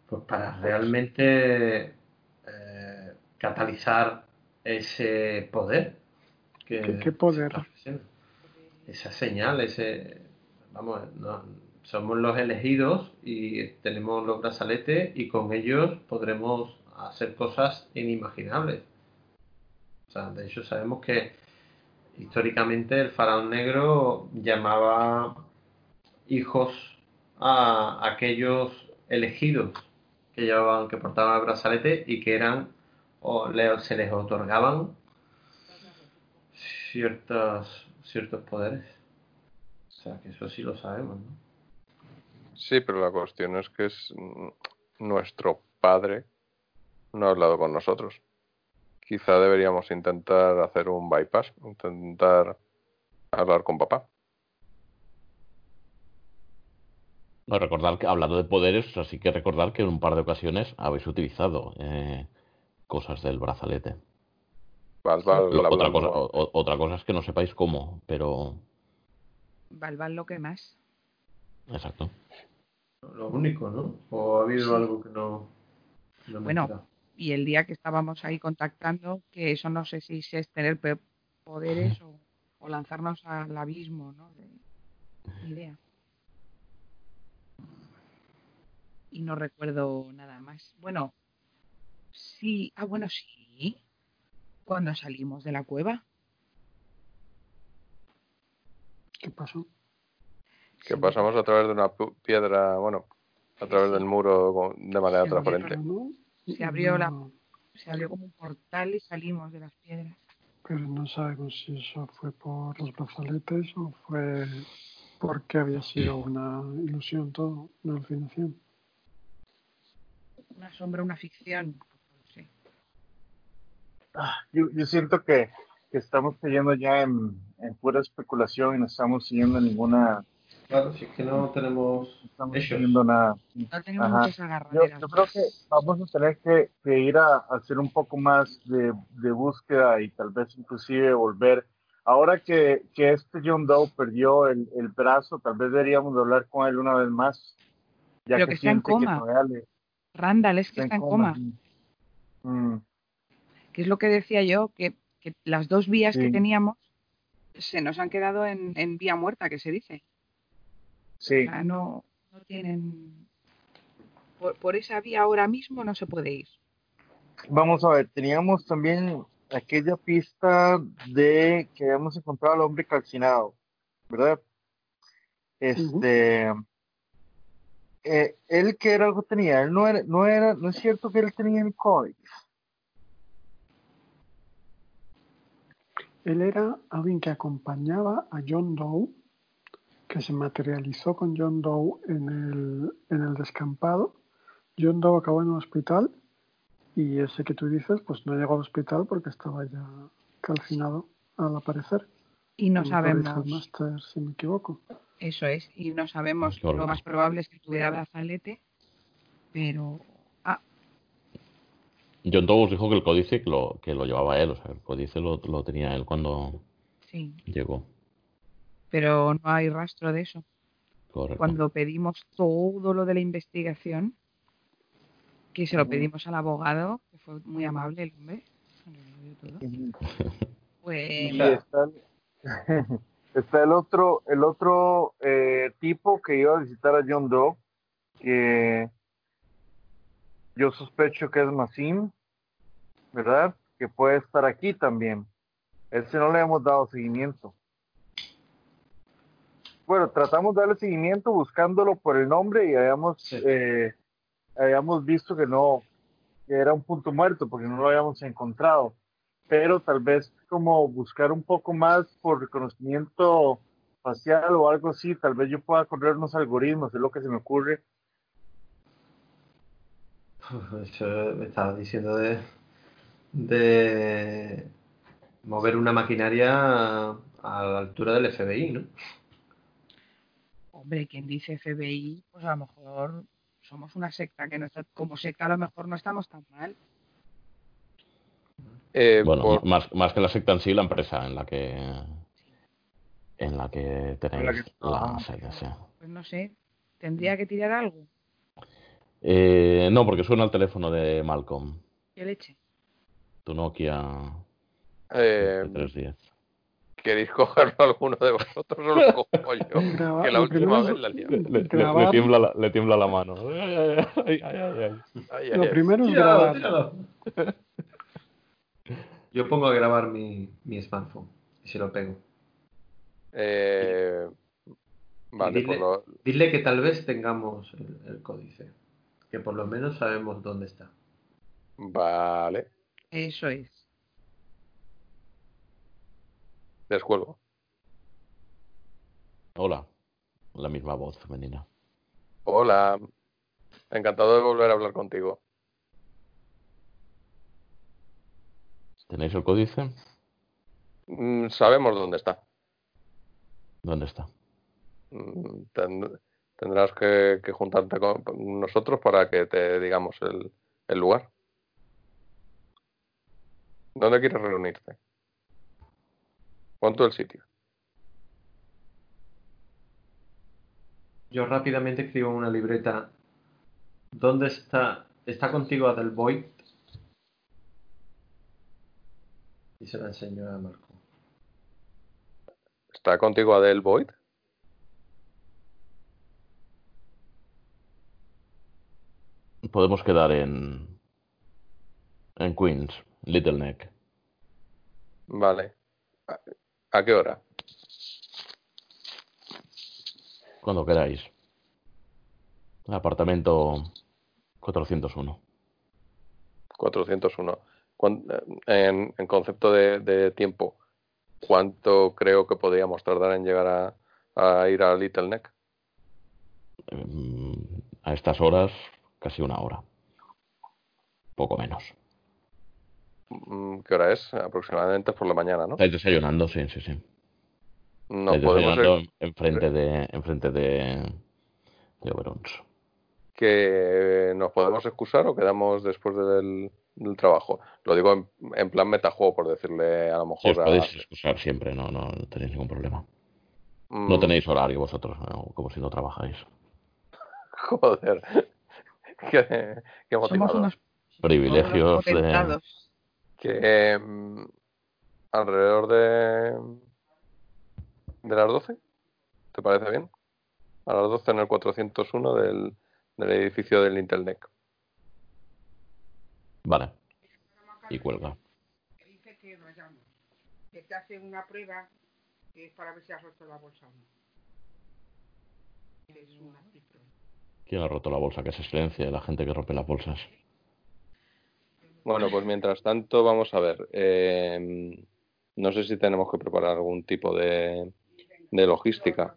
Pues para realmente eh, catalizar ese poder que ¿Qué- qué poder? Esa señal, ese vamos, somos los elegidos y tenemos los brazaletes y con ellos podremos hacer cosas inimaginables. O sea, de hecho sabemos que históricamente el faraón negro llamaba hijos a aquellos elegidos que llevaban, que portaban el brazalete y que eran o le- se les otorgaban ciertos, ciertos poderes. O sea, que eso sí lo sabemos, ¿no? Sí, pero la cuestión es que es nuestro padre no ha hablado con nosotros. Quizá deberíamos intentar hacer un bypass, intentar hablar con papá. No, recordar que, hablando de poderes, así que recordar que en un par de ocasiones habéis utilizado eh, cosas del brazalete. Val, Val, Lo- otra, cosa, o- otra cosa es que no sepáis cómo, pero. Valvan lo que más. Exacto. Lo único, ¿no? ¿O ha habido Sí. algo que no, no Bueno. Y el día que estábamos ahí contactando, que eso no sé si es tener poderes o, o lanzarnos al abismo, ¿no? De- ni idea. Y no recuerdo nada más. Bueno, sí, ah, bueno, sí. Cuando salimos de la cueva. ¿Qué pasó? que Sí, pasamos a través de una pu- piedra, bueno, a través del muro de manera transparente. Se abrió la- Se abrió como un portal y salimos de las piedras. pero no sabemos si eso fue por los brazaletes o fue porque había sido una ilusión todo, una alucinación. Una sombra, una ficción. Yo, yo siento que, que estamos cayendo ya en, en pura especulación y no estamos siguiendo ninguna, Claro, si es que no tenemos no estamos hechos. siguiendo nada. No tenemos Ajá. muchas Yo, yo creo que vamos a tener que, que ir a, a hacer un poco más de, de búsqueda y tal vez inclusive volver. Ahora que, que este John Doe perdió el, el brazo, tal vez deberíamos de hablar con él una vez más. Ya Pero que, que está en siente que coma. le- Randall es que está en coma. Mm, que es lo que decía yo, que, que las dos vías que teníamos se nos han quedado en, en vía muerta, que se dice. sí, O sea, no, no tienen... Por, por esa vía ahora mismo no se puede ir. vamos a ver, teníamos también aquella pista de que habíamos encontrado al hombre calcinado, ¿verdad? Este, eh, él que era algo tenía, él no era, no era, no es cierto que él tenía el cómic. Él era alguien que acompañaba a John Doe, que se materializó con John Doe en el, en el descampado. John Doe acabó en un hospital y ese que tú dices, pues no llegó al hospital porque estaba ya calcinado al aparecer. Y no sabemos, el máster si me equivoco. eso es, y no sabemos, lo más probable es que tuviera brazalete, pero... John os dijo que el códice que lo, que lo llevaba él, o sea, el códice lo, lo tenía él cuando Sí, llegó. pero no hay rastro de eso. Correcto. Cuando pedimos todo lo de la investigación, que se lo pedimos al abogado, que fue muy amable el hombre, pues Y está el, [LAUGHS] está el otro, el otro eh, tipo que iba a visitar a John Doe, que yo sospecho que es Massim, ¿verdad? Que puede estar aquí también. Ese no le hemos dado seguimiento. Bueno, tratamos de darle seguimiento buscándolo por el nombre y habíamos, Sí. eh, habíamos visto que no, que era un punto muerto porque no lo habíamos encontrado pero tal vez como buscar un poco más por reconocimiento facial o algo así, tal vez yo pueda correr unos algoritmos, es lo que se me ocurre. [LAUGHS] Eso me estaba diciendo de, de mover una maquinaria a, a la altura del FBI, ¿no? Hombre, quien dice FBI, pues a lo mejor somos una secta, que no está, como secta a lo mejor no estamos tan mal. Eh, Bueno, por- más, más que la secta en sí, la empresa en la que en la que tenéis la la, que trabajamos. sede, sí. Pues no sé, tendría que tirar algo. Eh, no, porque suena el teléfono de Malcolm, ¿Qué leche? tu Nokia eh, 310. ¿Queréis cogerlo alguno de vosotros o lo [LAUGHS] cojo yo? Que la lo última vez la lié. Le, tiembla la, le tiembla la mano. Ay, ay, ay, Lo primero es grabar. tíralo. Yo pongo a grabar mi, mi smartphone y se lo pego. Eh, vale, dile- pues lo- Dile que tal vez tengamos el, el códice. Que por lo menos sabemos dónde está. vale, Eso es. descuelgo. Hola, la misma voz femenina. Hola, encantado de volver a hablar contigo. ¿Tenéis el códice? Mm, Sabemos dónde está. ¿Dónde está? Mm, ten- tendrás que, que juntarte con nosotros para que te digamos el, el lugar. ¿Dónde quieres reunirte? ¿Cuánto el sitio? Yo rápidamente escribo en una libreta. ¿Dónde está? ¿Está contigo Adelboy? Y se la enseño a Marco. ¿Está contigo Adele Boyd? Podemos quedar en en Queens, Little Neck. Vale. ¿A, qué hora? Cuando queráis. Apartamento 401. 401. Cuán- En, en concepto de, de tiempo, ¿cuánto creo que podríamos tardar en llegar a, a ir a Little Neck? Mm, A estas horas, casi una hora. Poco menos. Mm, ¿Qué hora es? Aproximadamente por la mañana, ¿no? Estáis desayunando, sí, sí, sí. Nos Estáis podemos desayunando enfrente de enfrente de, de Oberuns. que nos podemos excusar o quedamos después del, del trabajo. Lo digo en, en plan metajuego, por decirle a lo Sí, mejor os a- podéis excusar siempre, no, no, no tenéis ningún problema. Mm, No tenéis horario vosotros, ¿no? como si no trabajáis. [LAUGHS] Joder. [LAUGHS] qué, qué Somos motivador. unos Privilegios unos de... Que mm, alrededor de de las 12, ¿te parece bien? A las 12 en el 401 del, del edificio del Intelnec. Vale. Y cuelga. Dice que vayamos, que te hace una prueba que es para ver si has roto la bolsa o no. Es una cifra. ¿Quién ha roto la bolsa? Que se silencie la gente que rompe las bolsas. Bueno, pues mientras tanto, vamos a ver. eh, no sé si tenemos que preparar algún tipo de, de logística.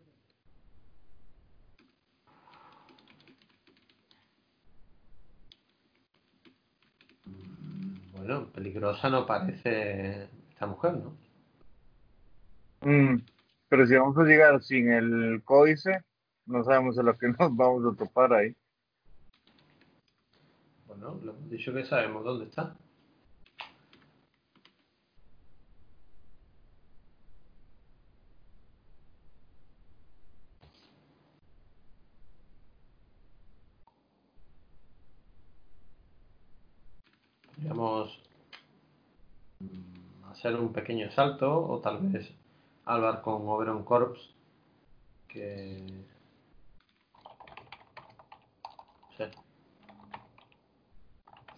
Bueno, peligrosa no parece esta mujer, ¿no? Mm, pero si vamos a llegar sin el códice, no sabemos a lo que nos vamos a topar ahí. Bueno, le hemos dicho que sabemos dónde está. Podríamos mm, hacer un pequeño salto o tal vez hablar con Oberon Corps que no sé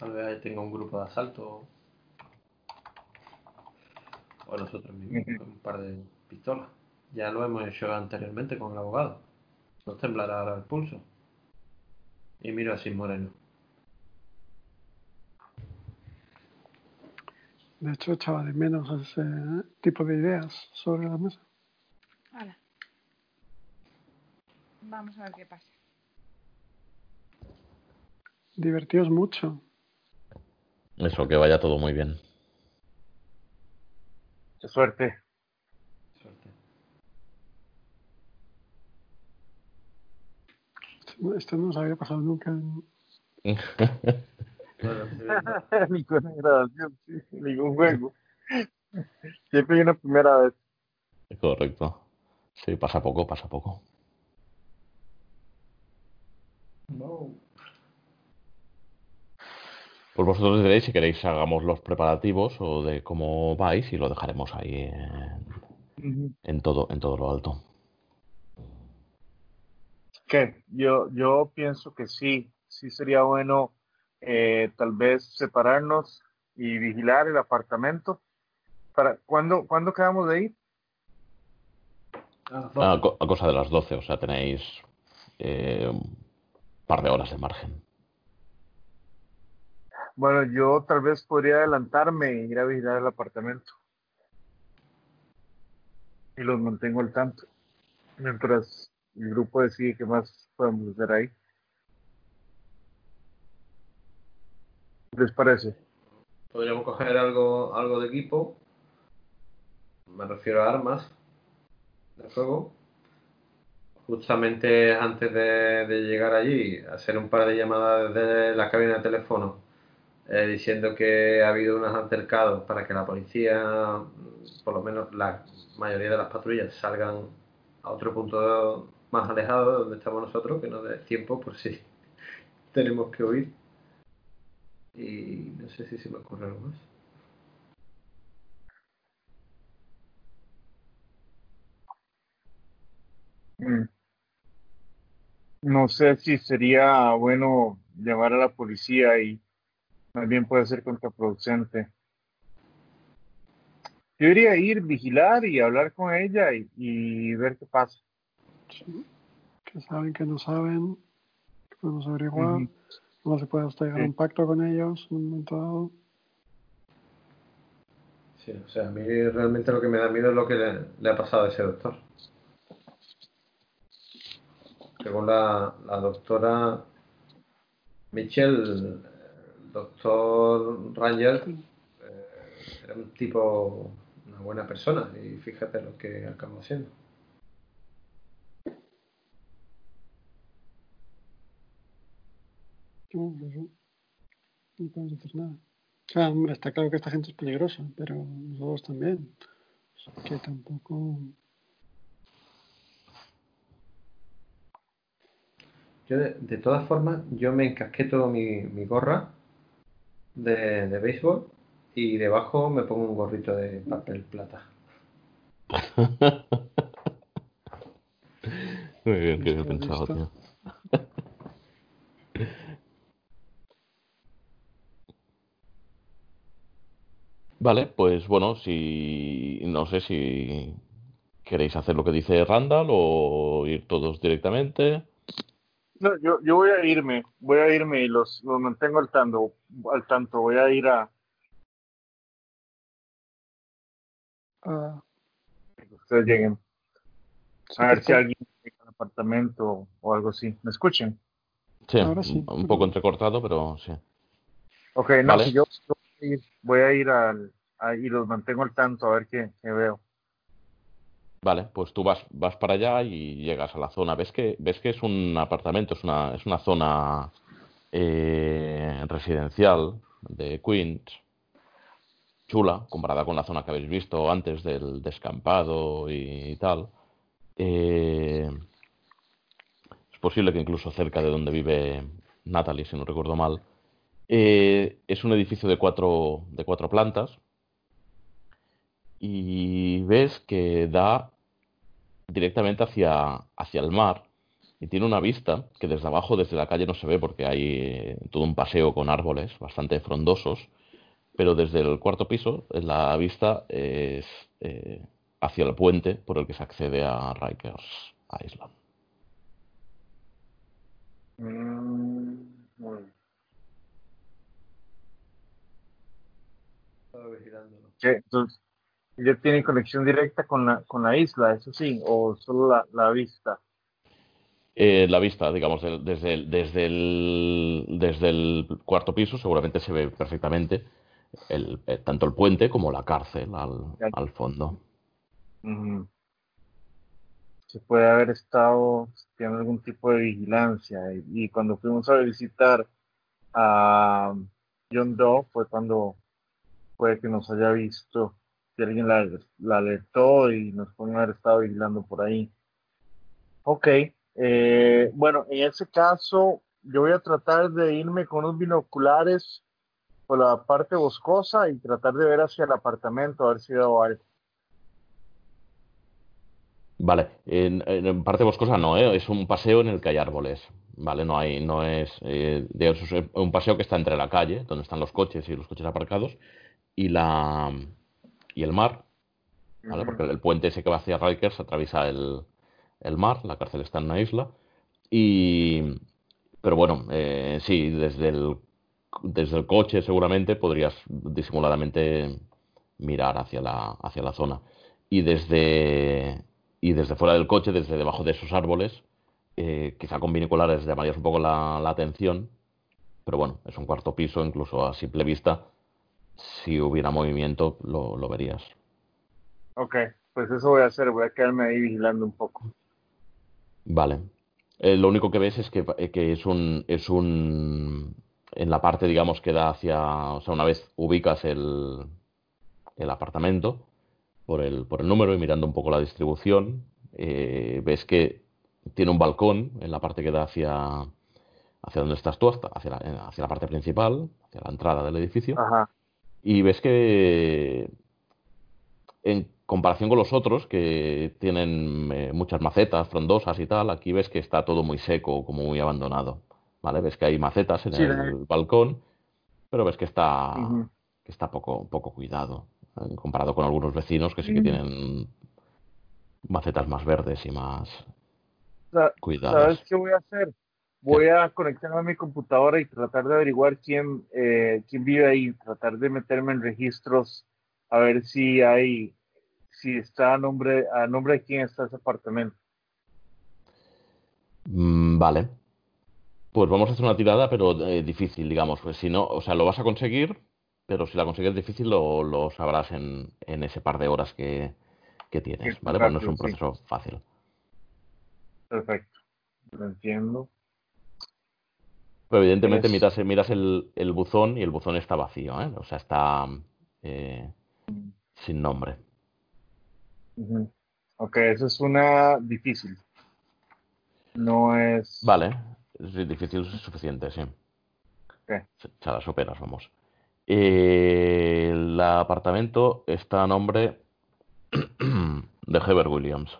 tal vez ahí tenga un grupo de asalto o nosotros mismos con un par de pistolas ya lo hemos hecho anteriormente con el abogado nos temblará ahora el pulso y miro así Moreno De hecho, echaba de menos ese tipo de ideas sobre la mesa. Hala. Vamos a ver qué pasa. Divertíos mucho. Eso, que vaya todo muy bien. Qué suerte. Suerte. Esto no- nos había pasado nunca. [LAUGHS] en- Ninguna grabación, sí, ningún juego. Siempre hay una primera vez. Correcto. Sí, pasa poco, pasa poco. no. Pues vosotros diréis si queréis hagamos los preparativos o de cómo vais y lo dejaremos ahí en, en todo, en todo lo alto. ¿Qué? Yo, yo pienso que sí, sí sería bueno eh, tal vez separarnos y vigilar el apartamento. Para, ¿cuándo, ¿Cuándo quedamos de ir? Ah, a cosa de las 12, o sea, tenéis eh, un par de horas de margen. Bueno, yo tal vez podría adelantarme e ir a vigilar el apartamento. Y los mantengo al tanto. Mientras el grupo decide qué más podemos hacer ahí. ¿Qué les parece? Podríamos coger algo, algo de equipo. Me refiero a armas de fuego. Justamente antes de, de llegar allí, hacer un par de llamadas desde la cabina de teléfono eh, diciendo que ha habido unos altercados para que la policía, mm, por lo menos la mayoría de las patrullas, salgan a otro punto más alejado de donde estamos nosotros, que nos dé tiempo por si [LAUGHS] tenemos que huir. Y no sé si se me ocurre algo más. Mm. No sé si sería bueno llamar a la policía y más bien puede ser contraproducente. Yo iría a ir, vigilar y hablar con ella y, y ver qué pasa. sí, Que saben que no saben. Que podemos averiguar. No se puede hasta llegar a Sí. un pacto con ellos en un momento dado. Sí, o sea, a mí realmente lo que me da miedo es lo que le, le ha pasado a ese doctor. Según la, la doctora Michelle, el doctor Ranger eh, era un tipo, una buena persona y fíjate lo que acabó haciendo. No, no. No podemos hacer nada. O sea, hombre, está claro que esta gente es peligrosa, pero nosotros también. O sea, que tampoco. Yo de, de todas formas, yo me encasqueto mi, mi gorra de, de béisbol y debajo me pongo un gorrito de papel plata. [LAUGHS] Muy bien, qué bien pensado, tío. [LAUGHS] Vale, pues bueno, si no sé si queréis hacer lo que dice Randall o ir todos directamente. No, yo, yo voy a irme, voy a irme y los, los mantengo al tanto, al tanto. Voy a ir a que ustedes lleguen. A ver si alguien llega al apartamento o algo así. ¿Me escuchan? Sí, Ahora sí. un poco entrecortado, pero sí. Ok, no, Vale. yo, yo voy a ir, voy a ir al, a- y los mantengo al tanto a ver qué, qué veo. Vale, pues tú vas, vas para allá y llegas a la zona. Ves que, ves que es un apartamento, es una, es una zona eh, residencial de Queens, chula, comparada con la zona que habéis visto antes del descampado y, tal. Eh, es posible que incluso cerca de donde vive Natalie, si no recuerdo mal. Eh, es un edificio de cuatro, de cuatro plantas y ves que da directamente hacia, hacia el mar y tiene una vista que desde abajo, desde la calle no se ve porque hay eh, todo un paseo con árboles bastante frondosos, pero desde el cuarto piso la vista es eh, hacia el puente por el que se accede a Rikers Island. Mm, ¿Qué? Entonces, ¿ya tiene conexión directa con la, con la isla, eso sí, o solo la, la vista? Eh, la vista, digamos, desde, el, desde, el, desde el cuarto piso seguramente se ve perfectamente el, eh, tanto el puente como la cárcel al, al fondo. Se puede haber estado teniendo algún tipo de vigilancia y, cuando fuimos a visitar a John Doe fue cuando puede que nos haya visto, que alguien la, la alertó y nos pueden haber estado vigilando por ahí. Ok, eh, bueno, en ese caso, yo voy a tratar de irme con unos binoculares por la parte boscosa y tratar de ver hacia el apartamento, a ver si veo algo. Vale, en, en parte boscosa no, ¿eh? es un paseo en el que hay árboles, ¿vale? No hay, no es, eh, es un paseo que está entre la calle, donde están los coches y los coches aparcados, y la y el mar, ¿vale? Porque el puente ese que va hacia Rikers atraviesa el, el mar, la cárcel está en una isla. Y, pero bueno, eh, sí, desde el, desde el coche seguramente podrías disimuladamente mirar hacia la, hacia la zona. Y desde, y desde fuera del coche, desde debajo de esos árboles, eh, quizá con binoculares llamarías un poco la, la atención, pero bueno, es un cuarto piso, incluso a simple vista, si hubiera movimiento lo, lo verías. Ok, pues eso voy a hacer, voy a quedarme ahí vigilando un poco. Vale. Eh, lo único que ves es que, eh, que, es un es un en la parte digamos que da hacia o sea una vez ubicas el, el apartamento por el por el número y mirando un poco la distribución eh, ves que tiene un balcón en la parte que da hacia hacia donde estás tú hasta hacia la, hacia la parte principal hacia la entrada del edificio Ajá. Y ves que en comparación con los otros que tienen eh, muchas macetas frondosas y tal, aquí ves que está todo muy seco, como muy abandonado. ¿Vale? Ves que hay macetas en el balcón, pero ves que está, que está poco, poco cuidado, eh, comparado con algunos vecinos que sí que tienen macetas más verdes y más cuidadas. ¿Sabes qué voy a hacer? Voy a conectarme a mi computadora y tratar de averiguar quién, eh, quién vive ahí, tratar de meterme en registros a ver si hay si está a nombre, a nombre de quién está ese apartamento. Mm, vale. Pues vamos a hacer una tirada, pero eh, difícil, digamos. Pues si no, o sea, lo vas a conseguir, pero si la consigues difícil, lo, lo sabrás en, en, ese par de horas que, que tienes, ¿vale? Pues no es un proceso sí. fácil. Perfecto. Lo entiendo. Pero evidentemente es... miras, miras el, el, buzón y el buzón está vacío, ¿eh? O sea, está eh, sin nombre. Ok, eso es una difícil. No es. Vale, es difícil es suficiente, sí. Okay. Ya las operas, vamos. Eh, el apartamento está a nombre de Heber Williams.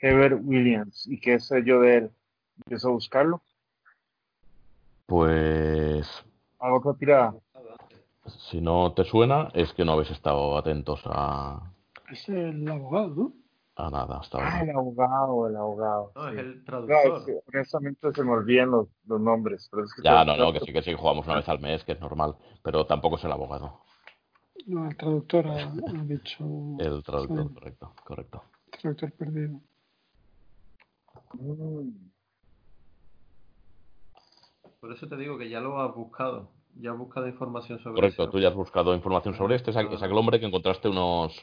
Heber Williams. ¿Y qué sé yo de él? ¿Empiezo a buscarlo? Pues. Hago otra tirada. Si no te suena, es que no habéis estado atentos a. Es el abogado, ¿no? A nada, hasta ahora. Ah, el abogado, el abogado. No, es el traductor. No, es que, honestamente se me olvidan los, los nombres. Pero es que ya, no, no, que sí, que sí, jugamos una vez al mes, que es normal. Pero tampoco es el abogado. No, el traductor ha, ha dicho. El traductor, sí. correcto, correcto. El traductor perdido. Mm. Por eso te digo que ya lo has buscado. Ya has buscado información sobre Correcto, tú ya has buscado información sobre este. Es aquel, es aquel hombre que encontraste unos,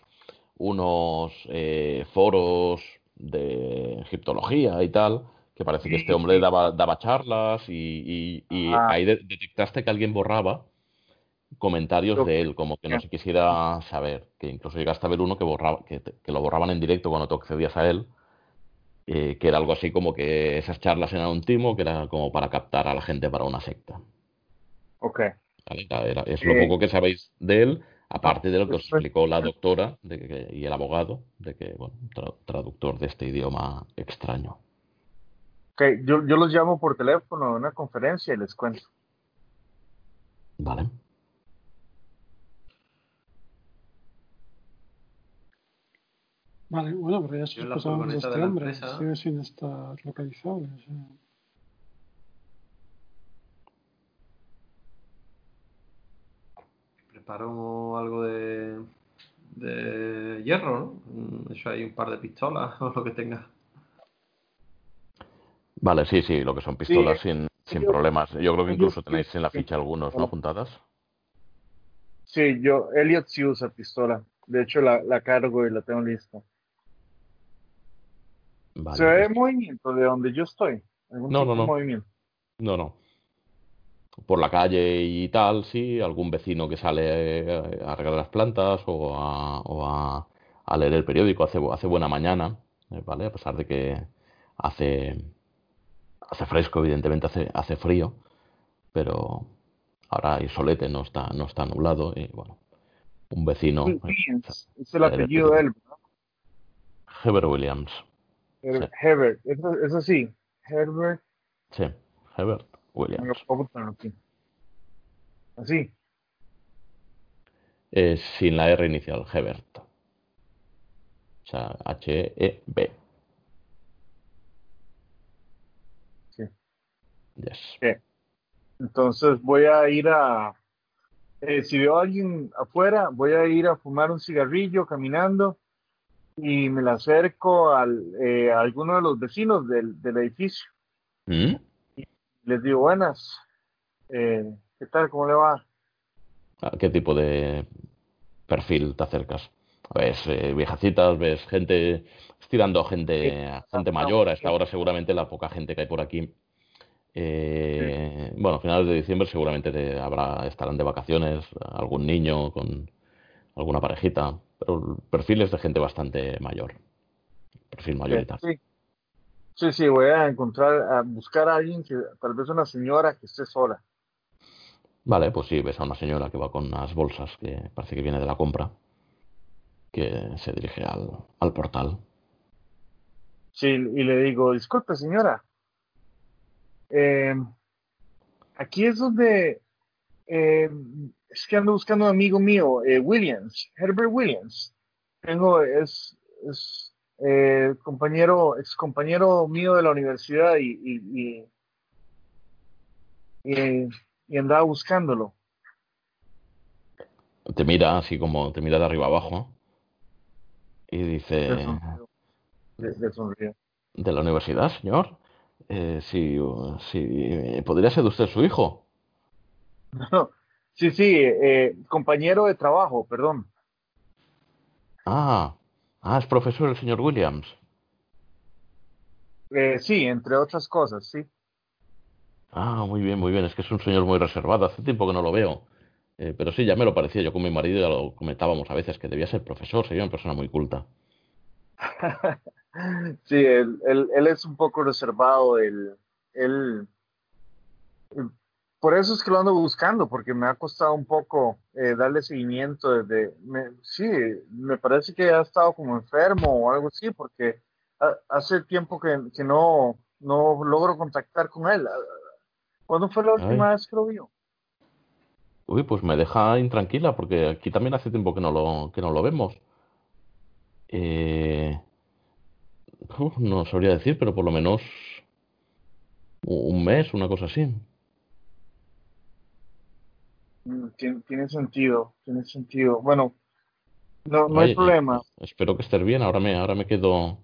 unos eh, foros de egiptología y tal, que parece que este hombre daba, daba charlas y, y, Ah. ahí de- detectaste que alguien borraba comentarios Yo- de él, como que no se quisiera saber, que incluso llegaste a ver uno que, borraba, que, que lo borraban en directo cuando te accedías a él, eh, que era algo así como que esas charlas eran un timo, que era como para captar a la gente para una secta. Ok. ¿vale? Era- era- es lo Eh, poco que sabéis de él, aparte de lo que os explicó la doctora de que- y el abogado, de que, bueno, tra- traductor de este idioma extraño. Ok, yo, yo los llamo por teléfono a una conferencia y les cuento. Vale. Vale, bueno, pero ya pasamos de este hombre. empresa- Sigue sin estar localizable. o sea. Preparo algo de, de hierro, ¿no? Mm, Eso hay un par de pistolas [LAUGHS] o lo que tenga. Vale, sí, sí, lo que son pistolas Sí, sin, sin ellos- problemas. Yo creo que incluso sí, tenéis en la sí. ficha algunos, ¿no? Apuntadas. Sí, yo, Elliot sí usa pistola. De hecho, la, la cargo y la tengo lista. Vale. ¿Se ve movimiento de donde yo estoy? ¿Algún No, tipo no, de no. movimiento? No, no. Por la calle y tal, sí, algún vecino que sale eh, a regar las plantas o a, o a, a leer el periódico, hace, hace buena mañana, eh, ¿vale? A pesar de que hace, hace fresco, evidentemente hace, hace frío, pero ahora hay solete, no está, no está nublado y bueno, un vecino, Sí, eh, Williams, es el apellido de él, ¿verdad? Heber Williams, Her- Herbert, eso, eso sí, Herbert, sí, Herbert Williams. Así, Eh, sin la R inicial, Hebert. O sea, H-E-B. Sí. Yes. entonces voy a ir a, eh, si veo a alguien afuera, voy a ir a fumar un cigarrillo caminando y me le acerco al, eh, a alguno de los vecinos del, del edificio. ¿Mm? Les digo, buenas, eh, ¿qué tal? ¿Cómo le va? ¿A qué tipo de perfil te acercas? ¿Ves eh, viejacitas? ¿Ves gente estirando a gente, a gente mayor? A esta hora seguramente la poca gente que hay por aquí. Eh, bueno, a finales de diciembre seguramente te- habrá, estarán de vacaciones algún niño con alguna parejita, pero perfiles de gente bastante mayor. Perfil mayoritario. Sí. Sí, sí, voy a encontrar, a buscar a alguien que, tal vez una señora que esté sola. Vale, pues sí, ves a una señora que va con unas bolsas que parece que viene de la compra, que se dirige al, al portal. Sí, y le digo, disculpe señora, eh, aquí es donde, eh, es que ando buscando a un amigo mío, eh, Williams, Herbert Williams. Tengo, es, es eh, compañero, ex compañero mío de la universidad y, y, y, y- y andaba buscándolo. Te mira así como te mira de arriba abajo y dice, le sonrío. ¿de la universidad, señor? Eh, si, si podría ser usted su hijo. [LAUGHS] No, sí, sí, eh, compañero de trabajo, perdón. Ah, ah, es profesor el señor Williams. Eh, sí, entre otras cosas, sí. Ah, muy bien, muy bien. Es que es un señor muy reservado. Hace tiempo que no lo veo. Eh, pero sí, ya me lo parecía. Yo con mi marido ya lo comentábamos a veces que debía ser profesor. Sería una persona muy culta. [LAUGHS] Sí, él, él, él es un poco reservado, él, él, él- por eso es que lo ando buscando, porque me ha costado un poco eh, darle seguimiento desde, me, sí, me parece que ha estado como enfermo o algo así, porque ha- hace tiempo que, que no, no logro contactar con él. ¿Cuándo fue la última Ay. vez que lo vio? Uy, pues me deja intranquila porque aquí también hace tiempo que no lo, que no lo vemos. Eh, no sabría decir, pero por lo menos un mes, una cosa así. Mm, Tiene, tiene sentido, tiene sentido. Bueno, no, no Oye, hay problema. Espero que estés bien. Ahora me, ahora me quedo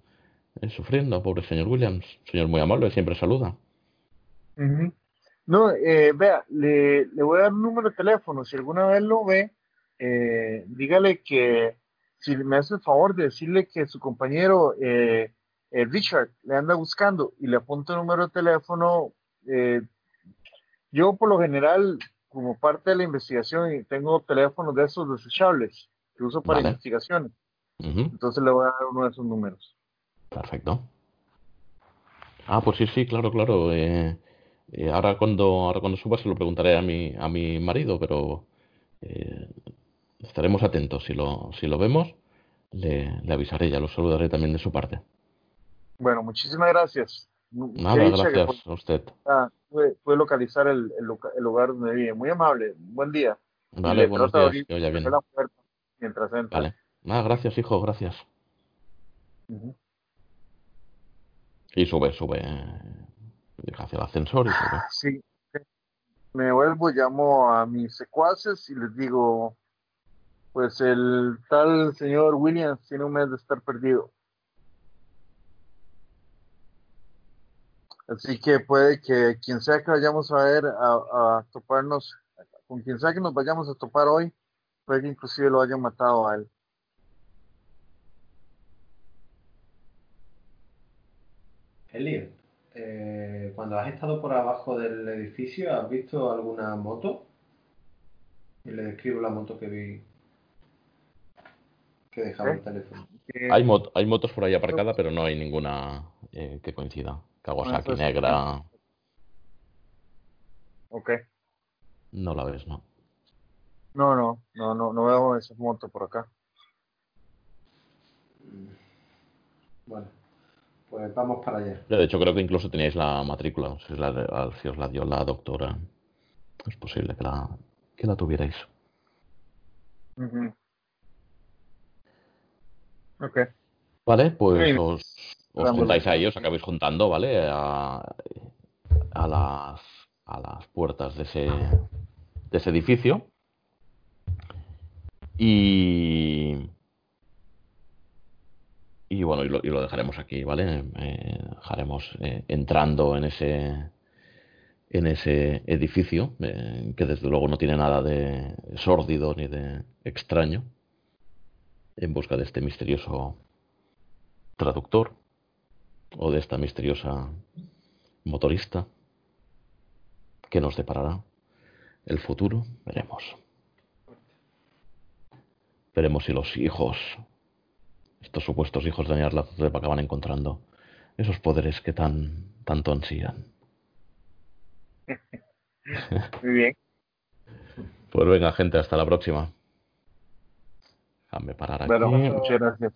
sufriendo, pobre señor Williams. Señor muy amable, siempre saluda. Ujú. No, eh, vea, le, le voy a dar un número de teléfono. Si alguna vez lo ve, eh, dígale que si me hace el favor de decirle que su compañero eh, eh, Richard le anda buscando y le apunta el número de teléfono. Eh, yo por lo general, como parte de la investigación, tengo teléfonos de esos desechables que uso para investigaciones. Entonces le voy a dar uno de esos números. Perfecto. Ah, pues sí, sí, claro, claro. Eh, ahora cuando ahora cuando suba se lo preguntaré a mi a mi marido, pero estaremos atentos. Si lo si lo vemos, le, le avisaré, ya lo saludaré también de su parte. Bueno, muchísimas gracias. Nada, gracias a usted. puede, localizar el, el, lugar donde vive. Muy amable. Buen día. Vale, buenos días. Mientras entra. Vale. Nada, gracias, hijo, gracias. Y sube, sube. Eh, hacia el ascensor y sube. Sí. Me vuelvo, llamo a mis secuaces y les digo, pues el tal señor Williams tiene un mes de estar perdido. Así que puede que quien sea que vayamos a ver, a, toparnos, con quien sea que nos vayamos a topar hoy, puede que inclusive lo hayan matado a él. Elliot, eh, cuando has estado por abajo del edificio, ¿has visto alguna moto? Y le describo la moto que vi. Que dejaba el teléfono. Hay, hay motos por ahí aparcadas, pero no hay ninguna eh, que coincida. Kawasaki negra. Ok. No la ves, ¿no? No, no, no, no, no veo esa moto por acá. Bueno, pues vamos para allá. De hecho, creo que incluso teníais la matrícula, si, la, si os la dio la doctora. Es posible que la, que la tuvierais. Ok. Vale, pues os, os juntáis a ellos, acabáis juntando, ¿vale? A, a, las, a las puertas de ese, de ese edificio. Y, y bueno, y lo, y lo dejaremos aquí, ¿vale? Eh, dejaremos eh, entrando en ese en ese edificio, eh, que desde luego no tiene nada de sórdido ni de extraño, en busca de este misterioso traductor o de esta misteriosa motorista que nos deparará el futuro, veremos. Veremos si los hijos, estos supuestos hijos de Nyarlathotep acaban encontrando esos poderes que tan tanto ansían. [LAUGHS] Muy bien. Pues venga, gente, hasta la próxima. Déjame parar aquí. Bueno, muchas gracias.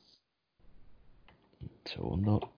segundo.